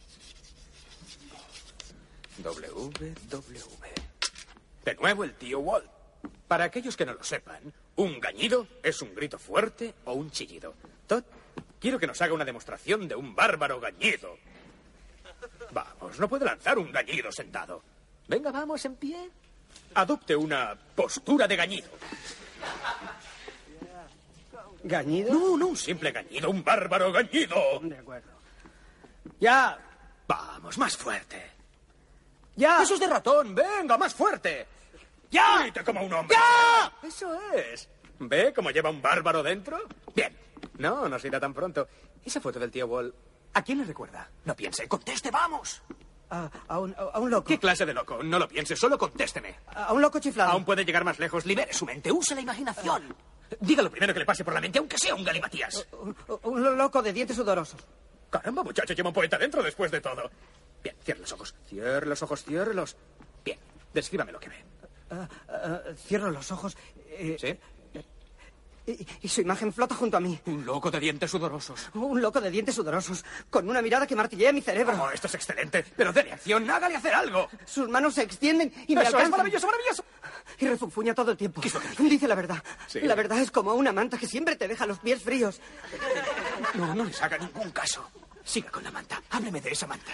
WW. De nuevo el tío Walt. Para aquellos que no lo sepan, un gañido es un grito fuerte o un chillido. Todd, quiero que nos haga una demostración de un bárbaro gañido. Vamos, no puede lanzar un gañido sentado. Venga, vamos en pie. adopte una postura de gañido. ¿Gañido? No, no un simple gañido, un bárbaro gañido. De acuerdo. Ya. Vamos, más fuerte. Ya. Eso es de ratón, venga, más fuerte. Ya. Grite como un hombre. ¡Ya! Eso es. ¿Ve cómo lleva un bárbaro dentro? Bien. No, no se irá tan pronto. Esa foto del tío Wall, ¿a quién le recuerda? No piense, conteste, vamos. A, a un, a un loco. ¿Qué clase de loco? No lo piense, solo contésteme. A un loco chiflado. Aún puede llegar más lejos. Libere su mente, use la imaginación. Diga lo primero que le pase por la mente, aunque sea un galimatías. Un, un loco de dientes sudorosos. Caramba, muchacho, lleva un poeta dentro después de todo. Bien, cierre los ojos. Cierre los ojos, ciérrelos. Bien, descríbame lo que ve. Cierro los ojos. eh, ¿Sí? y, y su imagen flota junto a mí. Un loco de dientes sudorosos. Un loco de dientes sudorosos, con una mirada que martillea mi cerebro. Oh, esto es excelente. Pero dele acción, hágale hacer algo. Sus manos se extienden y me Eso es alcanzan. maravilloso, maravilloso. Y refunfuña todo el tiempo. ¿Qué es lo que Dice la verdad. Sí. La verdad es como una manta que siempre te deja los pies fríos. No, no les haga ningún caso. Siga con la manta. Hábleme de esa manta.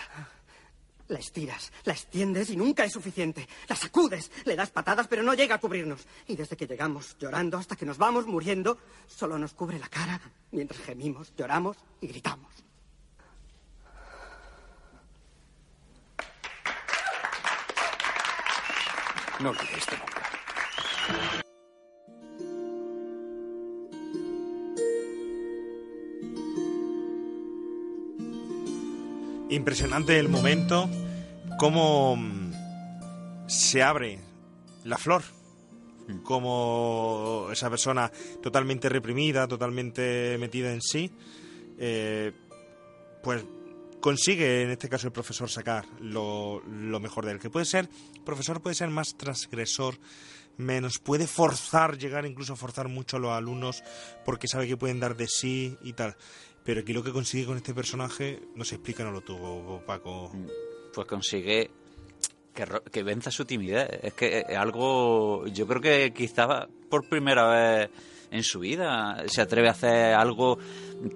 La estiras, la extiendes y nunca es suficiente. La sacudes, le das patadas, pero no llega a cubrirnos. Y desde que llegamos llorando hasta que nos vamos muriendo, solo nos cubre la cara mientras gemimos, lloramos y gritamos. No olvide esto nunca. Impresionante el momento, cómo mm, se abre la flor, como esa persona totalmente reprimida, totalmente metida en sí, eh, pues consigue en este caso el profesor sacar lo, lo mejor de él. Que puede ser, el profesor puede ser más transgresor, menos, puede forzar, llegar incluso a forzar mucho a los alumnos porque sabe que pueden dar de sí y tal. Pero aquí lo que consigue con este personaje, no se explica, no lo tuvo Paco. Pues consigue que, que venza su timidez. Es que es algo, yo creo que quizá por primera vez en su vida se atreve a hacer algo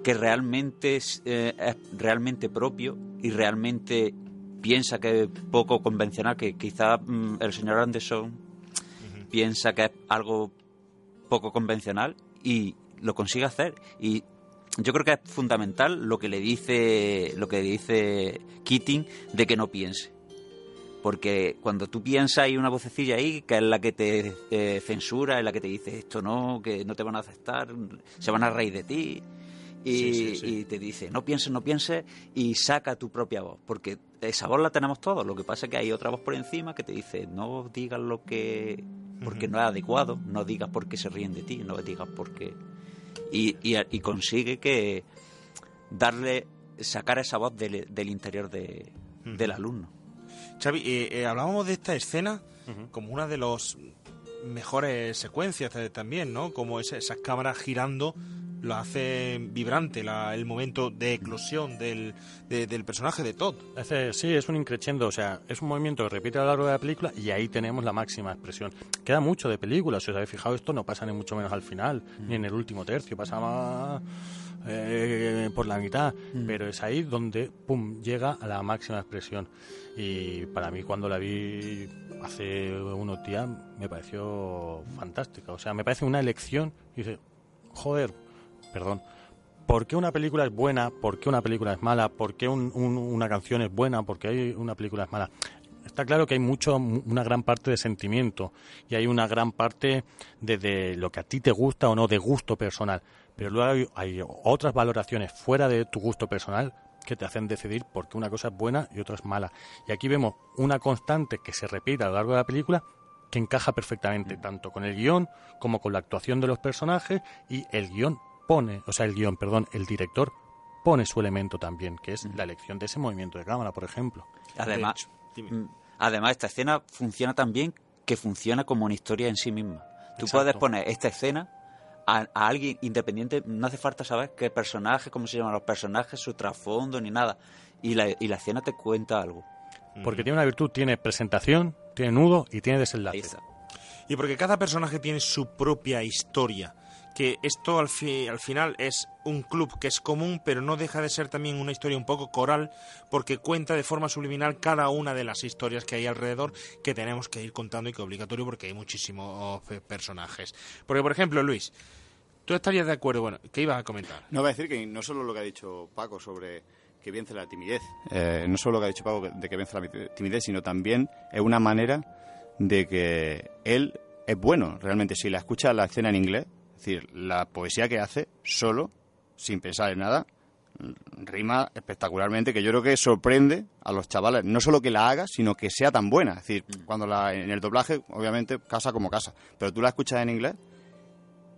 que realmente es, eh, es realmente propio y realmente piensa que es poco convencional, que quizá mm, el señor Anderson piensa que es algo poco convencional y lo consigue hacer y yo creo que es fundamental lo que le dice lo que dice Keating de que no piense. Porque cuando tú piensas hay una vocecilla ahí que es la que te eh, censura, es la que te dice esto no, que no te van a aceptar, se van a reír de ti y, Sí, sí, sí. y te dice no pienses, no pienses y saca tu propia voz, porque esa voz la tenemos todos, lo que pasa es que hay otra voz por encima que te dice no digas lo que porque no es adecuado, no digas porque se ríen de ti, no digas porque y, y, y consigue que darle sacar esa voz del, del interior de, del alumno. Xavi, eh, eh, hablábamos de esta escena como una de las mejores secuencias también, ¿no? Como esa- esas cámaras girando lo hace vibrante la- el momento de eclosión del, de- del personaje de Todd. Hace- sí, es un increchendo, o sea, es un movimiento que repite a lo largo de la película y ahí tenemos la máxima expresión. Queda mucho de película, si os habéis fijado, esto no pasa ni mucho menos al final, ni en el último tercio, pasa más eh, por la mitad, pero es ahí donde, pum, llega a la máxima expresión. Y para mí cuando la vi hace unos días me pareció fantástica, o sea, me parece una elección, y dice, joder, perdón, ¿Por qué una película es buena? ¿Por qué una película es mala? ¿Por qué un- un- una canción es buena? ¿Por qué hay una película es mala? Está claro que hay mucho, una gran parte de sentimiento y hay una gran parte de, de lo que a ti te gusta o no, de gusto personal. Pero luego hay, hay otras valoraciones fuera de tu gusto personal que te hacen decidir por qué una cosa es buena y otra es mala. Y aquí vemos una constante que se repite a lo largo de la película que encaja perfectamente tanto con el guion como con la actuación de los personajes y el guion pone, o sea, el guion, perdón, el director pone su elemento también, que es la elección de ese movimiento de cámara, por ejemplo. Además, mm, además esta escena funciona tan bien que funciona como una historia en sí misma. Tú Exacto. puedes poner esta escena a, a alguien independiente, no hace falta saber qué personaje, cómo se llaman los personajes, su trasfondo ni nada. Y la, y la escena te cuenta algo. Porque tiene una virtud, tiene presentación, tiene nudo y tiene desenlace. Y porque cada personaje tiene su propia historia que esto al, fi- al final es un club que es común, pero no deja de ser también una historia un poco coral, porque cuenta de forma subliminal cada una de las historias que hay alrededor que tenemos que ir contando y que es obligatorio porque hay muchísimos eh, personajes. Porque, por ejemplo, Luis, ¿tú estarías de acuerdo? Bueno, ¿qué ibas a comentar? No, voy a decir que no solo lo que ha dicho Paco sobre que vence la timidez, eh, no solo lo que ha dicho Paco de que vence la timidez, sino también es una manera de que él es bueno, realmente. Si la escucha la escena en inglés, es decir, la poesía que hace solo, sin pensar en nada, mm, rima espectacularmente, que yo creo que sorprende a los chavales, no solo que la haga, sino que sea tan buena. Es decir, cuando la, en el doblaje, obviamente, casa como casa, pero tú la escuchas en inglés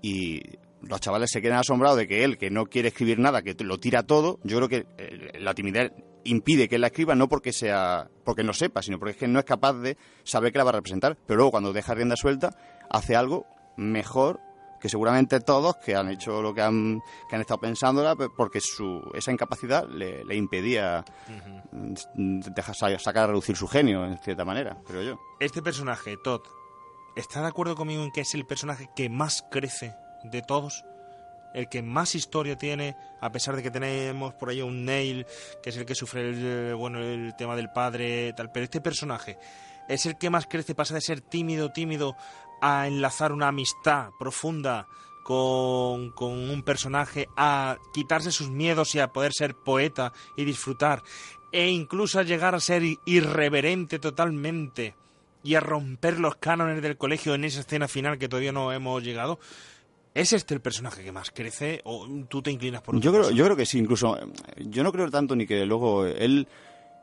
y los chavales se quedan asombrados de que él, que no quiere escribir nada, que lo tira todo, yo creo que eh, la timidez impide que él la escriba no porque sea porque no sepa, sino porque es que no es capaz de saber que la va a representar, pero luego cuando deja rienda suelta hace algo mejor que seguramente todos que han hecho lo que han, que han estado pensándola pe- porque su, esa incapacidad le, le impedía mm, dejar sa- sacar a reducir su genio en cierta manera, creo yo. Este personaje, Todd, ¿está de acuerdo conmigo en que es el personaje que más crece de todos? El que más historia tiene, a pesar de que tenemos por ahí un Neil, que es el que sufre el, eh, bueno, el tema del padre, tal. Pero este personaje es el que más crece, pasa de ser tímido, tímido, a enlazar una amistad profunda con, con un personaje, a quitarse sus miedos y a poder ser poeta y disfrutar, e incluso a llegar a ser irreverente totalmente y a romper los cánones del colegio en esa escena final que todavía no hemos llegado. ¿Es este el personaje que más crece o tú te inclinas por Yo otra creo, yo creo que sí, incluso. eh, Yo no creo tanto ni que luego él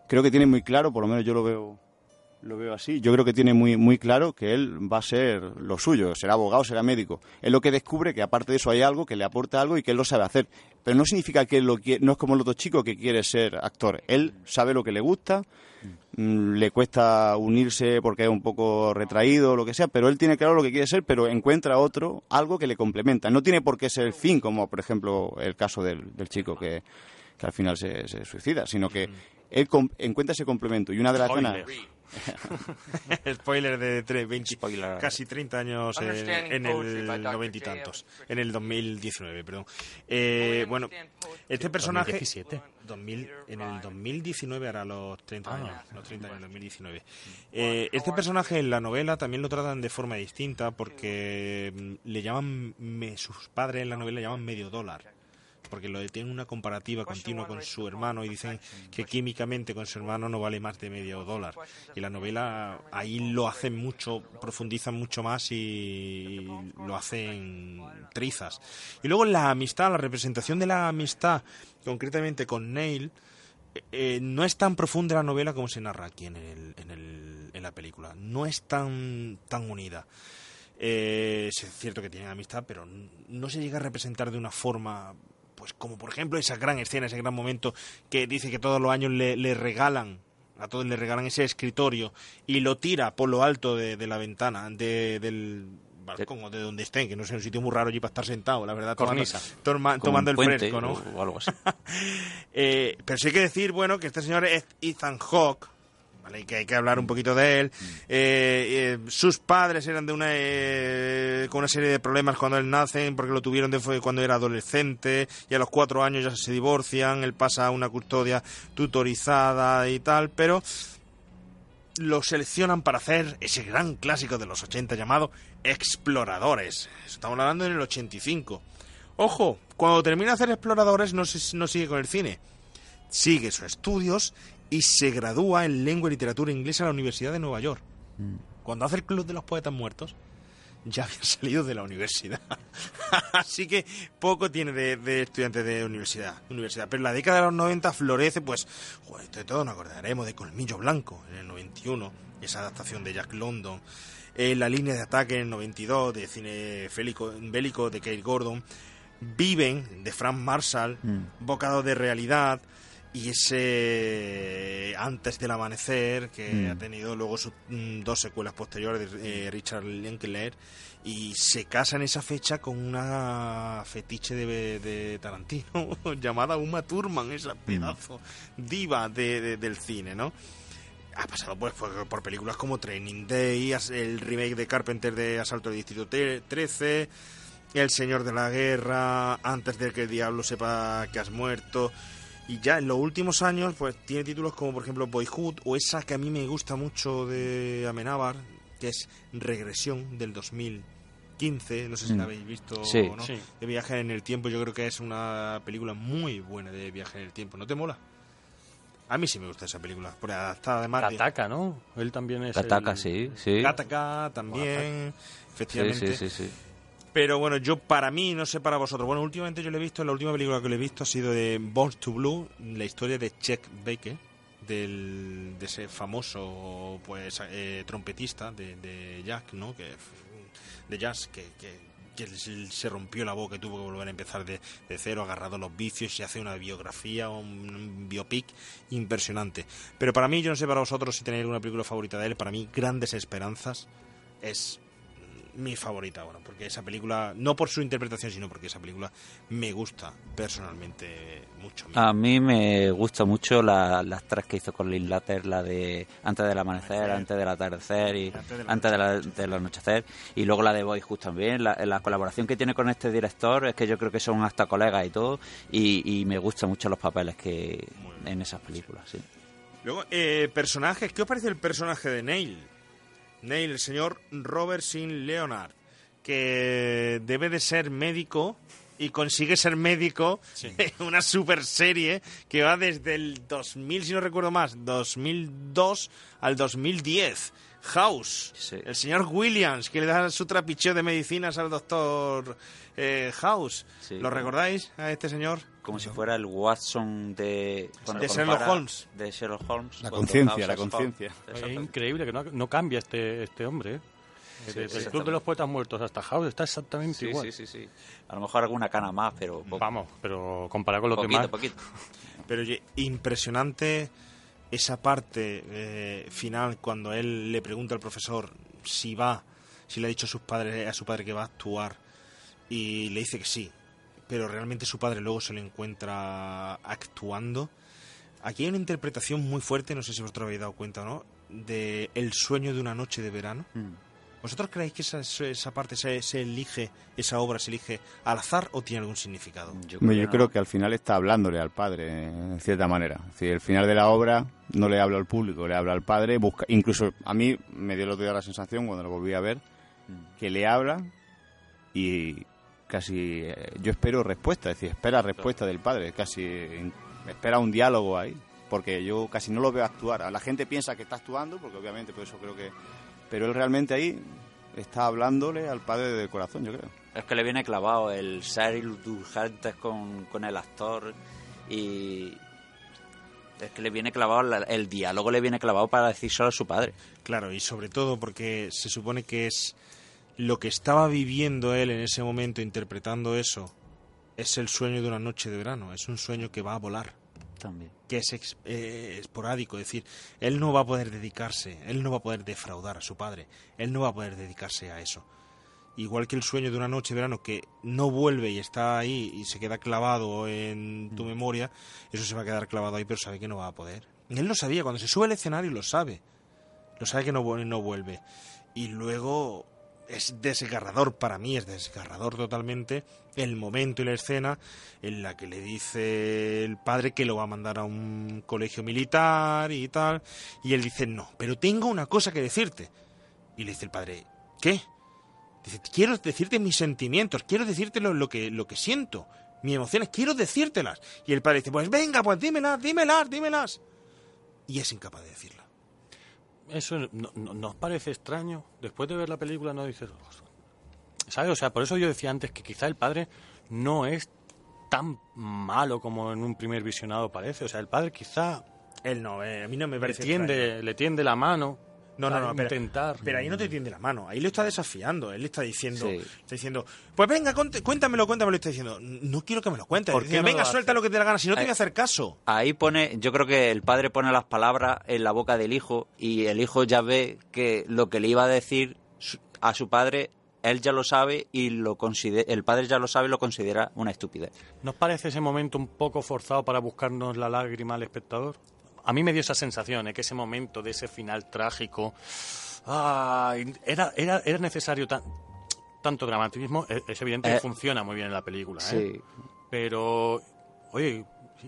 creo que tiene muy claro, por lo menos yo lo veo lo veo así. Yo creo que tiene muy muy claro que él va a ser lo suyo, será abogado, será médico. Es lo que descubre que aparte de eso hay algo que le aporta algo y que él lo sabe hacer. Pero no significa que él lo quiere, no es como el otro chico que quiere ser actor. Él sabe lo que le gusta, mm, le cuesta unirse porque es un poco retraído o lo que sea, pero él tiene claro lo que quiere ser, pero encuentra otro, algo que le complementa. No tiene por qué ser el fin, como por ejemplo el caso del, del chico que, que al final se, se suicida, sino que él com- encuentra ese complemento. Y una de las Spoiler. Spoiler de tre- 20, casi 30 años eh, en el by Dr. 90 y tantos, en el 2019, perdón. Eh, bueno, este personaje 2017. 2000, en el 2019 hará los 30 años, los 30 años, 2019. Eh, este personaje en la novela también lo tratan de forma distinta porque mm, le llaman, me- sus padres en la novela le llaman medio dólar porque lo tienen una comparativa continua con su hermano y dicen que químicamente con su hermano no vale más de medio dólar. Y la novela ahí lo hacen mucho, profundizan mucho más y lo hacen trizas. Y luego la amistad, la representación de la amistad, concretamente con Neil, eh, no es tan profunda la novela como se narra aquí en, el, en, el- en la película. No es tan, tan unida. Eh, es cierto que tienen amistad, pero no se llega a representar de una forma, pues como por ejemplo esa gran escena, ese gran momento que dice que todos los años le, le regalan, a todos le regalan ese escritorio y lo tira por lo alto de, de la ventana, de- del balcón o de donde estén, que no sé, un sitio muy raro allí para estar sentado, la verdad, tomando, toma- el fresco, ¿no? o- o algo así. Eh, pero sí hay que decir, bueno, que este señor es Ethan Hawke, ¿vale? Que hay que hablar un poquito de él. Eh, eh, sus padres eran de una eh, con una serie de problemas cuando él nace, porque lo tuvieron de cuando era adolescente, y a los cuatro años ya se divorcian, él pasa a una custodia tutorizada y tal, pero lo seleccionan para hacer ese gran clásico de los 80 llamado Exploradores. Estamos hablando en el 85. Ojo, cuando termina de hacer Exploradores no, no sigue con el cine. Sigue sus estudios y se gradúa en lengua y literatura inglesa en la Universidad de Nueva York. Cuando hace el Club de los Poetas Muertos, ya había salido de la universidad. Así que poco tiene de, de estudiantes de universidad, universidad. Pero en la década de los 90 florece, pues, joder, de todo nos acordaremos de Colmillo Blanco en el 91, esa adaptación de Jack London. eh, la línea de ataque en el 92 de cine félico- bélico de Kate Gordon. Viven de Frank Marshall, Bocado de Realidad y ese Antes del Amanecer que Mm. ha tenido luego sus mm, dos secuelas posteriores de eh, Richard Linklater y se casa en esa fecha con una fetiche de, de Tarantino llamada Uma Thurman, esa pedazo diva de- de- del cine, ¿no? Ha pasado pues por, por películas como Training Day, el remake de Carpenter de Asalto al Distrito Te- 13, El Señor de la Guerra, Antes de que el diablo sepa que has muerto. Y ya en los últimos años, pues tiene títulos como por ejemplo Boyhood o esa que a mí me gusta mucho de Amenábar, que es Regresión del 2015. No sé si la Mm. habéis visto Sí. o no. Sí. De Viaje en el Tiempo, yo creo que es una película muy buena de Viaje en el Tiempo. ¿No te mola? A mí sí me gusta esa película, por adaptada además de... Kataka, ¿no? Él también es. Kataka, el- sí, sí. Gattaca también, efectivamente. Sí, sí, sí, sí. Pero bueno, yo para mí, no sé para vosotros. Bueno, últimamente yo le he visto, la última película que le he visto ha sido de Born to Blue, la historia de Chet Baker, del, de ese famoso pues eh, trompetista de, de Jack, ¿no? Que, de jazz, que, que, se rompió la boca y tuvo que volver a empezar de, de cero, agarrado los vicios y hace una biografía, un biopic impresionante. Pero para mí, yo no sé para vosotros si tenéis alguna película favorita de él, para mí Grandes Esperanzas es mi favorita, bueno, porque esa película, no por su interpretación, sino porque esa película me gusta personalmente mucho. A mí me gusta mucho la- las tres que hizo con Lynn Latter, la de Antes del amanecer, Antes del atardecer y Antes del Antes de la- del anochecer. Y luego la de Boyhood también. La, la colaboración que tiene con este director es que yo creo que son hasta colegas y todo. Y, y me gustan mucho los papeles que en esas películas, sí. Luego, eh, personajes, ¿qué os parece el personaje de Neil? Neil, el señor Robert Sin Leonard, que debe de ser médico y consigue ser médico en una super serie que va desde el 2000, si no recuerdo más, 2002 al 2010. House, el señor Williams, que le da su trapicheo de medicinas al doctor eh, House. Sí. ¿Lo recordáis a este señor? Como si fuera el Watson de... De Sherlock compara- Holmes. De Sherlock Holmes. La conciencia, la conciencia. Es increíble que no, no cambia este, este hombre, ¿eh? Sí, Desde el. Club de los Poetas Muertos hasta House está exactamente Sí, igual. sí, sí, sí. A lo mejor alguna cana más, pero... poco. Vamos, pero comparado con los poquito, demás. poquito. Pero oye, impresionante esa parte eh, final cuando él le pregunta al profesor si va, si le ha dicho a sus padres, a su padre que va a actuar y le dice que sí, pero realmente su padre luego se lo encuentra actuando. Aquí hay una interpretación muy fuerte, no sé si vosotros habéis dado cuenta o no, de El sueño de una noche de verano. Mm. ¿Vosotros creéis que esa, esa parte se, se elige, esa obra se elige al azar o tiene algún significado? Hombre, yo creo que al final está hablándole al padre, en cierta manera. Decir, el final de la obra no le habla al público, le habla al padre. Busca, incluso a mí me dio el otro día la sensación, cuando lo volví a ver, que le habla y casi eh, yo espero respuesta, es decir, espera respuesta del padre, casi espera un diálogo ahí, porque yo casi no lo veo actuar. La gente piensa que está actuando, porque obviamente por eso creo que... Pero él realmente ahí está hablándole al padre del corazón, yo creo. Es que le viene clavado el ser indulgentes con, con el actor y... Es que le viene clavado, la- el diálogo le viene clavado para decírselo a su padre. Claro, y sobre todo porque se supone que es lo que estaba viviendo él en ese momento interpretando eso. Es el sueño de una noche de verano, es un sueño que va a volar, También. que es eh, esporádico, es decir, él no va a poder dedicarse, él no va a poder defraudar a su padre, él no va a poder dedicarse a eso. Igual que el sueño de una noche de verano que no vuelve y está ahí y se queda clavado en tu memoria, eso se va a quedar clavado ahí, pero sabe que no va a poder. Él lo sabía, cuando se sube al escenario lo sabe. Lo sabe que no, no vuelve. Y luego es desgarrador, para mí es desgarrador totalmente, el momento y la escena en la que le dice el padre que lo va a mandar a un colegio militar y tal. Y él dice, no, pero tengo una cosa que decirte. Y le dice el padre, ¿qué? Dice, quiero decirte mis sentimientos, quiero decirte lo, que, lo que siento, mis emociones, quiero decírtelas. Y el padre dice, pues venga, pues dímelas, dímelas, dímelas. Y es incapaz de decirla. Eso no, no- ¿nos parece extraño? Después de ver la película no dices... "Ostras". ¿Sabes? O sea, por eso yo decía antes que quizá el padre no es tan malo como en un primer visionado parece. O sea, el padre quizá... Él no, eh, a mí no me le parece tiende, extraño. le tiende la mano No, no, no, pero, intentar. pero ahí no te tiende la mano, ahí lo está desafiando, él le está diciendo, Sí. está diciendo, pues venga, cuéntamelo, cuéntamelo, está diciendo, no quiero que me lo cuentes, ¿Por qué Dice, no venga, lo suelta lo que te dé la gana, si no te voy a hacer caso. Ahí pone, yo creo que el padre pone las palabras en la boca del hijo y el hijo ya ve que lo que le iba a decir a su padre, él ya lo sabe y lo considera, el padre ya lo sabe y lo considera una estupidez. ¿Nos parece ese momento un poco forzado para buscarnos la lágrima al espectador? A mí me dio esa sensación, ¿eh? que ese momento de ese final trágico, era, era, era necesario tan... tanto dramatismo, es, es evidente Eh, que funciona muy bien en la película, ¿eh? Sí. Pero, oye...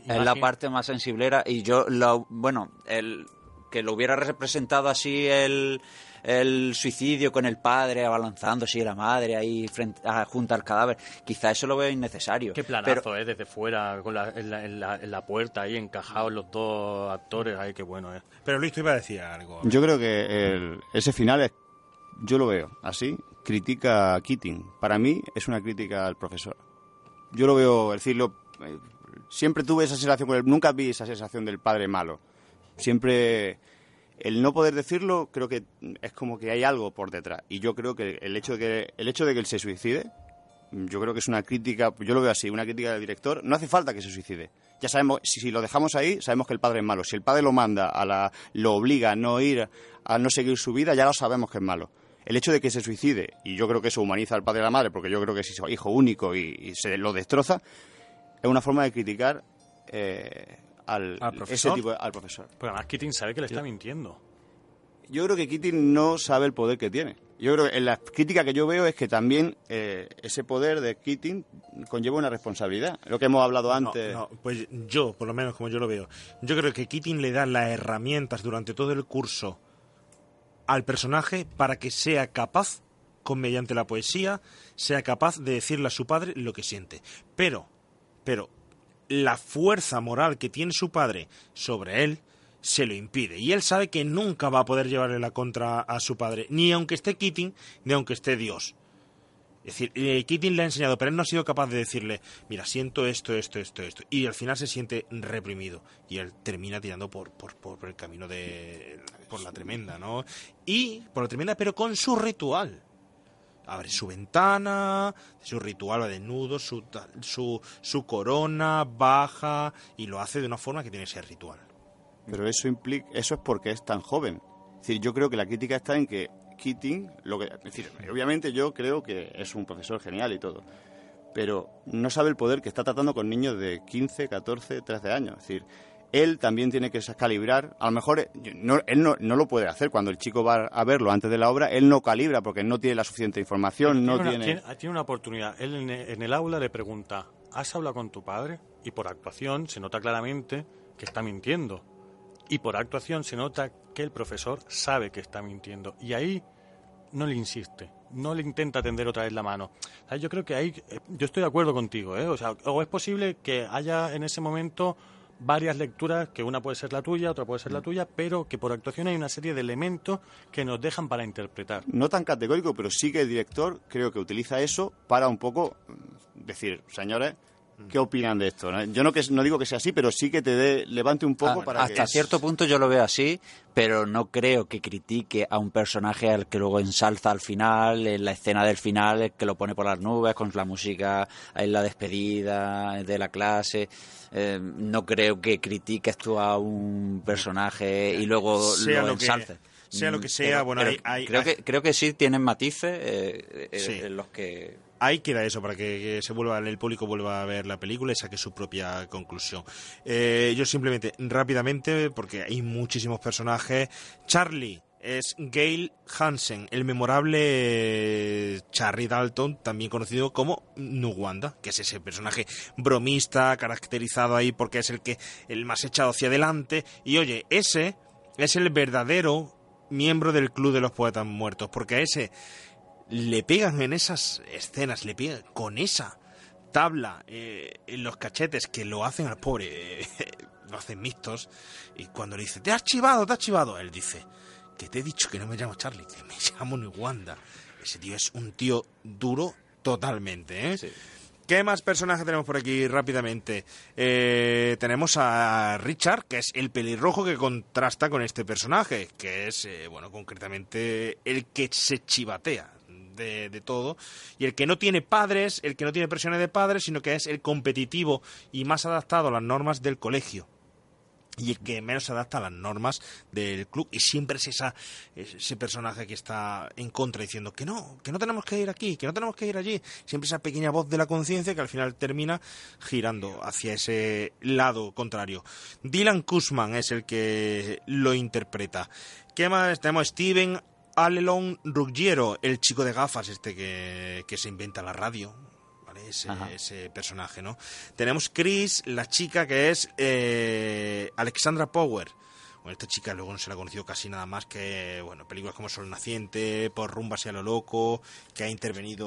Es la parte más sensiblera y yo, lo, bueno, el que lo hubiera representado así el, el suicidio con el padre abalanzándose y la madre ahí frente, a- junto al cadáver, quizá eso lo veo innecesario. Qué planazo, ¿eh? Desde fuera, con la, en, la, en, la, en la puerta ahí encajados los dos actores, ay, qué bueno, ¿eh? Pero Luis, tú iba a decir algo. Yo creo que el- ese final es, yo lo veo así, critica a Keating. Para mí es una crítica al profesor. Yo lo veo, es decir, lo- eh, siempre tuve esa sensación con él, nunca vi esa sensación del padre malo. Siempre el no poder decirlo creo que es como que hay algo por detrás. Y yo creo que el hecho de que, el hecho de que él se suicide, yo creo que es una crítica, yo lo veo así, una crítica del director. No hace falta que se suicide. Ya sabemos, si, lo dejamos ahí, sabemos que el padre es malo. Si el padre lo manda, a la, lo obliga a no ir, a no seguir su vida, ya lo sabemos que es malo. El hecho de que se suicide, y yo creo que eso humaniza al padre y a la madre, porque yo creo que es hijo único y, y se lo destroza, es una forma de criticar eh, al, ¿Al ese profesor? tipo de- al profesor. Pero además Keating sabe que le está mintiendo. Yo creo que Keating no sabe el poder que tiene. Yo creo que en la crítica que yo veo es que también eh, ese poder de Keating conlleva una responsabilidad. Lo que hemos hablado antes. No, pues yo, por lo menos como yo lo veo, yo creo que Keating le da las herramientas durante todo el curso al personaje para que sea capaz, con mediante la poesía, sea capaz de decirle a su padre lo que siente. Pero, pero, la fuerza moral que tiene su padre sobre él se lo impide. Y él sabe que nunca va a poder llevarle la contra a su padre, ni aunque esté Keating, ni aunque esté Dios. Es decir, eh, Keating le ha enseñado, pero él no ha sido capaz de decirle, mira, siento esto, esto, esto, esto. Y al final se siente reprimido. Y él termina tirando por, por, por el camino de... por la tremenda, ¿no? Y por la tremenda, pero con su ritual. Abre su ventana, su ritual va desnudo, su, su, su corona, baja, y lo hace de una forma que tiene ese ritual. Pero eso implica, eso es porque es tan joven. Es decir, yo creo que la crítica está en que Keating, lo que, es decir, obviamente yo creo que es un profesor genial y todo, pero no sabe el poder que está tratando con niños de 15, 14, 13 años. Es decir, él también tiene que calibrar. A lo mejor eh, no, él no, no lo puede hacer. Cuando el chico va a verlo antes de la obra, él no calibra porque no tiene la suficiente información, no tiene, tiene... una, tiene- tiene una oportunidad. Él en, en el aula le pregunta, ¿has hablado con tu padre? Y por actuación se nota claramente que está mintiendo. Y por actuación se nota que el profesor sabe que está mintiendo. Y ahí no le insiste, no le intenta tender otra vez la mano. O sea, yo creo que ahí, eh, yo estoy de acuerdo contigo, ¿eh? O sea, o es posible que haya en ese momento varias lecturas, que una puede ser la tuya, otra puede ser la tuya, pero que por actuación hay una serie de elementos que nos dejan para interpretar. no tan categórico, pero sí que el director creo que utiliza eso para un poco mm, decir, señores, ¿qué opinan de esto? Yo no, que, no digo que sea así, pero sí que te dé, levante un poco Ah, para hasta que... cierto punto yo lo veo así, pero no creo que critique a un personaje al que luego ensalza al final, en la escena del final, que lo pone por las nubes con la música en la despedida de la clase. Eh, no creo que critique esto a un personaje y luego Sea lo lo que- sea lo que Mm, sea, pero- bueno, pero hay- hay- creo, hay- que, creo que sí tienen matices eh, eh, Sí. en los que Ahí queda eso para que, se vuelva el público vuelva a ver la película y saque su propia conclusión. Eh, yo simplemente rápidamente porque hay muchísimos personajes. Charlie es Gail Hansen, el memorable Charlie Dalton, también conocido como Nuwanda, que es ese personaje bromista caracterizado ahí porque es el que el más echado hacia adelante y oye ese es el verdadero miembro del club de los poetas muertos porque ese le pegan en esas escenas, le pegan con esa tabla eh, en los cachetes que lo hacen al pobre, eh, lo hacen mixtos, y cuando le dice, te has chivado, te has chivado, él dice, que te he dicho que no me llamo Charlie, que me llamo Nuwanda. Ese tío es un tío duro totalmente, ¿eh? ¿Qué más personajes tenemos por aquí rápidamente? Eh, tenemos a Richard, que es el pelirrojo que contrasta con este personaje, que es, eh, bueno, concretamente el que se chivatea de, todo, y el que no tiene padres, el que no tiene presiones de padres, sino que es el competitivo y más adaptado a las normas del colegio y el que menos se adapta a las normas del club y siempre es esa ese personaje que está en contra diciendo que no, que no tenemos que ir aquí, que no tenemos que ir allí, siempre esa pequeña voz de la conciencia que al final termina girando hacia ese lado contrario. Dylan Kuzman es el que lo interpreta. ¿Qué más? Tenemos Steven Alelon Ruggiero, el chico de gafas este que, que se inventa la radio. ¿vale? Ese, ese personaje, ¿no? Tenemos Chris, la chica que es eh, Alexandra Power. Bueno, esta chica luego no se la ha conocido casi nada más que, bueno, películas como Sol Naciente, Por Rumbas y a lo Loco, que ha intervenido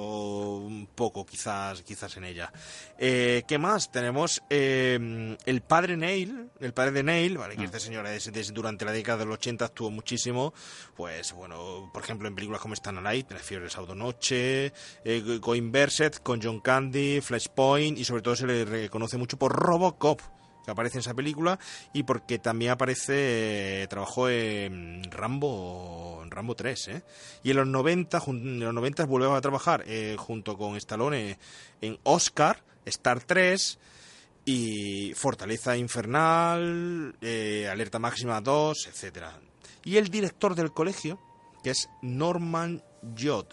un poco quizás, quizás en ella. Eh, ¿Qué más? Tenemos eh, el padre Neil, el padre de Neil, ¿vale? Que este señor es- es- durante la década del 80 actuó muchísimo, pues bueno, por ejemplo en películas como Stan Alive, La fiebre de sábado noche, eh, Going con John Candy, Flashpoint y sobre todo se le reconoce mucho por Robocop que aparece en esa película y porque también aparece eh, trabajó en Rambo en Rambo 3 ¿eh? y en los 90 jun- en los 90 volvió a trabajar eh, junto con Stallone en Oscar Star 3 y Fortaleza Infernal eh, Alerta Máxima 2 etcétera y el director del colegio que es Norman Jod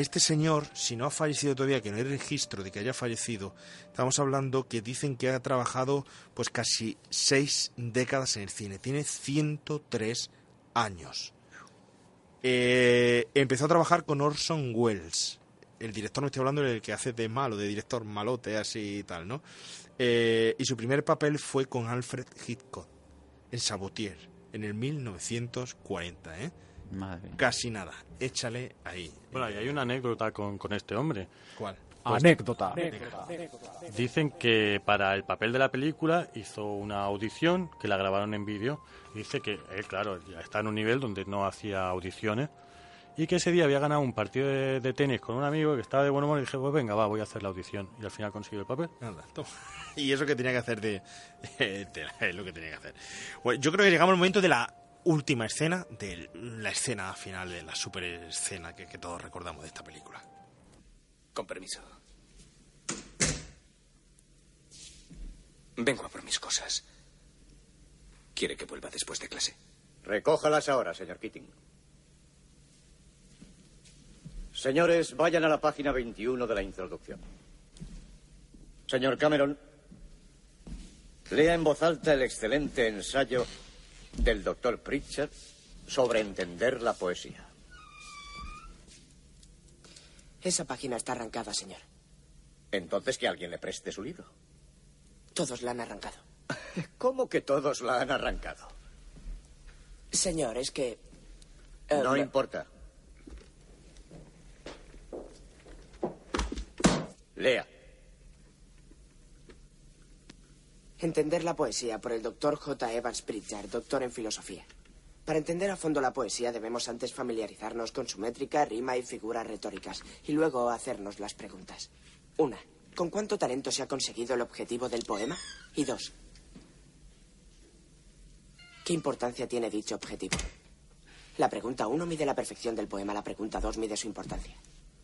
este señor, si no ha fallecido todavía, que no hay registro de que haya fallecido, estamos hablando que dicen que ha trabajado pues casi seis décadas en el cine. Tiene 103 años. Eh, empezó a trabajar con Orson Welles. El director, no estoy hablando del que hace de malo, de director malote, así y tal, ¿no? Eh, y su primer papel fue con Alfred Hitchcock en Sabotier, en el 1940, ¿eh? Madre. Casi nada. Échale ahí. Bueno, y hay una anécdota con, con este hombre. ¿Cuál? Pues Anécdota. Dicen que para el papel de la película hizo una audición que la grabaron en vídeo. Dice que él, claro, ya está en un nivel donde no hacía audiciones y que ese día había ganado un partido de, de tenis con un amigo que estaba de buen humor y dije, pues venga, va, voy a hacer la audición. Y al final consiguió el papel. Anda. Y eso que tenía que hacer de... de- es lo que tenía que hacer. Bueno, yo creo que llegamos al momento de la última escena, de la escena final, de la super escena que, que todos recordamos de esta película. Con permiso. Vengo a por mis cosas. ¿Quiere que vuelva después de clase? Recójalas ahora, señor Keating. Señores, vayan a la página 21 de la introducción. Señor Cameron, lea en voz alta el excelente ensayo del doctor Pritchard sobre entender la poesía. Esa página está arrancada, señor. Entonces que alguien le preste su libro. Todos la han arrancado. ¿Cómo que todos la han arrancado? Señor, es que... eh, No importa. Lea. Entender la poesía por el doctor J. Evans Pritchard, doctor en filosofía. Para entender a fondo la poesía debemos antes familiarizarnos con su métrica, rima y figuras retóricas, y luego hacernos las preguntas. Una, ¿con cuánto talento se ha conseguido el objetivo del poema? Y dos, ¿qué importancia tiene dicho objetivo? La pregunta uno mide la perfección del poema, la pregunta dos mide su importancia.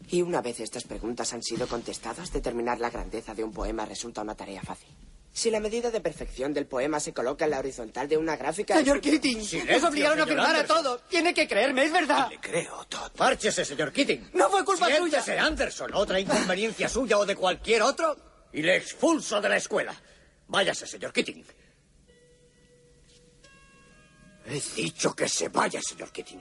Y una vez estas preguntas han sido contestadas, determinar la grandeza de un poema resulta una tarea fácil. Si la medida de perfección del poema se coloca en la horizontal de una gráfica... Señor Keating, nos obligaron a firmar a todos. Tiene que creerme, es verdad. Le creo, Todd. Márchese, señor Keating. No fue culpa Siéntese, suya. Anderson. ¿Otra inconveniencia suya o de cualquier otro? Y le expulso de la escuela. Váyase, señor Keating. He dicho que se vaya, señor Keating.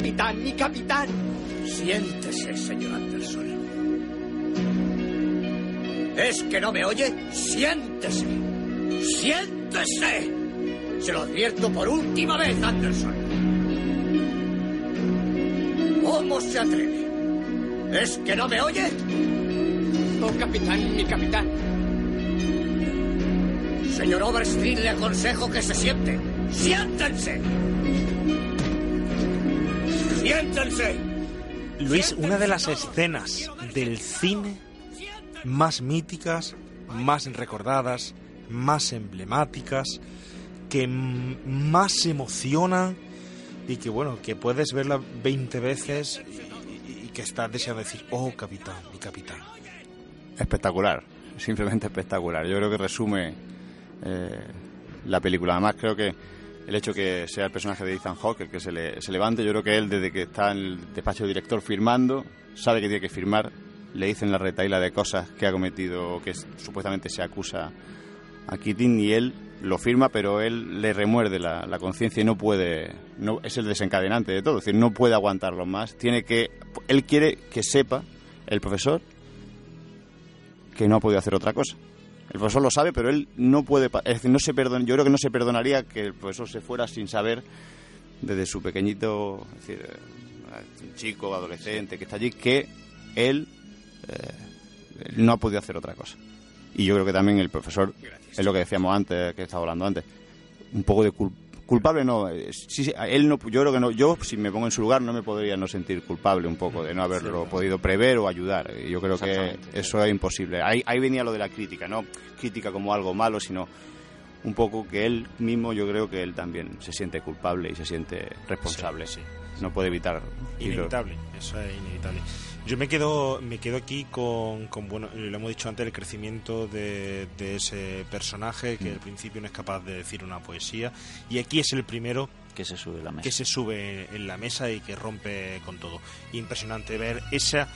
Capitán, mi capitán. Siéntese, señor Anderson. ¿Es que no me oye? Siéntese. Siéntese. Se lo advierto por última vez, Anderson. ¿Cómo se atreve? ¿Es que no me oye? Oh, capitán, mi capitán. Señor Overstreet, le aconsejo que se siente. ¡Siéntense! ¡Siéntense! Luis, una de las escenas del cine más míticas, más recordadas, más emblemáticas, que más emocionan y que bueno, que puedes verla 20 veces y, y- y que estás deseando decir, oh capitán, mi capitán. Espectacular, simplemente espectacular. Yo creo que resume eh, la película. Además, creo que el hecho que sea el personaje de Ethan Hawke el que se, le, se levante. Yo creo que él, desde que está en el despacho del director firmando, sabe que tiene que firmar. Le dicen la retaila de cosas que ha cometido, que supuestamente se acusa a Keating, y él lo firma, pero él le remuerde la, conciencia y no puede, es el desencadenante de todo, es decir, no puede aguantarlo más. Tiene que, él quiere que sepa el profesor que no ha podido hacer otra cosa. El profesor lo sabe, pero él no puede, es decir, no se perdona, yo creo que no se perdonaría que el profesor se fuera sin saber desde su pequeñito, es decir, eh, un chico, adolescente que está allí, que él eh, no ha podido hacer otra cosa. Y yo creo que también el profesor, es lo que decíamos antes, que estaba hablando antes, un poco de cul- culpable no, eh, sí, sí, él no, yo creo que no, yo si me pongo en su lugar no me podría no sentir culpable un poco de no haberlo podido prever o ayudar. Y Yo creo que eso es imposible. Ahí, ahí venía lo de la crítica, no crítica como algo malo, sino un poco que él mismo, yo creo que él también se siente culpable y se siente responsable. No puede evitar. Inevitable, eso es inevitable. Yo me quedo, me quedo aquí con, con, bueno, lo hemos dicho antes, el crecimiento de, de ese personaje que Mm. al principio no es capaz de decir una poesía y aquí es el primero que se sube la mesa. que se sube en la mesa y que rompe con todo. Impresionante ver esa,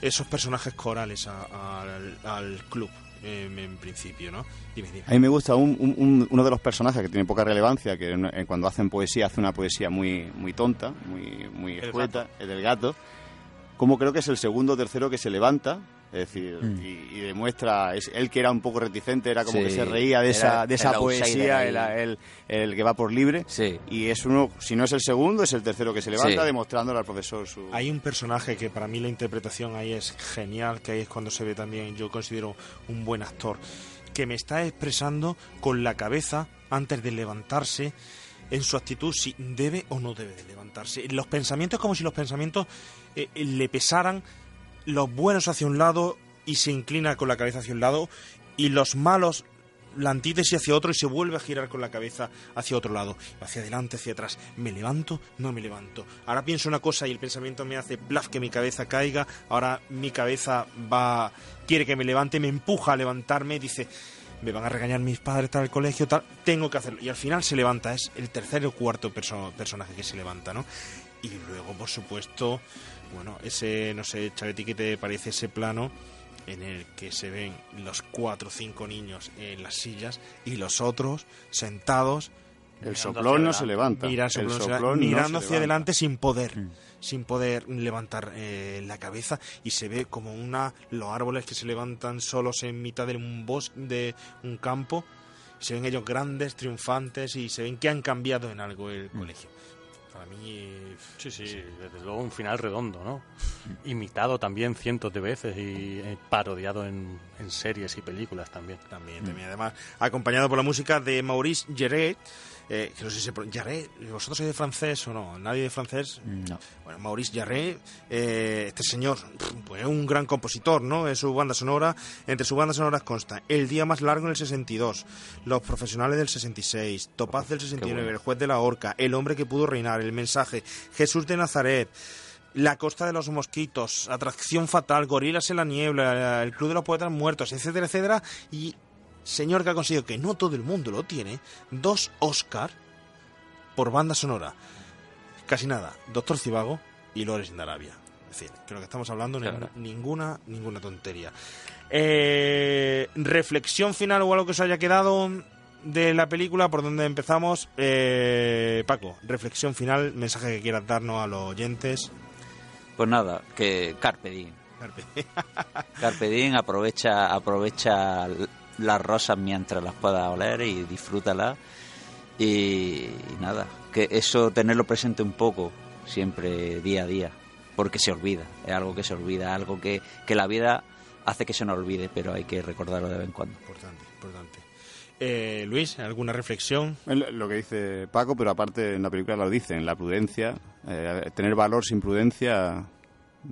esos personajes corales a- al, al club en principio, ¿no? Dime, dime. A mí me gusta un- un- un- uno de los personajes que tiene poca relevancia, que en- en cuando hacen poesía hace una poesía muy muy tonta, muy muy El escueta, el del gato. Como creo que es el segundo o tercero que se levanta, es decir, Mm. y, y demuestra, es él que era un poco reticente, era como Sí, que se reía de era esa, de esa poesía, el, el- el que va por libre. Y es uno, si no es el segundo, es el tercero que se levanta, Sí. demostrándole al profesor su... Hay un personaje que para mí la interpretación ahí es genial, que ahí es cuando se ve también, yo considero un buen actor, que me está expresando con la cabeza antes de levantarse en su actitud si debe o no debe de levantarse. Los pensamientos como si los pensamientos eh, eh, le pesaran los buenos hacia un lado y se inclina con la cabeza hacia un lado y los malos la antítesis hacia otro y se vuelve a girar con la cabeza hacia otro lado, hacia adelante, hacia atrás. ¿Me levanto? No me levanto. Ahora pienso una cosa y el pensamiento me hace blaf que mi cabeza caiga. Ahora mi cabeza va quiere que me levante, me empuja a levantarme, dice, me van a regañar mis padres tal el colegio, tal, tengo que hacerlo. Y al final se levanta, es el tercer o cuarto perso- personaje que se levanta, ¿no? Y luego, por supuesto, bueno, ese, no sé, Chavetti, ¿qué te parece ese plano en el que se ven los cuatro o cinco niños en las sillas y los otros sentados? El soplón no se levanta. Mira, El soplón no se soplón levanta, no mirando se hacia levanta. adelante sin poder. Sin poder levantar eh, la cabeza y se ve como una los árboles que se levantan solos en mitad de un bosque, de un campo. Se ven ellos grandes, triunfantes y se ven que han cambiado en algo el colegio. Para mí. Sí, sí, desde luego un final redondo, ¿no? Imitado también cientos de veces y eh, parodiado en, en series y películas también. También, también. Además, acompañado por la música de Maurice Jarret, eh, que no sé si se pro- Jarret, ¿vosotros sois de francés o no? ¿Nadie de francés? No. Bueno, Maurice Jarret, eh, este señor, pues es un gran compositor, ¿no? Es su banda sonora, entre sus bandas sonoras consta El día más largo en el 62, Los profesionales del 66, Topaz del 69, bueno. El juez de la horca, El hombre que pudo reinar, El mensaje, Jesús de Nazaret, la costa de los mosquitos, Atracción fatal, Gorilas en la niebla, El club de los poetas muertos, etcétera, etcétera. Y señor que ha conseguido que no todo el mundo lo tiene, dos Oscar por banda sonora. Casi nada, Doctor Cibago y Lores de Arabia. Es decir, creo que estamos hablando de Claro. ninguna, ninguna tontería. Eh, reflexión final o algo que os haya quedado de la película, por donde empezamos. Eh, Paco, reflexión final, mensaje que quieras darnos a los oyentes. Pues nada, que Carpe Diem. Carpe. Carpe Diem, aprovecha, aprovecha las rosas mientras las puedas oler y disfrútalas. Y, y nada, que eso tenerlo presente un poco, siempre día a día, porque se olvida, es algo que se olvida, algo que, que la vida hace que se nos olvide, pero hay que recordarlo de vez en cuando. Importante, importante. Eh, Luis, ¿alguna reflexión? Lo- que dice Paco, pero aparte en la película lo dicen, la prudencia, eh, tener valor sin prudencia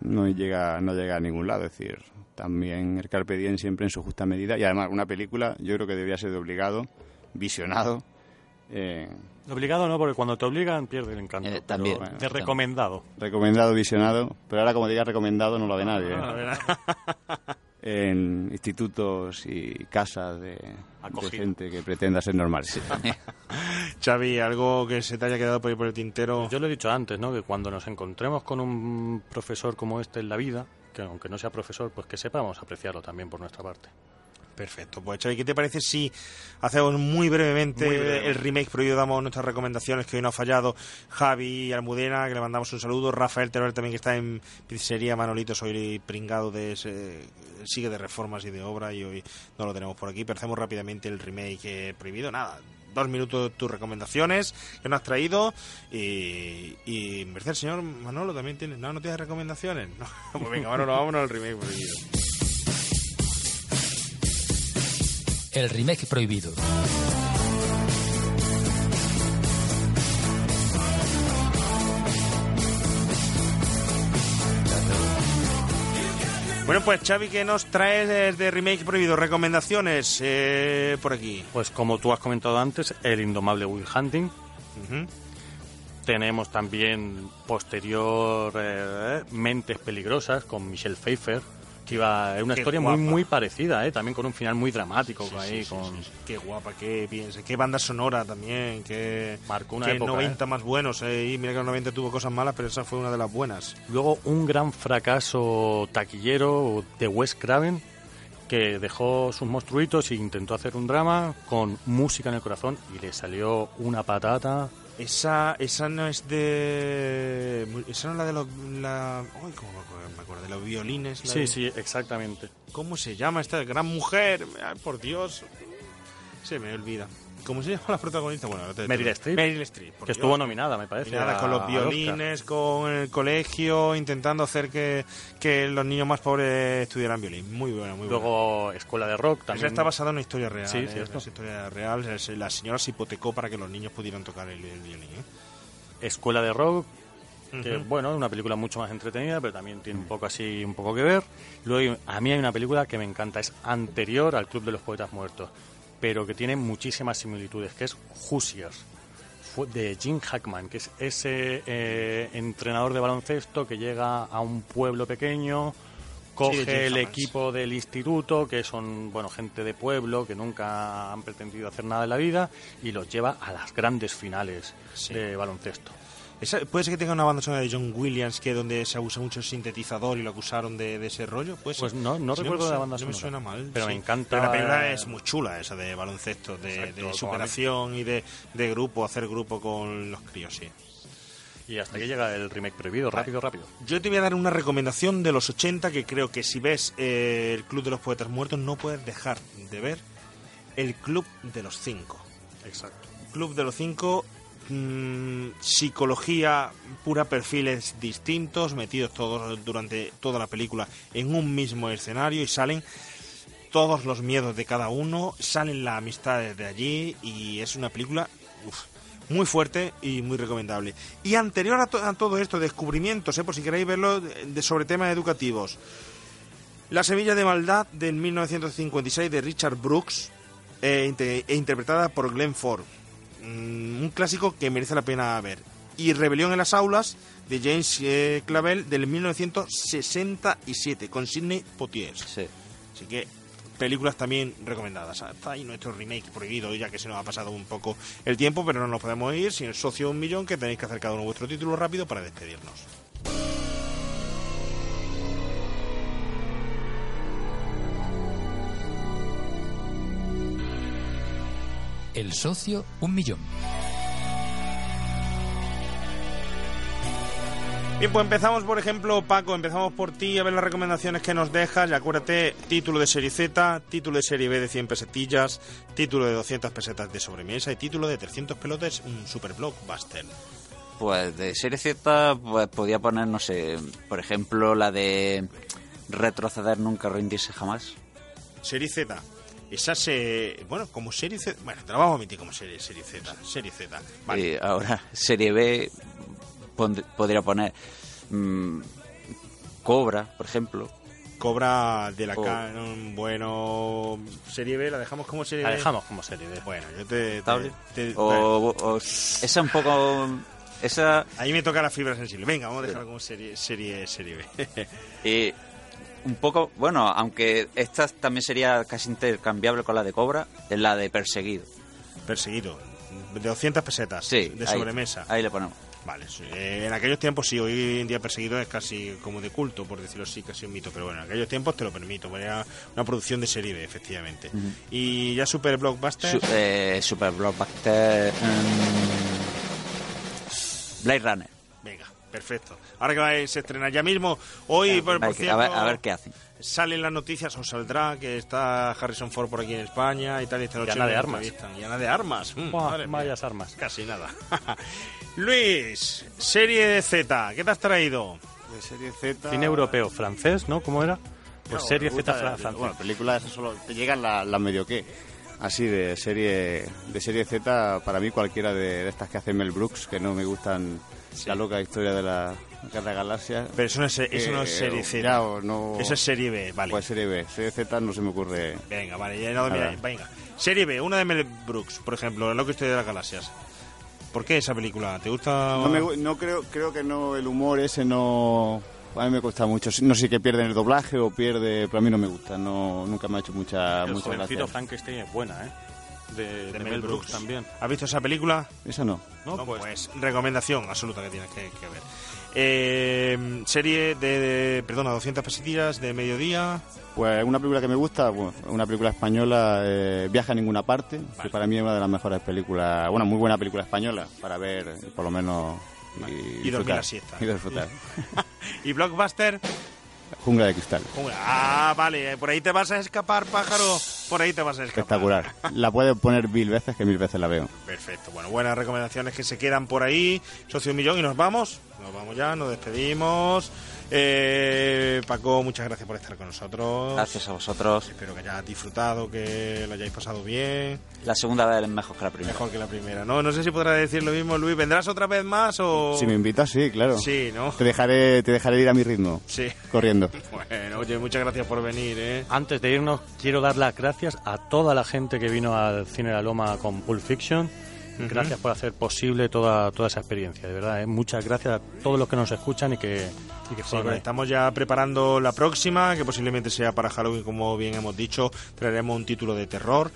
no llega, no llega a ningún lado, es decir, también el Carpe Diem siempre en su justa medida y además una película yo creo que debería ser de obligado, visionado. eh, Obligado no, porque cuando te obligan pierde el encanto. Eh, pero, también. bueno, de recomendado. recomendado, visionado, pero ahora como diga recomendado no lo ve nadie. ¿eh? No, verdad. En institutos y casas de, de gente que pretenda ser normal. Xavi, algo que se te haya quedado por ahí por el tintero. Yo lo he dicho antes, ¿no? Que cuando nos encontremos con un profesor como este en la vida, que aunque no sea profesor, pues que sepamos apreciarlo también por nuestra parte. Perfecto. Pues Xavi, ¿qué te parece si hacemos muy brevemente, Muy breve. el remake prohibido? Damos nuestras recomendaciones que hoy no ha fallado. Javi Almudena, que le mandamos un saludo. Rafael Teruel también que está en pizzería Manolito, soy pringado de ese, sigue de reformas y de obra y hoy no lo tenemos por aquí. Pero hacemos rápidamente el remake eh, prohibido. Nada, dos minutos tus recomendaciones que nos has traído y, y en del señor Manolo también tiene no, no tienes recomendaciones no. pues venga Manolo vámonos al remake prohibido El remake prohibido. Bueno, pues Xavi, ¿qué nos traes de remake prohibido? Recomendaciones eh, por aquí. Pues como tú has comentado antes, el indomable Will Hunting. Tenemos también posterior eh, Mentes Peligrosas con Michelle Pfeiffer, que es una Qué historia guapa. muy muy parecida, eh, también con un final muy dramático Sí, ahí, sí, con. Qué guapa, qué bien, qué banda sonora también, qué, Marcó una qué época, 90 más buenos. eh, y mira que los 90 tuvo cosas malas, pero esa fue una de las buenas. Luego un gran fracaso taquillero de Wes Craven que dejó sus monstruitos e intentó hacer un drama con música en el corazón y le salió una patata. Esa, esa no es de. Esa no es la de los. La, ay, ¿cómo me acuerdo? Me acuerdo de los violines. la Sí, de- sí, exactamente. ¿Cómo se llama esta gran mujer? Ay, por Dios. Se me olvida. ¿Cómo se llama la protagonista? Bueno, ahora te- Meryl Streep. Meryl Streep. por Que estuvo nominada, me parece. Nada, a- con los violines, con el colegio, intentando hacer que, que los niños más pobres estudiaran violín. Muy buena, muy buena. Luego Escuela de Rock Esa también. está basada en una historia real. Sí, ¿eh? cierto. Es historia real. La señora se hipotecó para que los niños pudieran tocar el, el violín. ¿eh? Escuela de Rock, que bueno, es una película mucho más entretenida, pero también tiene un poco así, un poco que ver. Luego a mí hay una película que me encanta, es anterior al Club de los Poetas Muertos, pero que tiene muchísimas similitudes, que es Hoosiers, de Jim Hackman, que es ese eh, entrenador de baloncesto que llega a un pueblo pequeño, coge el equipo del instituto, que son bueno gente de pueblo que nunca han pretendido hacer nada en la vida, y los lleva a las grandes finales de baloncesto. Esa- ¿Puede ser que tenga una banda sonora de John Williams que donde se usa mucho el sintetizador y lo acusaron de, de ese rollo? Pues no, no recuerdo me la banda no me sonora. suena mal. Pero me encanta- Pero la película es muy chula, esa de baloncesto, de, Exacto, superación y de, de grupo, hacer grupo con los críos, sí. Y hasta aquí llega el remake prohibido, rápido, rápido. Yo te voy a dar una recomendación de los 80 que creo que si ves eh, el Club de los Poetas Muertos no puedes dejar de ver el Club de los Cinco. Exacto. Club de los Cinco, mm, psicología pura, perfiles distintos, metidos todos durante toda la película en un mismo escenario y salen todos los miedos de cada uno, salen las amistades de allí y es una película muy fuerte y muy recomendable. Y anterior a, a todo esto, descubrimientos, eh, por si queréis verlo, de, sobre temas educativos. La Semilla de Maldad del 1956 de Richard Brooks eh, e interpretada por Glenn Ford. Mm, un clásico que merece la pena ver. Y Rebelión en las aulas de James eh, Clavel del 1967 con Sidney Poitier. Así que películas también recomendadas. Está ahí nuestro remake prohibido, ya que se nos ha pasado un poco el tiempo, pero no nos podemos ir sin el socio un millón que tenéis que hacer cada uno vuestro título rápido para despedirnos. El socio, un millón. Bien, pues empezamos, por ejemplo, Paco, empezamos por ti a ver las recomendaciones que nos dejas. Y acuérdate, título de serie Z, título de serie B de 100 pesetillas, título de 200 pesetas de sobremesa y título de 300 pelotes, un super blockbuster. Pues de serie Z, pues podía poner, no sé, por ejemplo, la de retroceder nunca, rendirse jamás. Serie Z. Esa se. Bueno, como serie Z. Bueno, te la vamos a omitir como serie, serie Z. Serie Z. Vale. Y ahora, serie B, podría poner mm, Cobra, por ejemplo. Cobra de la O- Canon, bueno. Serie B, la dejamos como serie La B. dejamos como serie B. Bueno, yo te. te- te- O, o- esa un poco... Esa... Ahí me toca la fibra sensible. Venga, vamos a dejarla como serie, serie, serie B. Y un poco, bueno, aunque esta también sería casi intercambiable con la de Cobra, es la de Perseguido. Perseguido. de 200 pesetas Sí, de ahí- sobremesa. Ahí le ponemos. Vale, sí. Eh, en aquellos tiempos sí, hoy en día perseguido es casi como de culto, por decirlo así, casi un mito, pero bueno, en aquellos tiempos te lo permito, era una producción de serie B, efectivamente. Y ya Super Blockbuster, Su- eh, Super Blockbuster. mm, Blade Runner. venga, perfecto. Ahora que se estrena ya mismo, hoy, por, por cierto, a, ver, a ver qué hacen. salen las noticias, o saldrá que está Harrison Ford por aquí en España y tal, y esta noche Ana de Armas. entrevistan. Y Ana de Armas. Mm, Buah, madre mía. vayas armas. Casi nada. Luis, serie de Z, ¿qué te has traído? De serie Z. Cine europeo, francés, ¿no? ¿Cómo era? Pues No, serie Z francés. Bueno, películas solo te llegan las la medio que. Así de serie de serie Z, para mí cualquiera de, de estas que hace Mel Brooks, que no me gustan la loca historia de la Galaxias. Pero eso no es, eso no es Eh, serie Z. ya, o no- Eso es serie B, vale. Pues serie B. Serie Z no se me ocurre. Venga, vale, ya no, Nada. mira, venga. Serie B, una de Mel Brooks, por ejemplo, Lo que estoy de las galaxias. ¿Por qué esa película? ¿Te gusta? No, me no creo, creo que no, el humor ese no. A mí me cuesta mucho. No sé que pierden el doblaje o pierde, pero a mí no me gusta. No, nunca me ha hecho mucha, El mucha jovencito gracia. Frankenstein es buena, ¿eh? De, de Mel Brooks también. ¿Has visto esa película? Esa no. No, pues, recomendación absoluta que tienes que, que ver. Eh, serie de, de- perdona, 200 pesetillas de mediodía. Pues una película que me gusta, bueno, una película española, eh, Viaja a ninguna parte, que para mí es una de las mejores películas, una muy buena película española para ver, por lo menos, y, Y dormir la siesta. Y disfrutar. y Blockbuster. Jungla de cristal, Ah, vale, por ahí te vas a escapar, pájaro. Por ahí te vas a escapar. espectacular. La puedes poner mil veces, que mil veces la veo. Perfecto, bueno, buenas recomendaciones que se quedan por ahí. Socio un millón y nos vamos. Nos vamos ya, nos despedimos. Eh, Paco, muchas gracias por estar con nosotros. Gracias a vosotros. Espero que hayáis disfrutado, que lo hayáis pasado bien. La segunda vez es mejor que la primera. Mejor que la primera. No, no sé si podrás decir lo mismo, Luis. ¿Vendrás otra vez más o...? Si me invitas, sí, claro. Sí, ¿no? Te dejaré, te dejaré ir a mi ritmo. Sí. Corriendo. Bueno, oye, muchas gracias por venir, ¿eh? Antes de irnos, quiero dar las gracias a toda la gente que vino al Cine de la Loma con Pulp Fiction. Gracias por hacer posible toda, toda esa experiencia, de verdad. ¿eh? Muchas gracias a todos los que nos escuchan y que, y que Sí, pues estamos ya preparando la próxima, que posiblemente sea para Halloween, como bien hemos dicho. Traeremos un título de terror.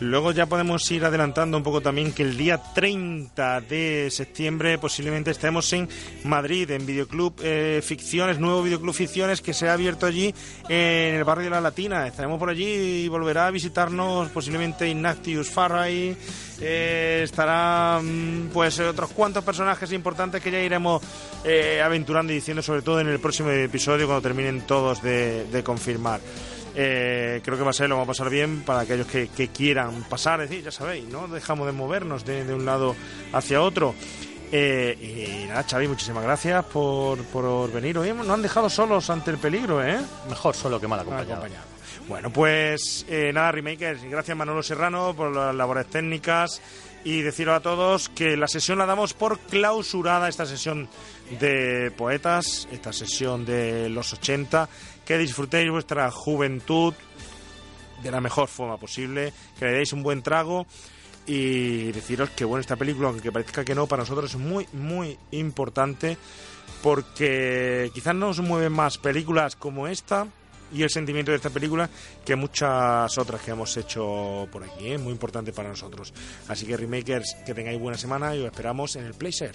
Luego ya podemos ir adelantando un poco también que el día 30 de septiembre posiblemente estemos en Madrid, en Videoclub eh, Ficciones, nuevo Videoclub Ficciones que se ha abierto allí en el barrio de la Latina. Estaremos por allí y volverá a visitarnos posiblemente Ignatius Farray. eh, estará mm, pues otros cuantos personajes importantes que ya iremos eh, aventurando y diciendo sobre todo en el próximo episodio cuando terminen todos de, de confirmar. Eh, creo que va a ser, lo vamos a pasar bien para aquellos que, que quieran pasar, es decir, ya sabéis, no dejamos de movernos de, de un lado hacia otro. Eh, y nada, Xavi, muchísimas gracias por, por venir hoy. Nos han dejado solos ante el peligro, ¿eh? Mejor solo que mal acompañado. Bueno, pues eh, nada, Remakers, gracias Manolo Serrano por las labores técnicas y deciros a todos que la sesión la damos por clausurada, esta sesión de poetas, esta sesión de los 80, que disfrutéis vuestra juventud de la mejor forma posible, que le deis un buen trago y deciros que bueno, esta película, aunque parezca que no, para nosotros es muy, muy importante porque quizás nos mueven más películas como esta y el sentimiento de esta película que muchas otras que hemos hecho por aquí. Es muy importante para nosotros. Así que, Remakers, que tengáis buena semana y os esperamos en el Placer.